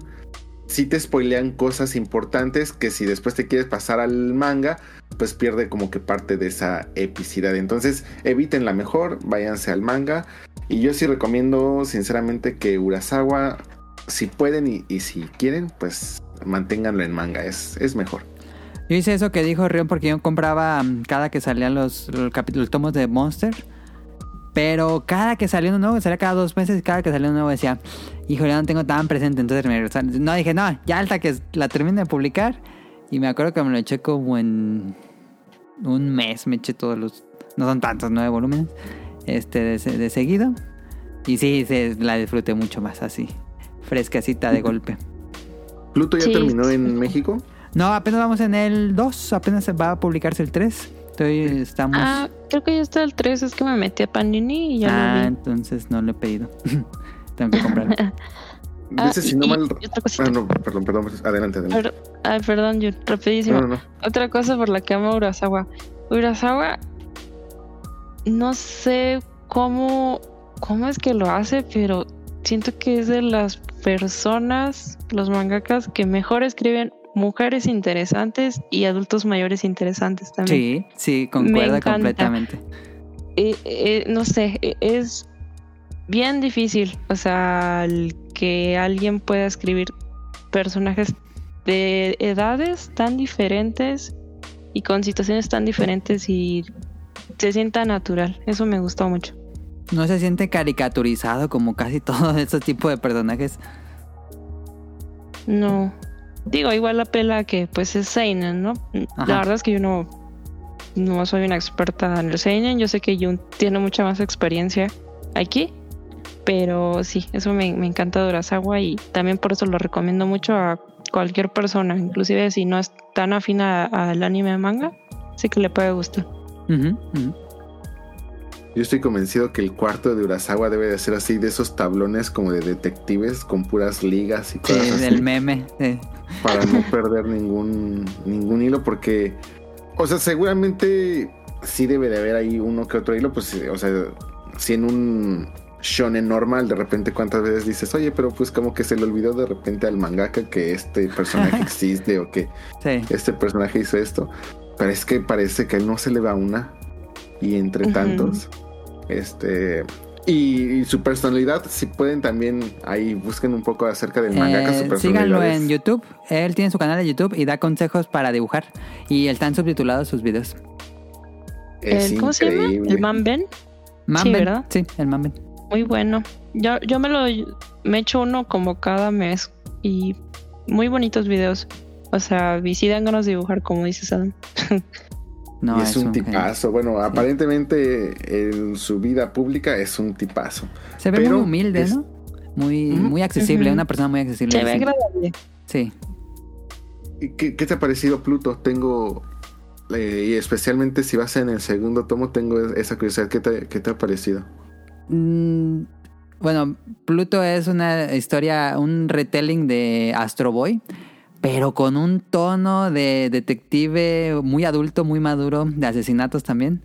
si te spoilean cosas importantes que si después te quieres pasar al manga, pues pierde como que parte de esa epicidad. Entonces, evítenla mejor, váyanse al manga. Y yo sí recomiendo, sinceramente, que Urasawa, si pueden y, y si quieren, pues manténganlo en manga, es, es mejor. Yo hice eso que dijo Rion porque yo compraba mm, cada que salían los, los capítulos, tomos de Monster. Pero cada que salía uno nuevo, salía cada dos meses, y cada que salía uno nuevo decía, híjole, no tengo tan presente, entonces me regresaron. No, dije, no, ya hasta que la termine de publicar. Y me acuerdo que me lo eché como en un mes, me eché todos los, no son tantos, nueve volúmenes, este, de, se- de seguido. Y sí, se, la disfruté mucho más así. fresquecita de golpe. ¿Pluto ya Sí, terminó en México? No, apenas vamos en el 2, apenas se va a publicarse el 3. Estoy, estamos... Ah, creo que ya está el 3, es que me metí a Panini y ya Ah, lo vi. entonces no lo he pedido. (laughs) Tengo que comprarlo. (laughs) Ah, Dice, si no y mal... otra cosita. Ah, no, perdón, perdón. Adelante, adelante. Per- Ay, perdón, Jun, rapidísimo. No, no, no. Otra cosa por la que amo a Urasawa. Urasawa, no sé cómo, cómo es que lo hace, pero siento que es de las personas, los mangakas, que mejor escriben mujeres interesantes y adultos mayores interesantes también. Sí, sí, concuerdo encanta. completamente. Eh, eh, no sé, eh, es bien difícil, o sea, el que alguien pueda escribir personajes de edades tan diferentes y con situaciones tan diferentes y se sienta natural. Eso me gustó mucho. No se siente caricaturizado como casi (laughs) todo ese tipo de personajes. No. Digo, igual la pela que pues es Seinen, ¿no? Ajá. La verdad es que yo no, no soy una experta en el Seinen. Yo sé que Jun tiene mucha más experiencia aquí. Pero sí, eso me, me encanta de Urasawa y también por eso lo recomiendo mucho a cualquier persona, inclusive si no es tan afina al anime de manga, sí que le puede gustar. Yo estoy convencido que el cuarto de Urasawa debe de ser así, de esos tablones como de detectives con puras ligas y Sí, cosas así. del meme. sí. Para no perder ningún ningún hilo porque o sea seguramente sí debe de haber ahí uno que otro hilo pues o sea si en un shonen normal de repente cuántas veces dices oye pero pues como que se le olvidó de repente al mangaka que este personaje (laughs) existe o que Sí. este personaje hizo esto pero es que parece que a él no se le va una y entre tantos este y, y su personalidad si pueden también ahí busquen un poco acerca del mangaka su Eh, personalidad síganlo en YouTube. Él tiene su canal de YouTube y da consejos para dibujar. Y están subtitulados sus videos. es El- ¿Cómo se llama? El Manben. Mamben. ¿verdad? Sí, el Mamben. Muy bueno. Yo, yo me lo me echo uno como cada mes y muy bonitos videos. O sea, y sí dan ganas de dibujar, como dices Adam. (laughs) No, y es, un tipazo. Bueno, aparentemente en su vida pública es un tipazo. Se ve Pero muy humilde, es- ¿no? Muy, muy accesible, una persona muy accesible. Se ve sí. agradable. Sí. ¿Y ¿Qué, qué te ha parecido Pluto? Tengo, eh, y especialmente si vas en el segundo tomo, tengo esa curiosidad. ¿Qué te, qué te ha parecido? Mm, bueno, Pluto es una historia, un retelling de Astro Boy, pero con un tono de detective muy adulto, muy maduro, de asesinatos también.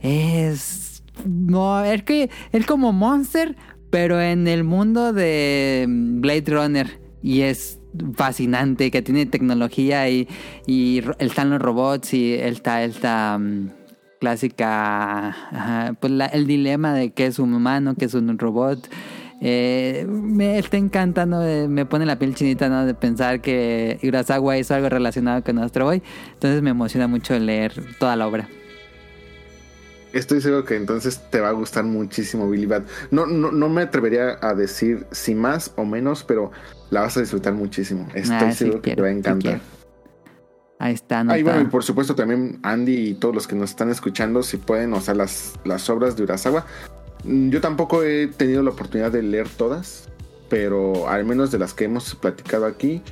Es. No, es que es como Monster, pero en el mundo de Blade Runner. Y es fascinante, que tiene tecnología y, y están los robots y está esta mm, clásica, pues la- el dilema de qué es un humano, qué es un robot. Eh, me está encantando, eh, me pone la piel chinita ¿no? de pensar que Urasawa hizo algo relacionado con Astro Boy. Entonces me emociona mucho leer toda la obra. Estoy seguro que entonces te va a gustar muchísimo Billy Bat. No, no, no me atrevería a decir si más o menos, pero la vas a disfrutar muchísimo. Estoy Ah, sí seguro que te va a encantar. Ahí está, Ah, anotado. bueno, y por supuesto también Andy y todos los que nos están escuchando, si pueden, o sea, las, las obras de Urasawa. Mm, Yo tampoco he tenido la oportunidad de leer todas, pero al menos de las que hemos platicado aquí,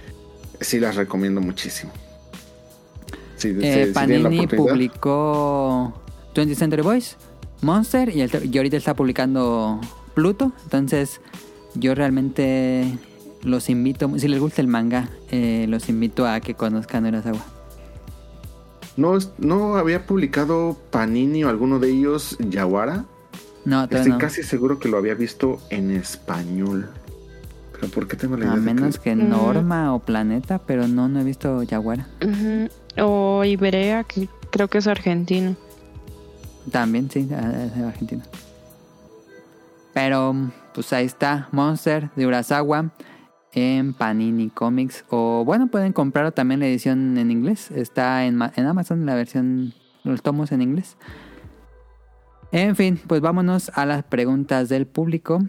sí las recomiendo muchísimo. Sí, Eh, Panini publicó 20th Century Boys, Monster y, el- y ahorita está publicando Pluto. Entonces, yo realmente los invito, si les gusta el manga, eh, los invito a que conozcan Urasawa. ¿No, ¿No había publicado Panini o alguno de ellos Yawara? No, Estoy no. casi seguro que lo había visto en español. Pero ¿por qué tengo la idea A de que- menos que Mm. Norma o Planeta, pero no, no he visto Yaguara. O Iberia, que creo que es argentino. También, sí, de de Argentina. Pero, pues ahí está, Monster de Urasawa en Panini Comics. O bueno, pueden comprarlo también la edición en inglés. Está en, en Amazon la versión, los tomos en inglés. En fin, pues vámonos a las preguntas del público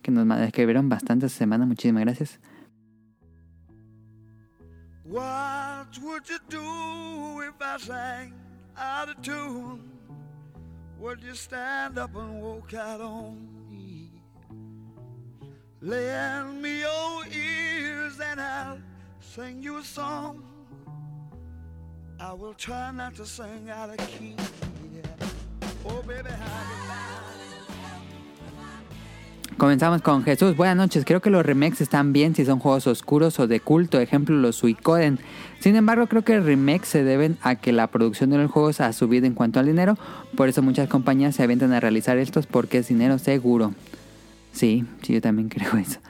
que nos escribieron bastante esta semana. Muchísimas gracias. What would you do if I sang out of tune? Would you stand up and walk out on me? Lend me your ears and I'll sing you a song. I will try not to sing out of key. Comenzamos con Jesús. Buenas noches. Creo que los remakes están bien si son juegos oscuros o de culto, ejemplo los Suicoden. Sin embargo, creo que remakes se deben a que la producción de los juegos ha subido en cuanto al dinero. Por eso muchas compañías se avientan a realizar estos porque es dinero seguro. Sí, sí, yo también (laughs) creo eso.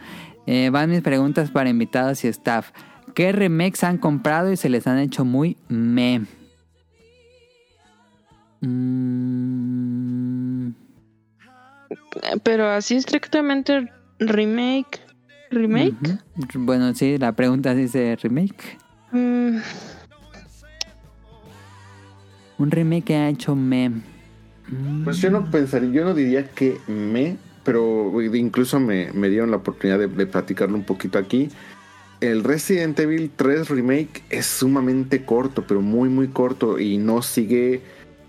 Eh, van mis preguntas para invitados y staff. ¿Qué remakes han comprado y se les han hecho muy me? Mm, Pero así estrictamente remake. ¿Remake? Bueno, sí, la pregunta dice remake. Mm, Un remake que ha hecho me. Mm, Pues yo no pensaría, yo no diría que me, pero incluso me, me dieron la oportunidad de, de platicarlo un poquito aquí. El Resident Evil 3 Remake es sumamente corto, pero muy muy corto y no sigue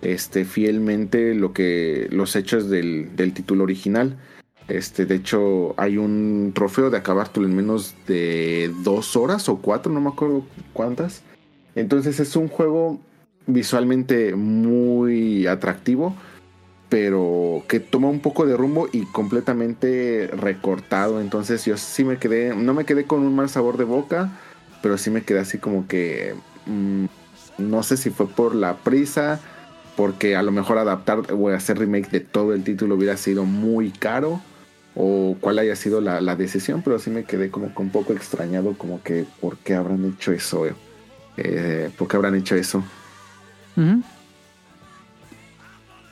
este, fielmente lo que los hechos del, título original. Este, de hecho, hay un trofeo de acabártelo en menos de dos horas o cuatro, no me acuerdo cuántas. Entonces es un juego visualmente muy atractivo, pero que toma un poco de rumbo y completamente recortado. Entonces yo sí me quedé, no me quedé con un mal sabor de boca, pero sí me quedé así como que mm, no sé si fue por la prisa, porque a lo mejor adaptar o hacer remake de todo el título hubiera sido muy caro. O cuál haya sido la, decisión, pero sí me quedé como un poco extrañado, como que ¿por qué habrán hecho eso? Eh, ¿Por qué habrán hecho eso?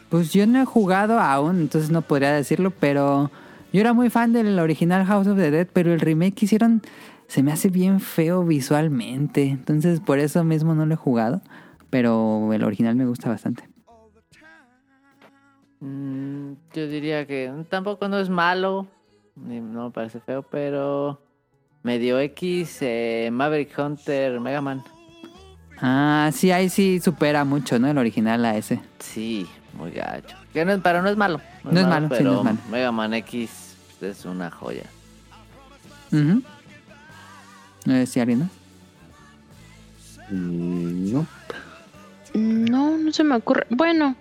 Pues yo no he jugado aún, entonces no podría decirlo, pero yo era muy fan del original House of the Dead, pero el remake que hicieron se me hace bien feo visualmente, entonces por eso mismo no lo he jugado, pero el original me gusta bastante. Mm, yo diría que tampoco no es malo, ni no me parece feo, pero medio X, eh, Maverick Hunter, Mega Man. Ah, sí, ahí sí supera mucho, ¿no? El original a ese. Sí, muy gacho. Que no, es- pero no es malo. No es malo, sí, pero no es malo. Mega Man X es una joya. Ujú. Eh, ¿Sí, Arina? Mm, no. No, no se me ocurre. Bueno,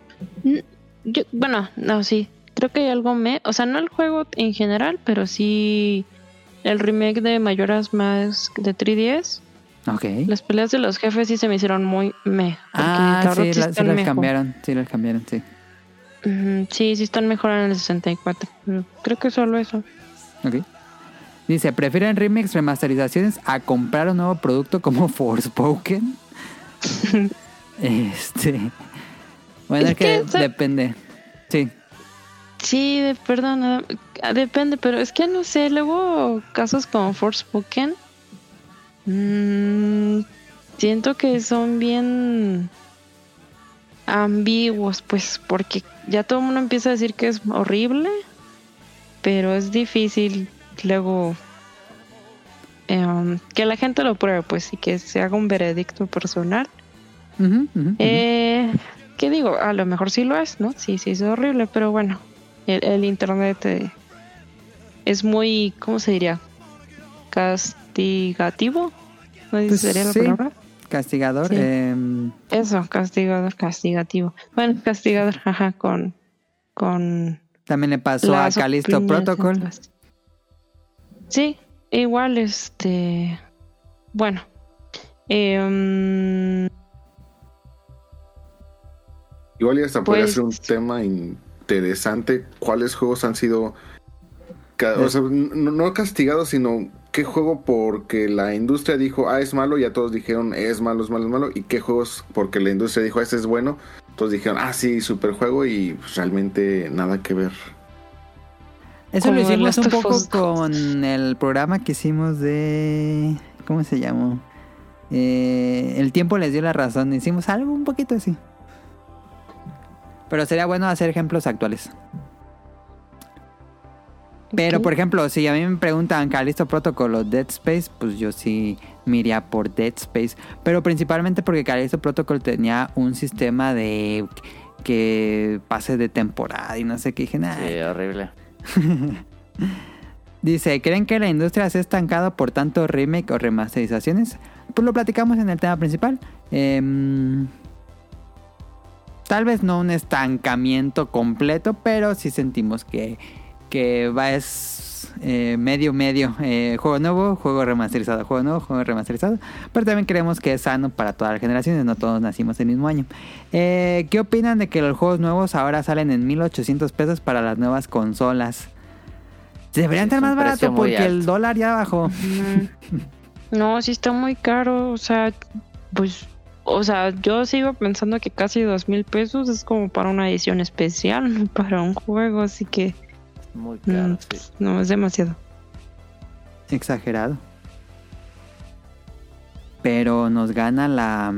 yo, bueno, no, sí. Creo que hay algo me. O sea, no el juego en general, pero sí el remake de Mayoras más de 3DS. Ok. Las peleas de los jefes sí se me hicieron muy me. Ah, sí, la- sí están las cambiaron, sí las cambiaron, sí. Sí, sí están mejor en el 64. pero creo que solo eso. Ok. Dice, ¿prefieren remakes, remasterizaciones a comprar un nuevo producto como (laughs) Forspoken? (laughs) este... Bueno, Es es que, que, depende. Sí. Sí, de, perdón, ah, depende, pero es que no sé, luego casos como Forspoken, mm, siento que son bien ambiguos, pues, porque ya todo el mundo empieza a decir que es horrible, pero es difícil luego em, que la gente lo pruebe, pues, y que se haga un veredicto personal. Ujú, ujú. Eh, ¿Qué digo? A lo mejor sí lo es, ¿no? Sí, sí, es horrible, pero bueno, el, el internet eh, es muy, ¿cómo se diría? Castigativo. ¿No Pues sería la sí. palabra? Castigador. Sí. em, Eso, castigador, castigativo. Bueno, castigador, ajá, con, con también le pasó a opiniones Protocol. Sí, igual, este, bueno, em, Igual y hasta podría Pues- ser un tema interesante. ¿Cuáles juegos han sido, ca- o sea, no, no castigados, sino qué juego porque la industria dijo, ah, es malo, ya todos dijeron, es malo, es malo, es malo, y qué juegos porque la industria dijo, este es bueno, todos dijeron, ah, sí, super juego, y pues, realmente nada que ver. Eso lo hicimos un poco con el programa que hicimos de... ¿Cómo se llamó? Eh, el tiempo les dio la razón. Hicimos algo un poquito así. Pero sería bueno hacer ejemplos actuales. Pero, por ejemplo, si a mí me preguntan Callisto Protocol o Dead Space, pues yo sí me iría por Dead Space. Pero principalmente porque Callisto Protocol tenía un sistema de que pase de temporada y no sé qué. Dije, nah, Sí, horrible. (laughs) Dice, ¿creen que la industria se ha estancado por tanto remake o remasterizaciones? Pues lo platicamos en el tema principal. Em, tal vez no un estancamiento completo, pero sí sentimos que, que va es eh, medio medio. Eh, juego nuevo, juego remasterizado, juego nuevo, juego remasterizado. Pero también creemos que es sano para todas las generaciones, no todos nacimos el mismo año. Eh, ¿Qué opinan de que los juegos nuevos ahora salen en 1800 pesos para las nuevas consolas? Deberían Sí, estar es más barato muy porque el dólar ya bajó. No, sí está muy caro. O sea, pues, o sea, yo sigo pensando que casi dos mil pesos es como para una edición especial, (laughs) no para un juego, así que Muy mm, caro, sí. no es demasiado. Exagerado. Pero nos gana la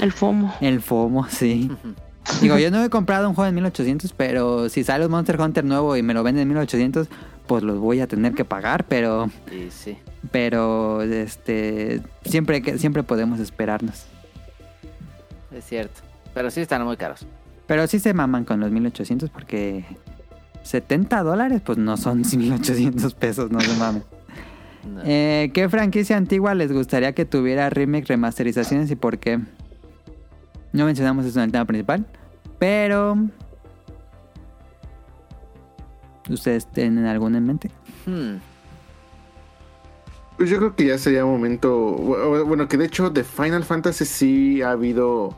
El FOMO. el FOMO, sí. (laughs) Digo, yo no he comprado un juego en 1800, pero si sale un Monster Hunter nuevo y me lo venden en 1800, pues los voy a tener que pagar, pero Y sí. pero este siempre que siempre podemos esperarnos. Es cierto. Pero sí están muy caros. Pero sí se maman con los 1800 porque 70 dólares pues no son (laughs) 1800 pesos, no se mamen. No. Eh, ¿Qué franquicia antigua les gustaría que tuviera remake, remasterizaciones y por qué? No mencionamos eso en el tema principal, pero... ¿Ustedes tienen alguna en mente? Hmm. Pues yo creo que ya sería momento. bu- Bueno, que de hecho de Final Fantasy sí ha habido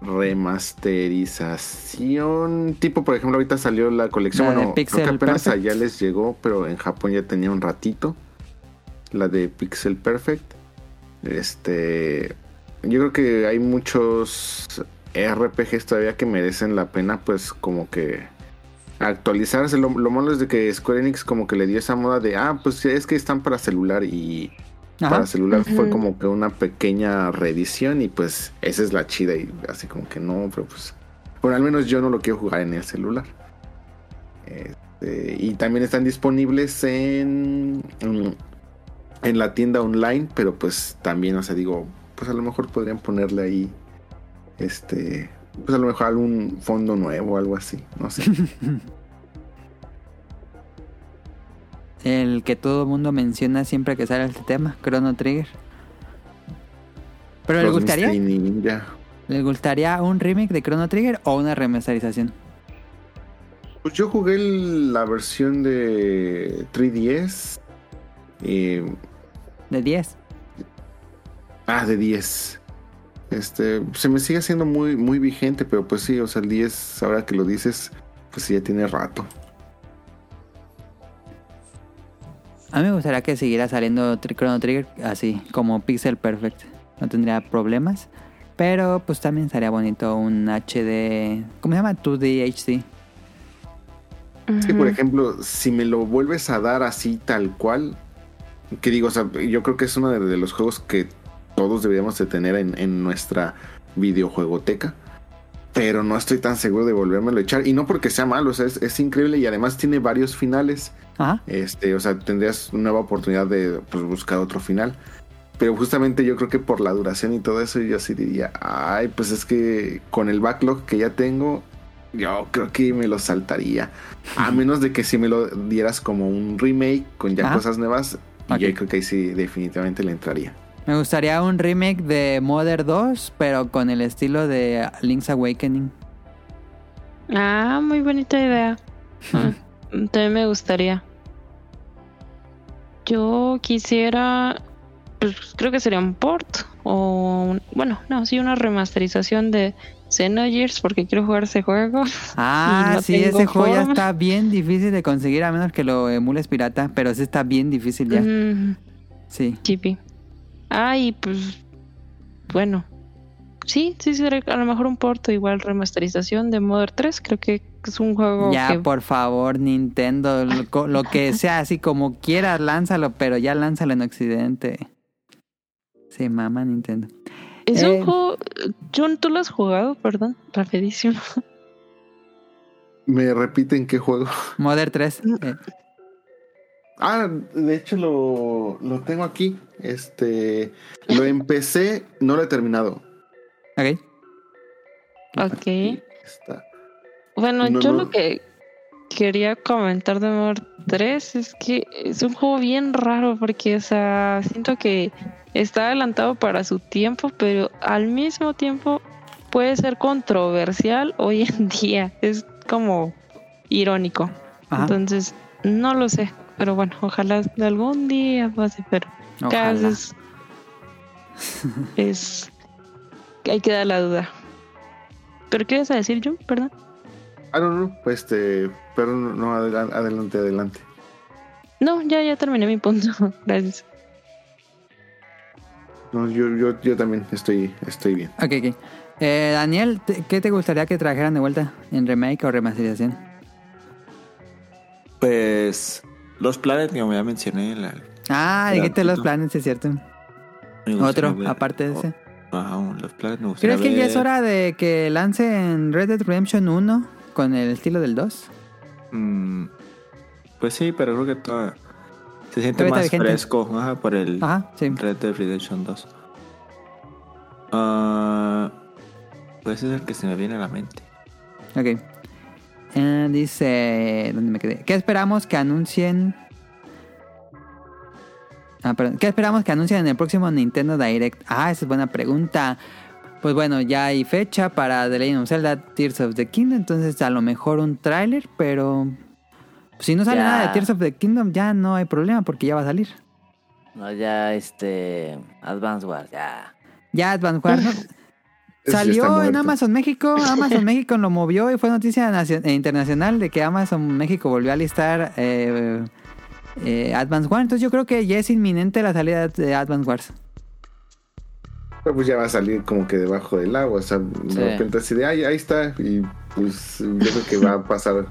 remasterización. Tipo, por ejemplo, ahorita salió la colección. La de bueno, creo Pixel que apenas Perfect. allá les llegó, pero en Japón ya tenía un ratito. La de Pixel Perfect. Este. Yo creo que hay muchos RPGs todavía que merecen la pena, pues, como que actualizarse. Lo, lo malo es de que Square Enix como que le dio esa moda de, ah, pues es que están para celular y Ajá. para celular fue como que una pequeña reedición y pues esa es la chida y así como que no, pero pues, bueno, al menos yo no lo quiero jugar en el celular. Este, y también están disponibles en, mm, en la tienda online, pero pues también, o sea, digo, pues a lo mejor podrían ponerle ahí, este, pues a lo mejor algún fondo nuevo o algo así, no sé. (laughs) El que todo el mundo menciona siempre que sale este tema, Chrono Trigger. ¿Pero le gustaría? Misty Ninja. ¿Le gustaría un remake de Chrono Trigger o una remasterización? Pues yo jugué la versión de 3DS. eh, De 10. ah, de 10. Este, se me sigue haciendo muy, muy vigente, pero pues sí, o sea, el 10, ahora que lo dices, pues sí, ya tiene rato. A mí me gustaría que siguiera saliendo Tri- Chrono Trigger así, como Pixel Perfect. No tendría problemas. Pero pues también estaría bonito un HD... ¿Cómo se llama? 2D HD. Es que, por ejemplo, si me lo vuelves a dar así tal cual, que digo, o sea, yo creo que es uno de, de los juegos que todos deberíamos de tener en, en nuestra videojuegoteca. Pero no estoy tan seguro de volvérmelo a echar. Y no porque sea malo, o sea, es, es increíble y además tiene varios finales. Ajá. Este, o sea, tendrías una nueva oportunidad de pues, buscar otro final. Pero justamente yo creo que por la duración y todo eso, yo sí diría, ay, pues es que con el backlog que ya tengo, yo creo que me lo saltaría. A menos de que si me lo dieras como un remake con ya Ajá. cosas nuevas, y Ok. yo creo que ahí sí definitivamente le entraría. Me gustaría un remake de Mother 2, pero con el estilo de Link's Awakening. Ah, muy bonita idea. Ah, también me gustaría. Yo quisiera, pues creo que sería un port o, un- bueno, no, sí una remasterización de Xenogears porque quiero jugar ese juego. (laughs) Ah, no sí, ese juego ya está bien difícil de conseguir a menos que lo emules pirata, pero sí está bien difícil ya. Mm, Sí. Chipi. Ah, y pues, bueno, sí, sí sería a lo mejor un port o igual remasterización de Mother 3. Creo que es un juego Ya, que por favor, Nintendo, lo, que (laughs) sea, así como quieras, lánzalo, pero ya lánzalo en Occidente. Sí, mama Nintendo. es eh. un juego. John, ¿tú lo has jugado? Perdón, rapidísimo. ¿Me repiten qué juego? Mother 3. eh, Ah, de hecho lo, lo tengo aquí. Este, lo empecé, no lo he terminado. ok. Ok. Aquí está. Bueno, No, yo no. lo que, quería comentar de Mar 3 es que es un juego bien raro porque, o sea, siento que está adelantado para su tiempo, pero al mismo tiempo puede ser controversial hoy en (laughs) día. Es como irónico. Ajá. Entonces, no lo sé. Pero bueno, ojalá algún día pase, pero cada Ojalá. vez es... Hay que dar la duda. ¿Pero qué ibas a decir, Jun? Perdón. Ah, no, no, pues este, pero no, no, adela- adelante, adelante. No, ya, ya terminé mi punto. (laughs) Gracias. No, yo, yo, yo también estoy, estoy bien. Ok, ok. Eh, Daniel, ¿te- ¿qué te gustaría que trajeran de vuelta? ¿En remake o remasterización? Pues. Los Planet, como ya mencioné. La, Ah, dijiste los planes, es cierto. Otro, ver- aparte de ese. Ajá, los Planet me ¿Crees que ya ver. es hora de que lancen Red Dead Redemption 1 con el estilo del 2? Mm, pues sí, pero creo que toda, se siente más vigente. fresco ajá, por el Ajá, sí. Red Dead Redemption 2. Ah, pues es el que se me viene a la mente. Ok. Eh, dice. ¿Dónde me quedé? ¿Qué esperamos que anuncien? Ah, perdón. ¿Qué esperamos que anuncien en el próximo Nintendo Direct? Ah, esa es buena pregunta. Pues bueno, ya hay fecha para The Legend of Zelda Tears of the Kingdom. Entonces, a lo mejor un tráiler, pero. Si no sale Ya. nada de Tears of the Kingdom, ya no hay problema porque ya va a salir. No, ya este. Advance Wars, ya. Ya Advance Wars, ¿no? (laughs) Salió en. Amazon México, Amazon México lo movió y fue noticia eh, internacional de que Amazon México volvió a listar eh, eh, Advance Wars. Entonces yo creo que ya es inminente la salida de Advance Wars. Pero pues ya va a salir como que debajo del agua, o sea, Sí. de repente así de, ay, ahí está, y pues yo creo que va a pasar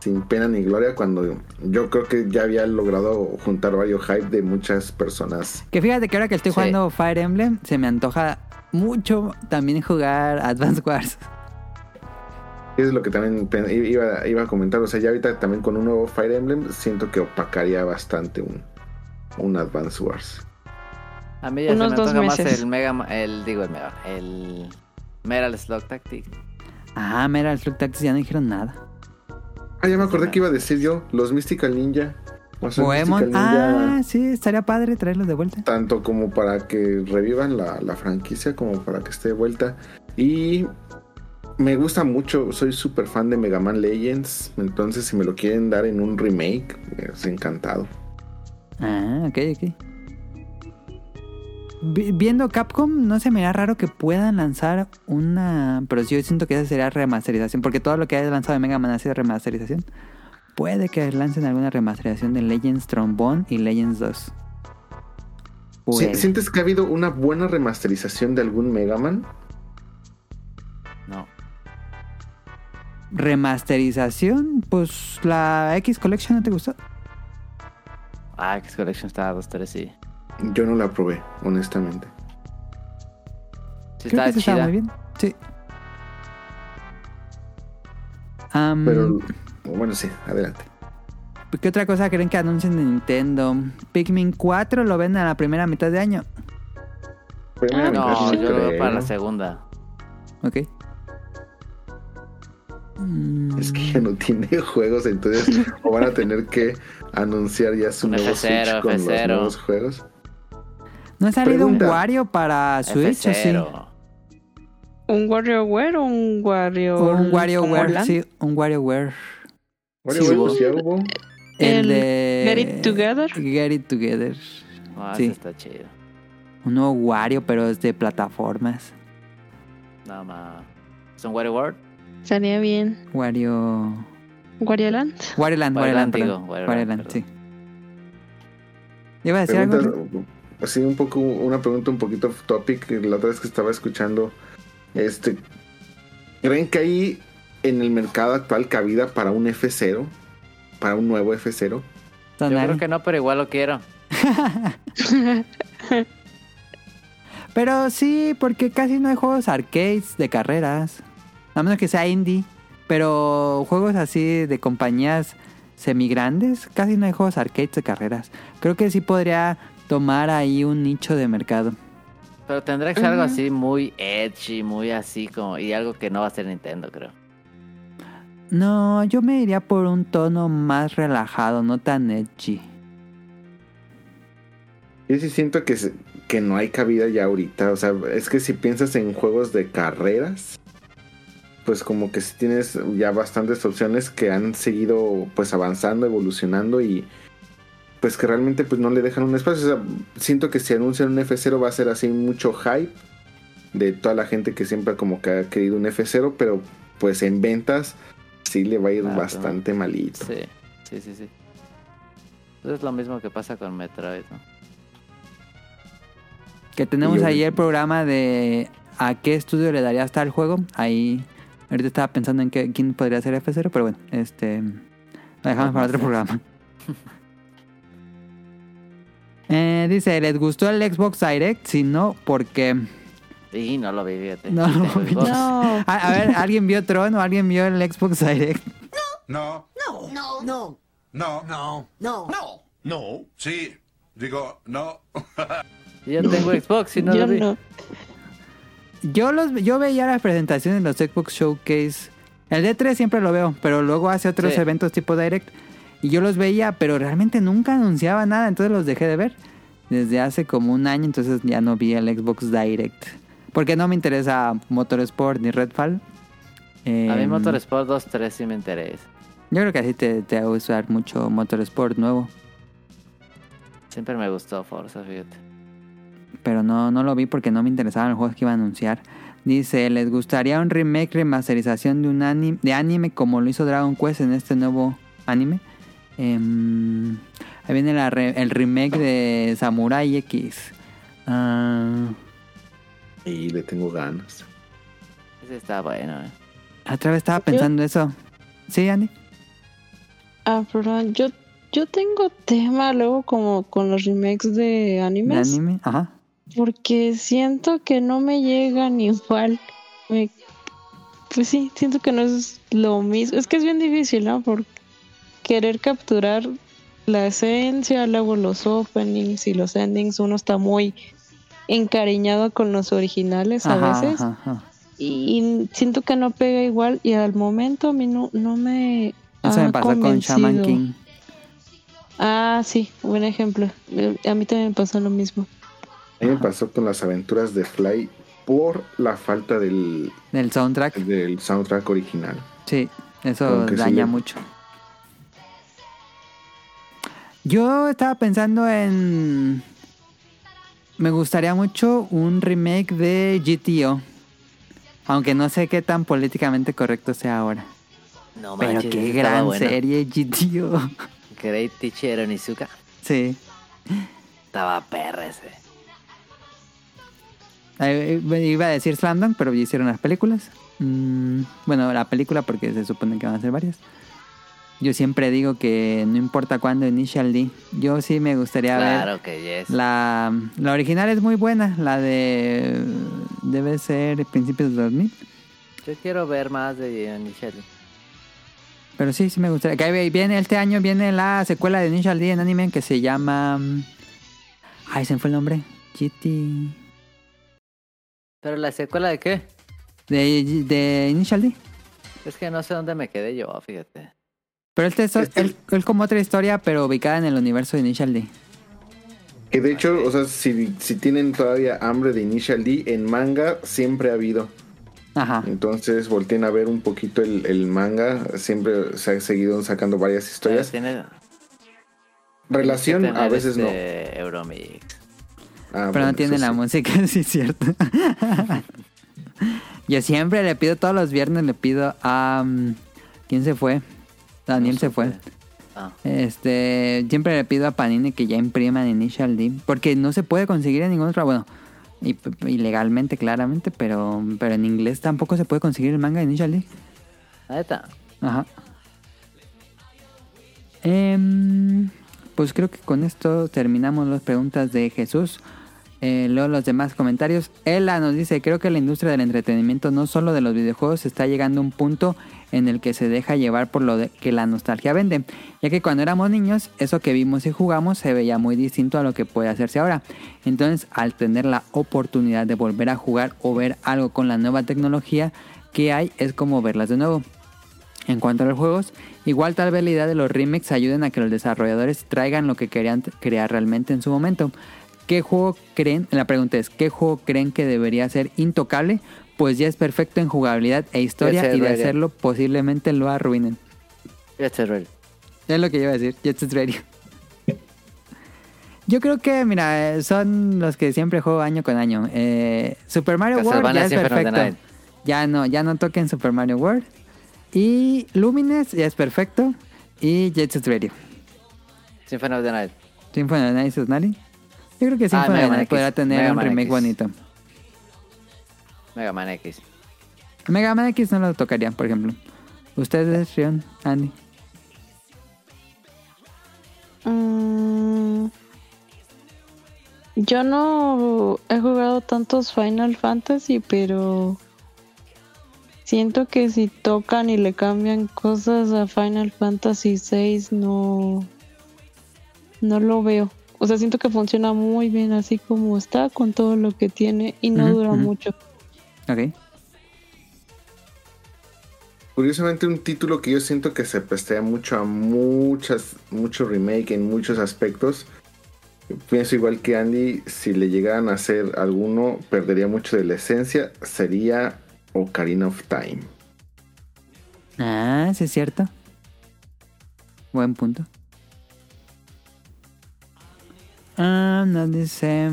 sin pena ni gloria cuando yo creo que ya había logrado juntar varios hype de muchas personas. Que fíjate que ahora que estoy Sí. jugando Fire Emblem, se me antoja mucho también jugar Advance (laughs) Wars. Es lo que también iba, iba a comentar, o sea, ya ahorita también con un nuevo Fire Emblem siento que opacaría bastante un, un Advance Wars. A mí ya Unos se me dos antoja más meses. el Mega. Ma- El, digo, el Mega. El. Metal Slug Tactics. Ah, mira, el Slug Tactics ya no dijeron nada. Ah, ya me acordé que iba a decir yo, los Mystical Ninja. O sea, ah, sí, estaría padre traerlos de vuelta. tanto como para que revivan la, la franquicia como para que esté de vuelta. Y me gusta mucho, soy súper fan de Mega Man Legends, entonces si me lo quieren dar en un remake, es encantado. Ah, ok, ok. Vi- Viendo Capcom, no se me da raro que puedan lanzar una. Pero yo siento que esa sería remasterización. Porque todo lo que ha lanzado de Mega Man ha sido remasterización. Puede que lancen alguna remasterización de Legends Trombone y Legends 2. Sí, Puede. ¿Sientes que ha habido una buena remasterización de algún Mega Man? No. Remasterización, pues la X Collection no te gustó. Ah, X Collection estaba 2-3, sí. Yo no la probé, honestamente. Sí, Creo estaba que esa estaba chida. muy bien. Sí. Pero bueno, sí, adelante. ¿Qué otra cosa creen que anuncien de Nintendo? Pikmin 4 lo ven a la primera mitad de año. Primera Ah, mitad No, no yo lo veo creo. para la segunda. Ok. Mm, Es que ya no tiene (laughs) juegos, entonces o van a tener que anunciar ya su Un nuevo F0, Switch con los F0. nuevos juegos. ¿No ha salido un. Wario para Switch o sí? F0. ¿Un WarioWare o un Wario? Un WarioWare, sí, un WarioWare. Hubo. pues. El, El de... Get It Together. Get It Together. Ah, Sí. está chido. Un nuevo Wario, pero es de plataformas. Nada más. ¿Es un WarioWare? Estaría bien. Wario... Wario Land. Wario Land, Wario Land, Wario digo, Wario Wario Land, sí. ¿Iba a decir Pregunta, algo? así un poco, una pregunta un poquito off topic. La otra vez que estaba escuchando, este, ¿creen que hay en el mercado actual cabida para un F0? Para un nuevo F0? Yo creo que no, pero igual lo quiero. (laughs) Pero sí, porque casi no hay juegos arcades de carreras. A menos que sea indie. Pero juegos así de compañías semigrandes, casi no hay juegos arcades de carreras. Creo que sí podría tomar ahí un nicho de mercado. Pero tendrá que ser algo así muy edgy, muy así como... Y algo que no va a ser Nintendo, creo. No, yo me iría por un tono más relajado, no tan edgy. Yo sí siento que, que no hay cabida ya ahorita. O sea, es que si piensas en juegos de carreras, pues como que sí tienes ya bastantes opciones que han seguido pues avanzando, evolucionando y pues que realmente pues no le dejan un espacio. O sea, siento que si anuncian un F0 va a ser así mucho hype de toda la gente que siempre como que ha querido un F0, pero pues en ventas sí le va a ir Claro. bastante malito. Sí, sí, sí, sí. Pues es lo mismo que pasa con Metroid, ¿no? Que tenemos yo- ahí el programa de a qué estudio le daría hasta el juego. Ahí, ahorita estaba pensando en qué, quién podría ser F0, pero bueno, este. Lo dejamos para otro (laughs) programa. Eh, dice, ¿les gustó el Xbox Direct? Si no, porque... Y no lo vi, fíjate. No. Xbox. No, A, a ver, ¿alguien vio Tron o alguien vio el Xbox Direct? No, No, no, no, no, no, no. no, no. Sí, digo, no. (laughs) Yo tengo Xbox y no yo lo vi. no. Yo los yo veía las presentaciones de los Xbox Showcase. El D3 siempre lo veo, pero luego hace otros Sí. eventos tipo Direct. Y yo los veía, pero realmente nunca anunciaba nada, entonces los dejé de ver. Desde hace como un año, entonces ya no vi el Xbox Direct. Porque no me interesa Motorsport ni Redfall. A mí Em, Motorsport 2.3 sí me interesa. Yo creo que así te, te va a usar mucho Motorsport nuevo. Siempre me gustó Forza, fíjate. pero no, no lo vi porque no me interesaban los juegos que iba a anunciar. Dice, ¿les gustaría un remake, remasterización de un anime, de anime como lo hizo Dragon Quest en este nuevo anime? Em, ahí viene la re- el remake de Samurai X. Ah, Y le tengo ganas. Ese está bueno, eh. otra vez estaba pensando eso. ¿Sí, Andy? Ah, perdón, yo, yo tengo tema luego como con los remakes de ¿De animes. anime? Ajá. Porque siento que no me llegan igual. Me- pues sí, siento que no es lo mismo. Es que es bien difícil, ¿no? Por querer capturar la esencia, luego los openings y los endings. Uno está muy encariñado con los originales a Ajá, veces. ajá, ajá. Y siento que no pega igual. Y al momento a mí no, no me. Eso ha me pasó con Shaman. King. Ah, sí, buen ejemplo. Eh, A mí también me pasó lo mismo. A mí me pasó con las aventuras de Fly por la falta del, Del soundtrack. del soundtrack original. Sí, eso sí daña mucho. Yo estaba pensando en... Me gustaría mucho un remake de GTO. Aunque no sé qué tan políticamente correcto sea ahora. No Pero manches, qué ese estaba gran bueno. serie GTO. (laughs) Great Teacher Onizuka. sí. Estaba perra ese. Eh, Iba a decir Slam Dunk, pero hicieron las películas. Mm, bueno, la película porque se supone que van a ser varias. Yo siempre digo que no importa cuándo Initial D. Yo sí me gustaría ver Claro que yes. La, la original es muy buena, la de... Debe ser principios de 2000. Yo quiero ver más de Initial. Pero sí, sí me gustaría. Que viene este año, viene la secuela de Initial D en anime que se llama... Ay, se me fue el nombre. GT... ¿Pero la secuela de qué? De, de Initial D. Es que no sé dónde me quedé yo, fíjate. Pero este es, Este- él- él como otra historia, pero ubicada en el universo de Initial D. Que de hecho, o sea, si, si tienen todavía hambre de Initial D, en manga siempre ha habido. Ajá. Entonces volteen a ver un poquito el, el manga. Siempre se ha seguido sacando varias historias. Tiene, Relación a veces no. este Euromix. Ah, Pero no tiene la sí. música, (laughs) sí es cierto. (laughs) Yo siempre le pido, todos los viernes le pido a... mm, ¿Quién se fue? Daniel No se fue. Ah, Este, siempre le pido a Panini que ya impriman Initial D, porque no se puede conseguir en ningún otro, bueno, y- ilegalmente claramente, pero, pero en inglés tampoco se puede conseguir el manga de Initial D. ahí está. Ajá. Em, pues creo que con esto terminamos las preguntas de Jesús. Eh, leo los demás comentarios. Ella nos dice, creo que la industria del entretenimiento, no solo de los videojuegos, está llegando a un punto en el que se deja llevar por lo de- que la nostalgia vende. Ya que cuando éramos niños, eso que vimos y jugamos se veía muy distinto a lo que puede hacerse ahora. Entonces, al tener la oportunidad de volver a jugar o ver algo con la nueva tecnología que hay, es como verlas de nuevo. En cuanto a los juegos, igual tal vez la idea de los remakes ayuden a que los desarrolladores traigan lo que querían crear realmente en su momento. ¿Qué juego creen? La pregunta es, ¿qué juego creen que debería ser intocable? Pues ya es perfecto en jugabilidad e historia Jet Set y de Radio. hacerlo posiblemente lo arruinen. Ya está ready. Es lo que yo iba a decir, Jet Set Radio. Yo creo que, mira, eh, son los que siempre juego año con año. Eh, Super Mario World ya es perfecto. Ya no, ya no toquen Super Mario World. Y Lumines ya es perfecto. Y Jet Set Radio. Symphony of the Night. Symphony of the Night. Yo creo que Ah, Symphony of the Night podrá tener Mega un remake X. bonito. Mega Man X. Mega Man X no lo tocaría, por ejemplo. Ustedes, Rion, Andy. Mm, yo no he jugado tantos Final Fantasy, pero siento que si tocan y le cambian cosas a Final Fantasy VI no no lo veo. O sea, siento que funciona muy bien así como está con todo lo que tiene y no dura mucho. Ok. Curiosamente un título que yo siento que se prestea mucho a muchas, mucho remake en muchos aspectos. Pienso igual que Andy, si le llegaran a hacer alguno, perdería mucho de la esencia. Sería Ocarina of Time. Ah, sí es cierto. Buen punto. Ah, nos dice...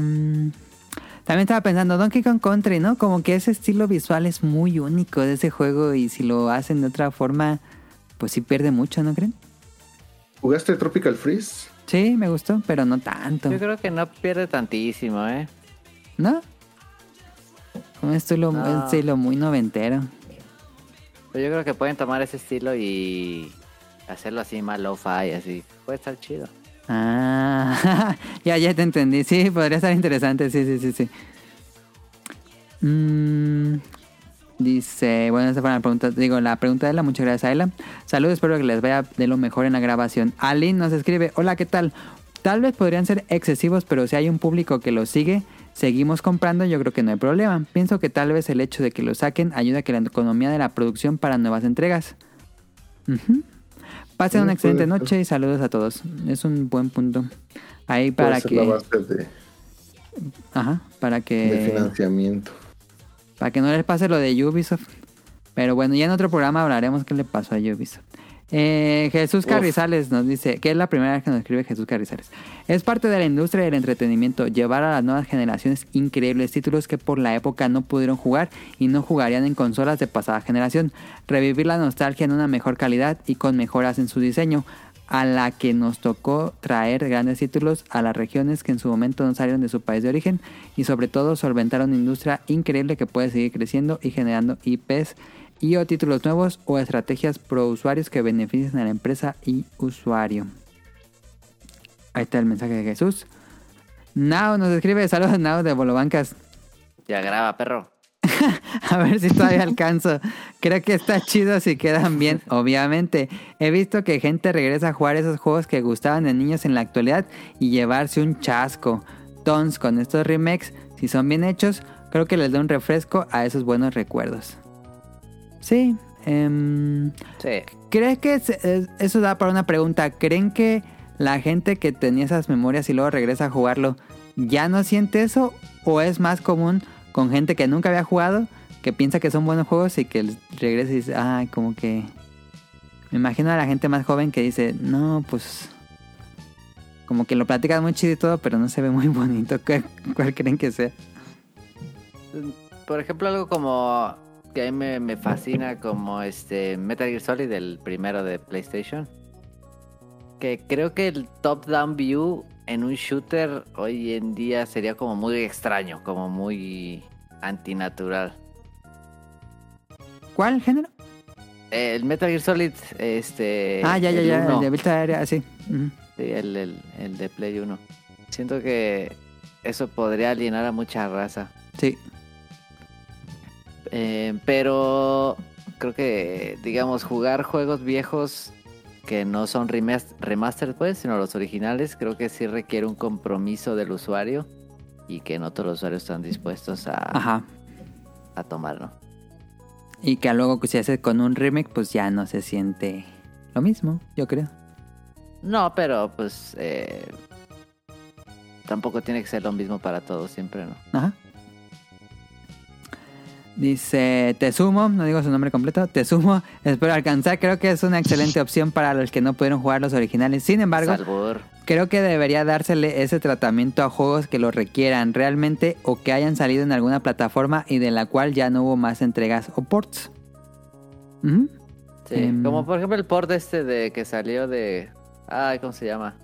También estaba pensando, Donkey Kong Country, ¿no? Como que ese estilo visual es muy único de ese juego y si lo hacen de otra forma, pues sí pierde mucho, ¿no creen? ¿Jugaste Tropical Freeze? Sí, me gustó, pero no tanto. Yo creo que no pierde tantísimo, ¿eh? ¿No? Un estilo, No. un estilo muy noventero. Pero yo creo que pueden tomar ese estilo y hacerlo así más lo-fi, así. Puede estar chido. Ah, (laughs) ya, ya te entendí. Sí, podría estar interesante. Sí, sí, sí, sí. Mm, dice, bueno, esa fue la pregunta. Digo, la pregunta de la, muchas gracias a Ela. Saludos, espero que les vaya de lo mejor en la grabación. Alin nos escribe, hola, ¿qué tal? Tal vez podrían ser excesivos, pero si hay un público que los sigue, seguimos comprando, yo creo que no hay problema. Pienso que tal vez el hecho de que lo saquen ayuda a que la economía de la producción para nuevas entregas. Ujú. Pasen una excelente ser. noche y saludos a todos. Es un buen punto. Ahí para ser la que... base de, Ajá, para de que... financiamiento. Para que no les pase lo de Ubisoft. Pero bueno, ya en otro programa hablaremos qué le pasó a Ubisoft. Eh, Jesús Uf. Carrizales nos dice, que es la primera vez que nos escribe Jesús Carrizales. Es parte de la industria del entretenimiento llevar a las nuevas generaciones increíbles títulos que por la época no pudieron jugar y no jugarían en consolas de pasada generación. Revivir la nostalgia en una mejor calidad y con mejoras en su diseño, a la que nos tocó traer grandes títulos a las regiones que en su momento no salieron de su país de origen y sobre todo solventar una industria increíble que puede seguir creciendo y generando IPs y o títulos nuevos o estrategias pro usuarios que beneficien a la empresa y usuario. Ahí está el mensaje de Jesús. Now nos escribe saludos Now de Bolobancas. Ya graba, perro. (laughs) A ver si todavía alcanzo. Creo que está chido si quedan bien, (laughs) obviamente. He visto que gente regresa a jugar esos juegos que gustaban de niños en la actualidad y llevarse un chasco. Tons con estos remakes, si son bien hechos, creo que les da un refresco a esos buenos recuerdos. Sí. em, Sí. ¿Crees que es- eso da para una pregunta? ¿Creen que la gente que tenía esas memorias y luego regresa a jugarlo ya no siente eso? ¿O es más común con gente que nunca había jugado, que piensa que son buenos juegos y que regresa y dice, ah, como que... Me imagino a la gente más joven que dice, no, pues... Como que lo platican muy chido y todo, pero no se ve muy bonito. (laughs) ¿Cuál, cuál creen que sea? Por ejemplo, algo como que a mí me, me fascina como este Metal Gear Solid, el primero de PlayStation. Que creo que el top-down view en un shooter hoy en día sería como muy extraño, como muy antinatural. ¿Cuál género? El Metal Gear Solid, este... ah, ya, ya, el ya, uno. el de Vista Aérea, sí. Sí, el, el, el de Play 1. Siento que eso podría alienar a mucha raza. Sí. Eh, pero creo que, digamos, jugar juegos viejos que no son remas- remastered, pues, sino los originales, creo que sí requiere un compromiso del usuario y que no todos los usuarios están dispuestos a, Ajá. a tomar, ¿no? Y que luego que se hace con un remake, pues ya no se siente lo mismo, yo creo. No, pero pues eh, tampoco tiene que ser lo mismo para todos siempre, ¿no? Ajá. Dice Tesumo, no digo su nombre completo, Tesumo, espero alcanzar, creo que es una excelente opción para los que no pudieron jugar los originales. Sin embargo, creo que debería dársele ese tratamiento a juegos que lo requieran realmente o que hayan salido en alguna plataforma y de la cual ya no hubo más entregas o ports. Sí, Em. como por ejemplo el port este de que salió de... Ay, ¿cómo se llama?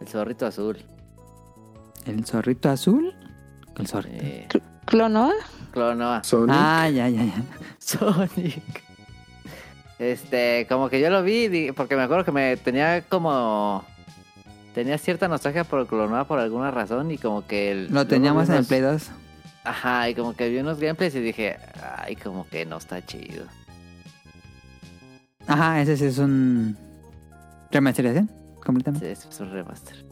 El zorrito azul. ¿El zorrito azul? El zorrito. Sí. ¿Clonoa? Clonoa. Sonic. Ah, ya, ya, ya. (laughs) Sonic. Este, como que yo lo vi porque me acuerdo que me tenía como... Tenía cierta nostalgia por Clonoa por alguna razón y como que... el- Lo teníamos vi en el unos- Play 2. Ajá, y como que vi unos gameplays y dije, ay, como que no está chido. Ajá, ese sí es un remasterización, completamente. Sí, es un remaster.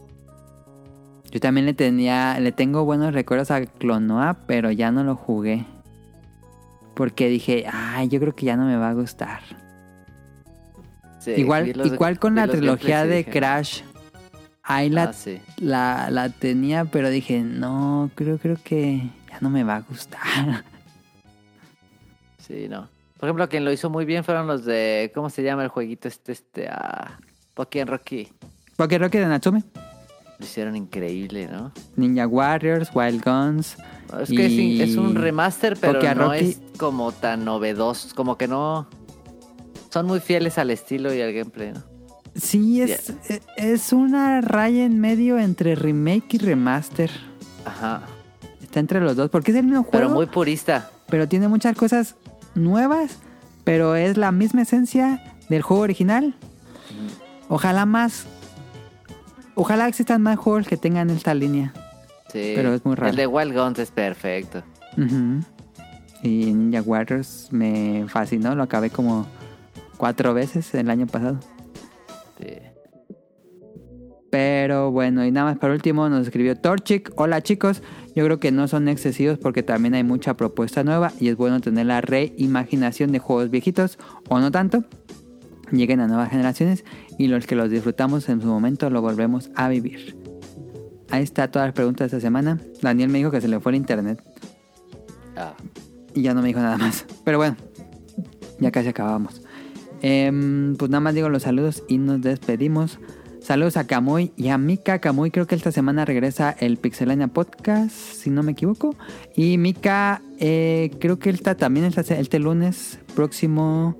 Yo también le tenía, le tengo buenos recuerdos a Clonoa, pero ya no lo jugué. Porque dije, ay, yo creo que ya no me va a gustar. Sí, igual, los- igual con la trilogía de dije, Crash. Ahí la, Ah, sí. la, la tenía, pero dije, no, creo, creo que ya no me va a gustar. Sí, no. Por ejemplo, quien lo hizo muy bien fueron los de. ¿Cómo se llama el jueguito este? Este. Ah, Pokémon Rocky. Porque Rocky de Natsume, Lo hicieron increíble, ¿no? Ninja Warriors, Wild Guns. Es que Y- es, un remaster, pero no Rocky- es como tan novedoso. Como que no. Son muy fieles al estilo y al gameplay, ¿no? Sí, es, e- es una raya en medio entre remake y remaster. Ajá. Está entre los dos, porque es el mismo juego. Pero muy purista. pero tiene muchas cosas nuevas, pero es la misma esencia del juego original. Ojalá más. Ojalá existan más juegos que tengan esta línea. Sí. Pero es muy raro. El de Wild Guns es perfecto. Ujú. Y Ninja Warriors me fascinó, lo acabé como cuatro veces el año pasado. Sí. Pero bueno, y nada más por último nos escribió Torchic. Hola chicos, yo creo que no son excesivos porque también hay mucha propuesta nueva y es bueno tener la reimaginación de juegos viejitos o no tanto. Lleguen a nuevas generaciones y los que los disfrutamos en su momento lo volvemos a vivir. Ahí está todas las preguntas de esta semana. Daniel me dijo que se le fue el internet Ah. y ya no me dijo nada más. Pero bueno, ya casi acabamos. Em, pues nada más digo los saludos y nos despedimos. Saludos a Kamui y a Mika. Kamui creo que esta semana regresa el Pixelania Podcast, si no me equivoco. Y Mika, eh, creo que él está también está este lunes próximo,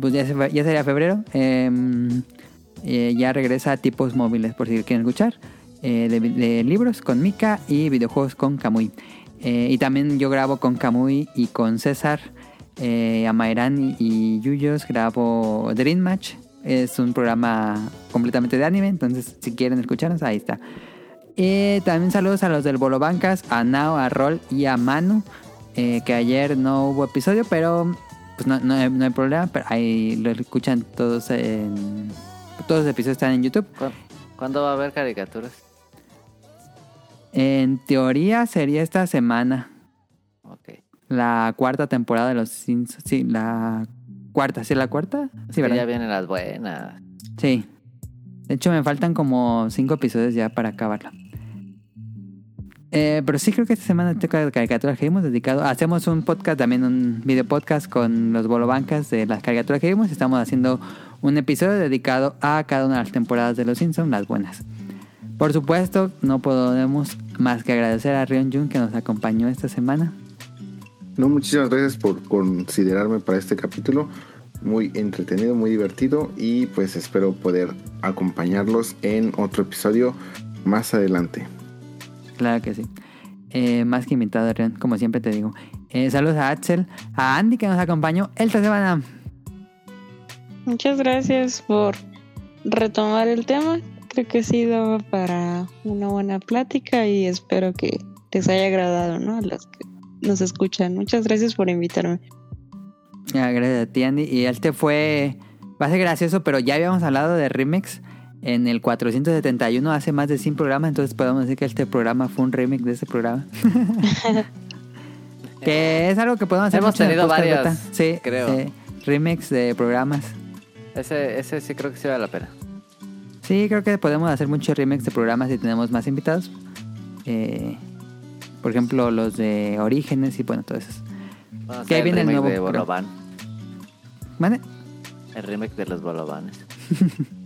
pues ya, ya sería febrero. em, eh, ya regresa a tipos móviles, por si quieren escuchar. eh, de, libros con Mika y videojuegos con Kamui. Eh, y también yo grabo con Kamui y con César. Amairán y, Yuyos grabo Dream Match. Es un programa completamente de anime. Entonces, si quieren escucharnos, ahí está. También saludos a los del Bolo Bancas, a Nao, a Rol y a Manu. que ayer no hubo episodio, pero pues no, no hay, no hay problema. Pero ahí lo escuchan todos en. Todos los episodios están en YouTube. ¿Cu- ¿Cuándo va a haber caricaturas? En teoría sería esta semana. Ok. La cuarta temporada de los Simpsons. Sí, la cuarta. ¿Sí, la cuarta? Sí, ¿verdad? ya vienen las buenas. Sí. De hecho, me faltan como cinco episodios ya para acabarla. Eh, pero sí creo que esta semana toca caricaturas que vimos dedicado. Hacemos un podcast, también un video podcast con los bolobancas de las caricaturas que vimos. Estamos haciendo un episodio dedicado a cada una de las temporadas de Los Simpsons, las buenas. Por supuesto, no podemos más que agradecer a Rion Jun que nos acompañó esta semana. No, muchísimas gracias por considerarme para este capítulo. Muy entretenido, muy divertido y pues espero poder acompañarlos en otro episodio más adelante. Claro que sí. Eh, más que invitado, como siempre te digo. Eh, saludos a Axel, a Andy que nos acompañó esta semana. Muchas gracias por retomar el tema. Creo que sí daba para una buena plática y espero que les haya agradado, ¿no? A los que nos escuchan. Muchas gracias por invitarme. Gracias a ti, Andy. Y este fue. Va a ser gracioso, pero ya habíamos hablado de remix en el 471 hace más de 100 programas. Entonces podemos decir que este programa fue un remix de ese programa. (laughs) Que es algo que podemos hacer Hemos el tenido beta. Sí, creo. eh, remix de programas. Ese, ese sí creo que sí vale la pena. Sí, creo que podemos hacer muchos remix de programas si tenemos más invitados. Eh, por ejemplo, los de Orígenes y bueno, todo eso. Que ahí viene el remake nuevo de. El remake de los Bolovanes. (laughs)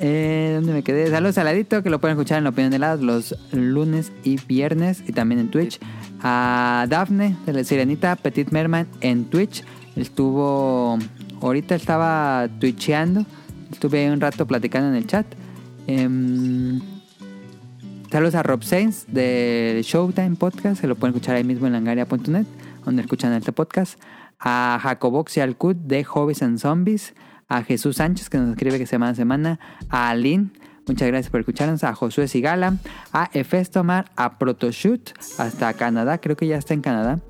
Eh, ¿Dónde me quedé? Saludos Saladito, que lo pueden escuchar en la opinión de lados los lunes y viernes y también en Twitch. A Dafne de la Sirenita Petit Merman en Twitch. Estuvo. Ahorita estaba twitcheando. Estuve un rato platicando en el chat. Em, saludos a Rob Sainz de Showtime Podcast. Se lo pueden escuchar ahí mismo en langaria.net, donde escuchan este podcast. A Jacobox y al Cut de Hobbies and Zombies. A Jesús Sánchez, que nos escribe que semana a semana. A Aline, muchas gracias por escucharnos. A Josué Sigala. A Efestomar. A Protoshoot. Hasta Canadá, creo que ya está en Canadá.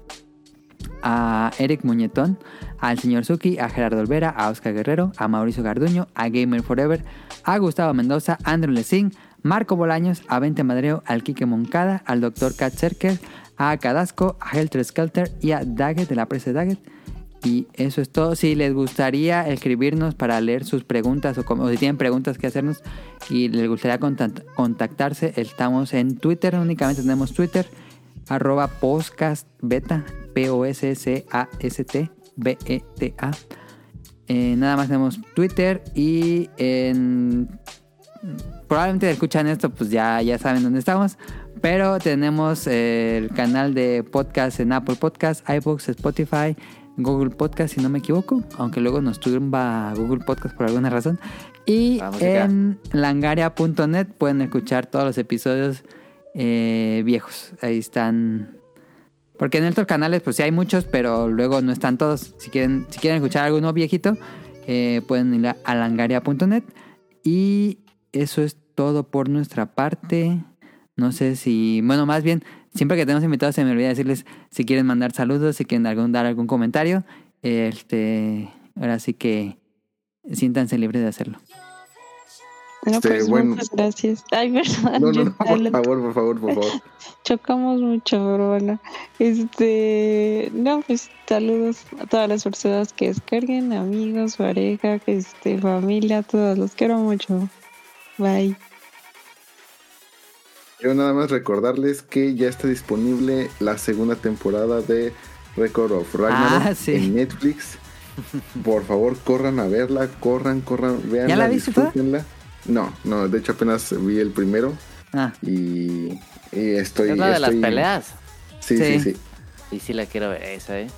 A Eric Muñetón. Al señor Suki. A Gerardo Olvera. A Oscar Guerrero. A Mauricio Garduño. A Gamer Forever. A Gustavo Mendoza. Andrew Lessing. Marco Bolaños. A Vente Madreo. Al Quique Moncada. Al Dr. Kat. A Cadasco. A Helter Skelter. Y a Daggett de la presa Daggett. Y eso es todo. Si les gustaría escribirnos para leer sus preguntas o, si tienen preguntas que hacernos y les gustaría contact- contactarse, estamos en Twitter. Únicamente tenemos Twitter. Arroba podcast beta. P-O-S-S-A-S-T. B-E-T-A. Eh, nada más tenemos Twitter y en... Probablemente escuchan esto, pues ya, ya saben dónde estamos. Pero tenemos eh, el canal de podcast en Apple Podcast, iBooks, Spotify, Google Podcast, si no me equivoco. Aunque luego nos tumba Google Podcast por alguna razón. Y en langaria.net pueden escuchar todos los episodios eh, viejos. Ahí están. Porque en estos canales, pues sí hay muchos, pero luego no están todos. Si quieren, si quieren escuchar alguno viejito, eh, pueden ir a langaria.net. Y eso es todo por nuestra parte. No sé si, bueno, más bien, siempre que tenemos invitados se me olvida decirles si quieren mandar saludos, si quieren algún, dar algún comentario. Este, ahora sí que siéntanse libres de hacerlo. No, Este, pues bueno. muchas gracias. Ay. (laughs) No, no, no, por favor, por favor, por favor. (laughs) Chocamos mucho, pero bueno. Este, no, pues saludos a todas las personas que descarguen, amigos, pareja, este, familia, todos los quiero mucho. Bye. Yo nada más recordarles que ya está disponible la segunda temporada de Record of Ragnarok Ah, sí. en Netflix. Por favor, corran a verla, corran, corran, veanla, ¿Ya la viste disfrútenla. No, no, de hecho apenas vi el primero Ah, y, y estoy... ¿Es la de las peleas? Sí, sí, Sí. sí. Y sí la quiero ver esa, ¿eh?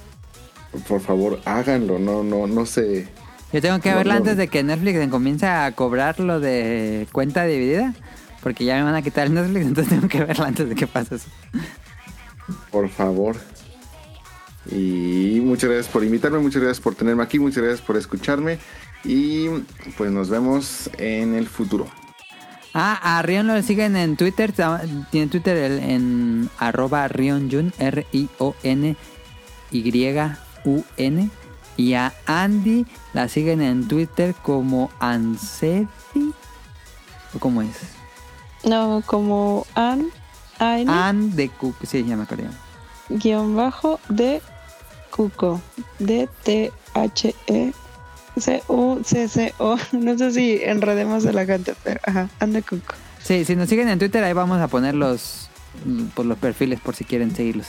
Por favor, háganlo, no, no, no sé. yo tengo que No, verla no. antes de que Netflix comience a cobrar lo de cuenta dividida. Porque ya me van a quitar el Netflix, (laughs) entonces tengo que verla antes de que pase eso. Por favor. Y muchas gracias por invitarme, muchas gracias por tenerme aquí, muchas gracias por escucharme. Y pues nos vemos en el futuro. Ah, a Rion lo siguen en Twitter. Tiene Twitter en arroba RionJun, R-I-O-N-Y-U-N. Y a Andy la siguen en Twitter como Ansefi. ¿O cómo es? No, como an, an, An de Cook. Sí, ya me acordé. guion bajo de Cuco. D T H E C U C C O. (laughs) No sé si enredemos a la gente, pero ajá, anda Cuco. Sí, si nos siguen en Twitter, ahí vamos a poner los, mm, pues, los perfiles por si quieren seguirlos.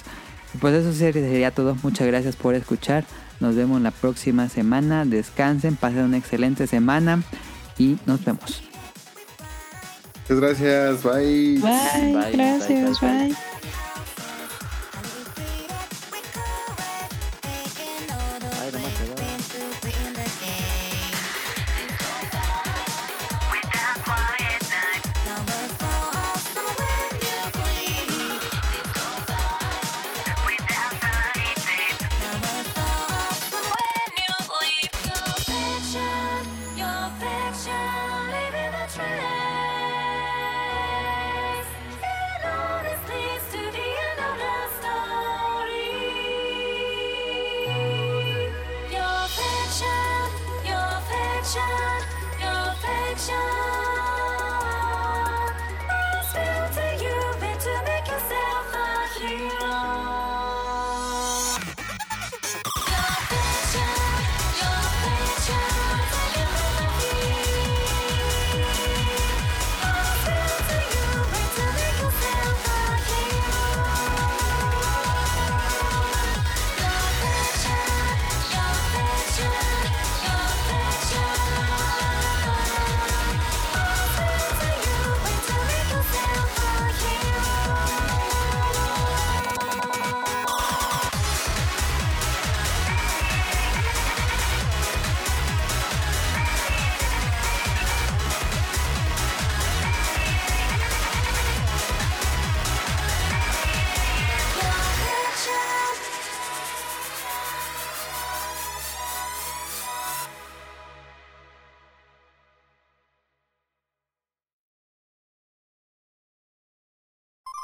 Pues eso sería sería todo. Muchas gracias por escuchar. Nos vemos la próxima semana. Descansen, pasen una excelente semana y nos vemos. Muchas gracias, bye. Bye, Bye, gracias, bye, bye, bye.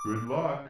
Good luck.